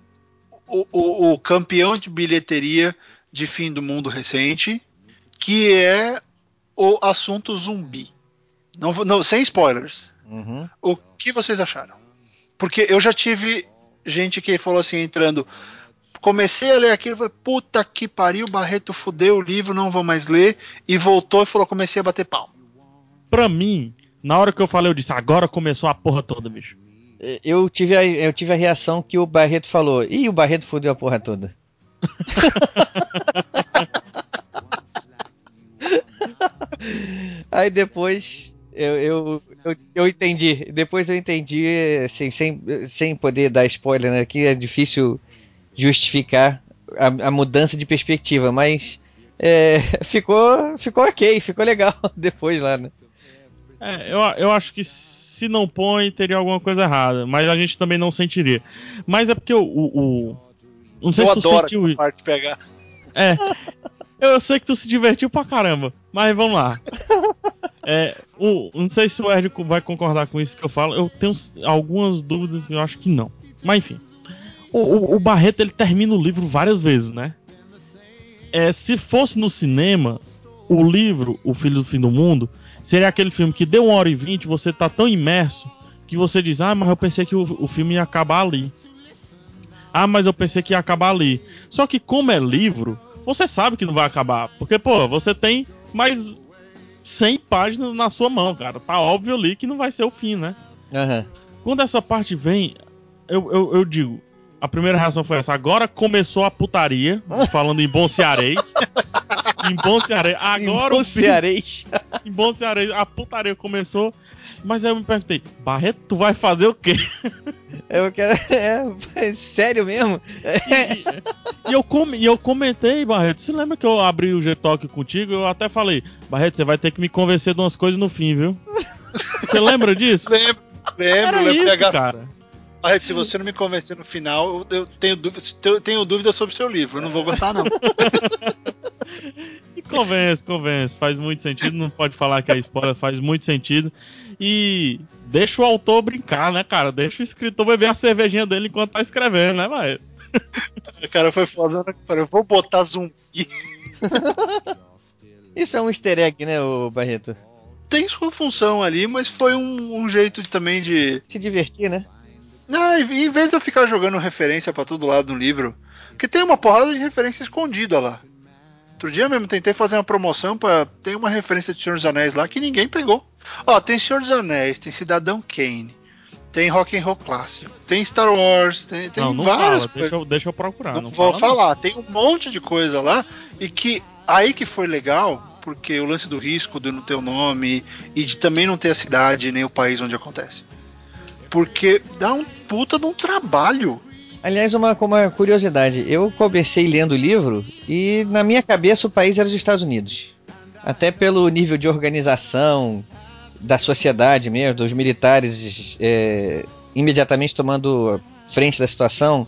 Speaker 7: o, o, o, campeão de bilheteria de fim do mundo recente, que é o assunto zumbi. Não, não sem spoilers. Uhum. O que vocês acharam? Porque eu já tive gente que falou assim, entrando. Comecei a ler aquilo, falei, puta que pariu, Barreto fudeu o livro, não vou mais ler. E voltou e falou, comecei a bater pau.
Speaker 6: Pra mim, na hora que eu falei, eu disse, agora começou a porra toda, bicho
Speaker 5: eu tive, a, eu tive a reação que o Barreto falou. Ih, o Barreto fudeu a porra toda. Aí depois eu, eu, eu, eu, entendi. Depois eu entendi, assim, sem, sem poder dar spoiler, né? Que é difícil justificar a, a mudança de perspectiva, mas é, ficou, ficou ok, ficou legal depois lá, né?
Speaker 6: É, eu, eu acho que se não põe, teria alguma coisa errada. Mas a gente também não sentiria. Mas é porque o. o, o não sei
Speaker 7: eu
Speaker 6: se tu
Speaker 7: sentiu. Parte pegar.
Speaker 6: É. Eu sei que tu se divertiu pra caramba. Mas vamos lá. É, o, não sei se o Ed vai concordar com isso que eu falo. Eu tenho algumas dúvidas, eu acho que não. Mas enfim. O, o, o Barreto ele termina o livro várias vezes, né? É, se fosse no cinema, o livro O Filho do Fim do Mundo seria aquele filme que deu uma hora e vinte, você tá tão imerso que você diz, ah, mas eu pensei que o, o filme ia acabar ali. Ah, mas eu pensei que ia acabar ali. Só que como é livro, você sabe que não vai acabar. Porque, pô, você tem mais 100 páginas na sua mão, cara. Tá óbvio ali que não vai ser o fim, né? Uhum. Quando essa parte vem, eu, eu, eu, digo, a primeira reação foi essa. Agora começou a putaria, falando em bom cearês. em bom cearês. Agora em bom
Speaker 5: cearês.
Speaker 6: em bom cearês. A putaria começou. Mas aí eu me perguntei, Barreto, tu vai fazer o quê?
Speaker 5: Eu quero. É, sério mesmo?
Speaker 6: E, e, eu com, e eu comentei, Barreto, você lembra que eu abri o G-Talk contigo? Eu até falei, Barreto, você vai ter que me convencer de umas coisas no fim, viu? Você lembra disso?
Speaker 7: Lembro, lembro,
Speaker 6: Era
Speaker 7: lembro
Speaker 6: isso, cara.
Speaker 7: Barreto, se você não me convencer no final, eu tenho dúvida, eu tenho dúvida sobre o seu livro. Eu não vou gostar, não.
Speaker 6: E convence, convence. Faz muito sentido. Não pode falar que é spoiler, faz muito sentido. E deixa o autor brincar, né, cara? Deixa o escritor beber a cervejinha dele enquanto tá escrevendo, né, vai?
Speaker 7: O cara foi foda, né? Eu vou botar zumbi.
Speaker 5: Isso é um easter egg, né, o Barreto?
Speaker 7: Tem sua função ali, mas foi um, um jeito de, também de.
Speaker 5: Se divertir, né?
Speaker 7: Não, em vez de eu ficar jogando referência para todo lado no livro, que tem uma porrada de referência escondida lá. Outro dia mesmo tentei fazer uma promoção para tem uma referência de Senhor dos Anéis lá que ninguém pegou. Ó, tem Senhor dos Anéis, tem Cidadão Kane, tem Rock and Roll Clássico, tem Star Wars, tem, tem
Speaker 6: não, não
Speaker 7: várias
Speaker 6: fala, deixa, eu, deixa eu procurar.
Speaker 7: Não,
Speaker 6: Não,
Speaker 7: vou
Speaker 6: fala,
Speaker 7: falar, tem um monte de coisa lá e que aí que foi legal, porque o lance do risco de não ter o nome e de também não ter a cidade nem o país onde acontece. Porque dá um puta de um trabalho.
Speaker 5: Aliás, uma, uma curiosidade, eu comecei lendo o livro e na minha cabeça o país era os Estados Unidos. Até pelo nível de organização da sociedade mesmo, dos militares é, imediatamente tomando frente da situação,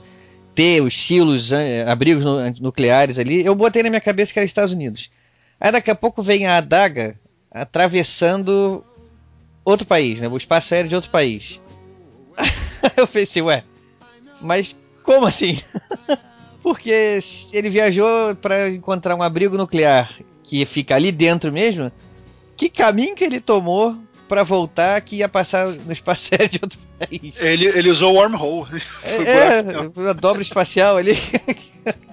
Speaker 5: ter os silos, abrigos nu- nucleares ali, eu botei na minha cabeça que era Estados Unidos. Aí daqui a pouco vem a adaga atravessando outro país, né, o espaço aéreo de outro país. Eu pensei, ué, mas como assim? Porque ele viajou para encontrar um abrigo nuclear que fica ali dentro mesmo, que caminho que ele tomou para voltar que ia passar no espaço aéreo de outro país?
Speaker 7: Ele, ele usou o wormhole.
Speaker 5: É,
Speaker 7: buraco.
Speaker 5: uma dobra espacial ali.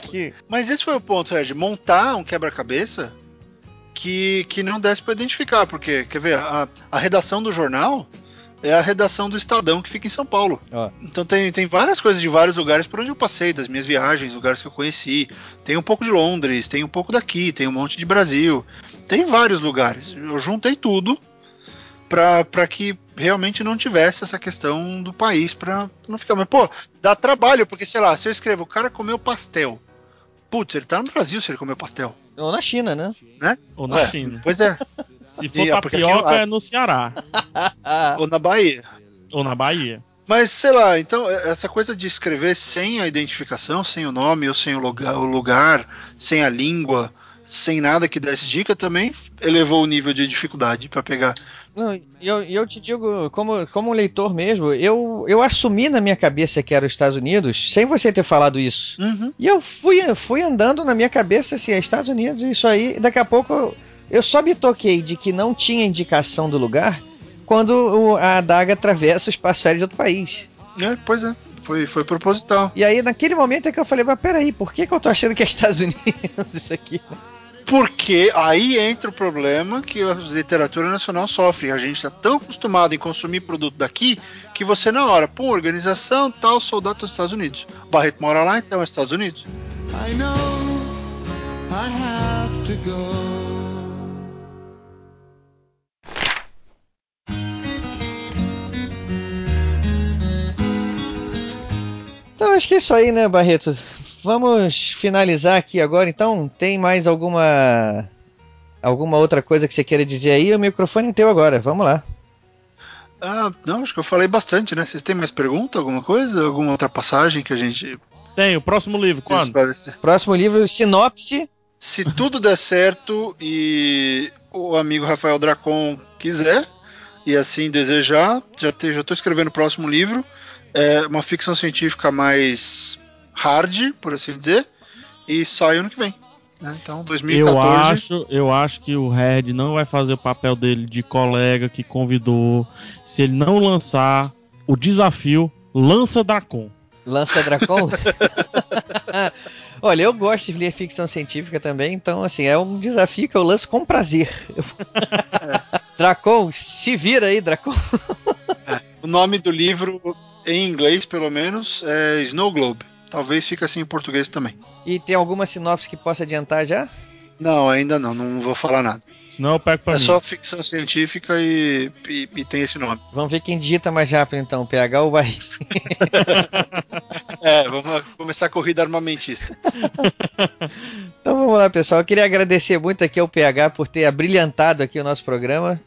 Speaker 5: que,
Speaker 7: Mas esse foi o ponto, Ed. Montar um quebra-cabeça que, que não desse pra identificar. Porque, quer ver, a, a redação do jornal é a redação do Estadão que fica em São Paulo.
Speaker 5: ó,
Speaker 7: Então tem, tem várias coisas de vários lugares por onde eu passei, das minhas viagens, lugares que eu conheci. Tem um pouco de Londres, tem um pouco daqui, tem um monte de Brasil. Tem vários lugares. Eu juntei tudo pra, pra que realmente não tivesse essa questão do país pra não ficar. Mas, pô, dá trabalho, porque sei lá, se eu escrevo, o cara comeu pastel. Putz, ele tá no Brasil se ele comeu pastel,
Speaker 5: ou na China, né?
Speaker 7: né?
Speaker 6: Ou na
Speaker 7: Ué,
Speaker 6: China.
Speaker 7: Pois é.
Speaker 6: Se for
Speaker 7: E, ah,
Speaker 6: tapioca,
Speaker 7: aqui-
Speaker 6: é no Ceará.
Speaker 7: Ou na Bahia.
Speaker 6: Ou na Bahia.
Speaker 7: Mas sei lá, então é- essa coisa de escrever sem a identificação, sem o nome ou sem o lugar, o lugar, sem a língua, sem nada que desse dica também elevou o nível de dificuldade pra pegar.
Speaker 5: Não, e eu, eu te digo, como, como leitor mesmo, eu, eu assumi na minha cabeça que era os Estados Unidos, sem você ter falado isso.
Speaker 7: Uhum.
Speaker 5: E eu fui, fui andando na minha cabeça assim, é Estados Unidos, isso aí. e Daqui a pouco eu, só me toquei de que não tinha indicação do lugar quando o- a adaga atravessa o espaço aéreo de outro país.
Speaker 7: É, pois é, foi, foi proposital.
Speaker 5: E aí, naquele momento é que eu falei, mas peraí, por que, que eu tô achando que é Estados Unidos isso aqui?
Speaker 7: Porque aí entra o problema que a literatura nacional sofre. A gente está tão acostumado em consumir produto daqui que você na hora, pô, organização tal, soldado dos Estados Unidos. Barreto mora lá, então é Estados Unidos.
Speaker 10: I know I have to go.
Speaker 5: Então acho que é isso aí, né, Barreto? Vamos finalizar aqui agora. Então, tem mais alguma alguma outra coisa que você queira dizer aí? O microfone é teu agora. Vamos lá.
Speaker 7: Ah, não, acho que eu falei bastante, né? Vocês têm mais pergunta, alguma coisa? Alguma outra passagem que a gente
Speaker 6: Tem, o próximo livro, quando?
Speaker 5: Próximo livro, sinopse.
Speaker 7: Se tudo der certo e o amigo Rafael Dracon quiser e assim desejar, já, tô escrevendo o próximo livro. É uma ficção científica mais hard, por assim dizer, e sai ano que vem. né? Então,
Speaker 6: Eu
Speaker 7: 2014.
Speaker 6: acho, eu acho que o Red não vai fazer o papel dele de colega que convidou. Se ele não lançar o desafio, lança Dracon.
Speaker 5: Lança Dracon? Olha, eu gosto de ler ficção científica também, então assim, é um desafio que eu lanço com prazer. Dracon, se vira aí, Dracon.
Speaker 7: O nome do livro, em inglês pelo menos, é Snow Globe. Talvez fique assim em português também.
Speaker 5: E tem alguma sinopse que possa adiantar já?
Speaker 7: Não, ainda não, não vou falar nada.
Speaker 6: Senão eu pego pra
Speaker 7: É
Speaker 6: mim.
Speaker 7: só ficção científica e, e, e tem esse nome.
Speaker 5: Vamos ver quem digita mais rápido então, PH ou Barry.
Speaker 7: É, vamos começar a corrida armamentista.
Speaker 5: Então vamos lá, pessoal. Eu queria agradecer muito aqui ao PH por ter abrilhantado aqui o nosso programa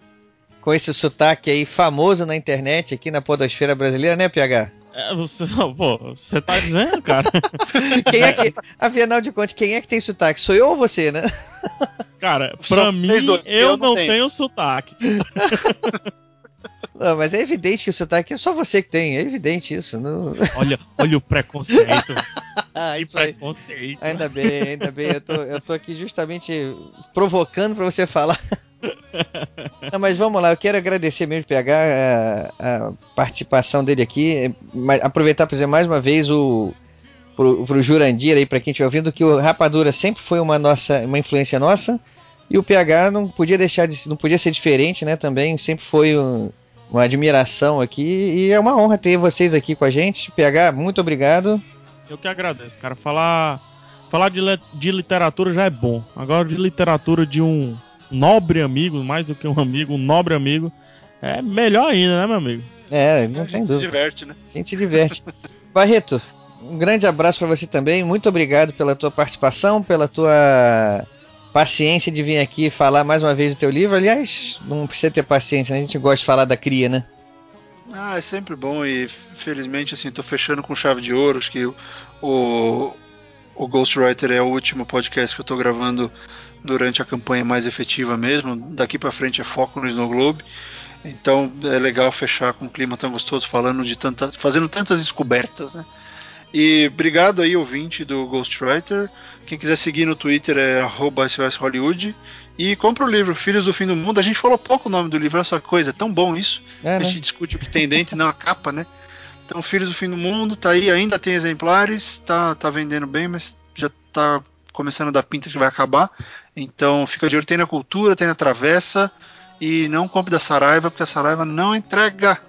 Speaker 5: com esse sotaque aí famoso na internet, aqui na podosfera brasileira, né, PH?
Speaker 6: É, você, pô, você tá dizendo, cara?
Speaker 5: Quem é que, afinal de contas, quem é que tem sotaque? Sou eu ou você, né?
Speaker 6: Cara,
Speaker 7: Só
Speaker 6: pra
Speaker 7: vocês
Speaker 6: mim,
Speaker 7: dois,
Speaker 6: eu,
Speaker 7: eu não
Speaker 6: não
Speaker 7: tenho.
Speaker 6: tenho sotaque.
Speaker 5: Não, mas é evidente que o sotaque é só você que tem, é evidente isso. Não...
Speaker 6: Olha, olha o preconceito.
Speaker 5: ah, isso preconceito. Ainda bem, ainda bem. Eu tô, eu tô aqui justamente provocando para você falar. Não, mas vamos lá, eu quero agradecer mesmo PH a, a participação dele aqui. Aproveitar para dizer mais uma vez o pro, pro Jurandir aí, para quem estiver ouvindo, que o Rapadura sempre foi uma nossa, uma influência nossa. E o PH não podia deixar de, não podia ser diferente, né? Também sempre foi um, uma admiração aqui e é uma honra ter vocês aqui com a gente. PH, muito obrigado.
Speaker 6: Eu que agradeço, cara. Falar falar de, de literatura já é bom. Agora de literatura de um nobre amigo, mais do que um amigo, um nobre amigo, é melhor ainda, né, meu amigo?
Speaker 5: É, não tem dúvida. A gente se
Speaker 7: diverte, né?
Speaker 5: A gente se diverte. Barreto, um grande abraço para você também. Muito obrigado pela tua participação, pela tua paciência de vir aqui falar mais uma vez do teu livro. Aliás, não precisa ter paciência, né? a gente gosta de falar da cria, né?
Speaker 7: Ah, é sempre bom e felizmente assim, tô fechando com chave de ouro, acho que o, o Ghostwriter é o último podcast que eu tô gravando durante a campanha mais efetiva mesmo. Daqui para frente é foco no Snow Globe. Então é legal fechar com um clima tão gostoso falando de tantas, fazendo tantas descobertas, né? E obrigado aí, ouvinte do Ghostwriter. Quem quiser seguir no Twitter é Hollywood. E compra o livro Filhos do Fim do Mundo. A gente falou pouco o nome do livro, que coisa, é tão bom isso. É, a gente né? discute o que tem dentro e não a capa, né? Então, Filhos do Fim do Mundo, tá aí, ainda tem exemplares, tá, tá vendendo bem, mas já tá começando a dar pinta que vai acabar. Então, fica de olho, tem na cultura, tem na travessa. E não compre da Saraiva, porque a Saraiva não entrega.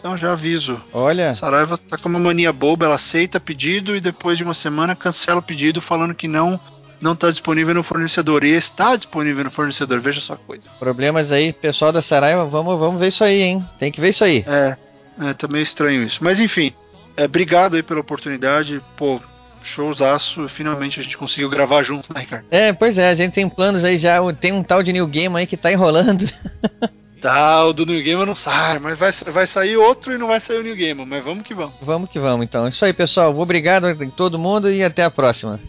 Speaker 7: Então já aviso.
Speaker 5: Olha.
Speaker 7: Saraiva tá com uma mania boba, ela aceita pedido e depois de uma semana cancela o pedido falando que não não está disponível no fornecedor. E está disponível no fornecedor, veja só coisa.
Speaker 5: Problemas aí, pessoal da Saraiva, vamos, vamos ver isso aí, hein? Tem que ver isso aí.
Speaker 7: É, é tá meio estranho isso. Mas enfim, é, obrigado aí pela oportunidade. Pô, showzaço. Finalmente a gente conseguiu gravar junto, né, Ricardo?
Speaker 5: É, pois é, a gente tem planos aí já. Tem um tal de New Game aí que tá enrolando.
Speaker 7: Tá, o do New Gamer não sai, mas vai, vai sair outro e não vai sair o New Gamer, mas vamos que vamos.
Speaker 5: Vamos que vamos, então. Isso aí, pessoal. Obrigado a todo mundo e até a próxima.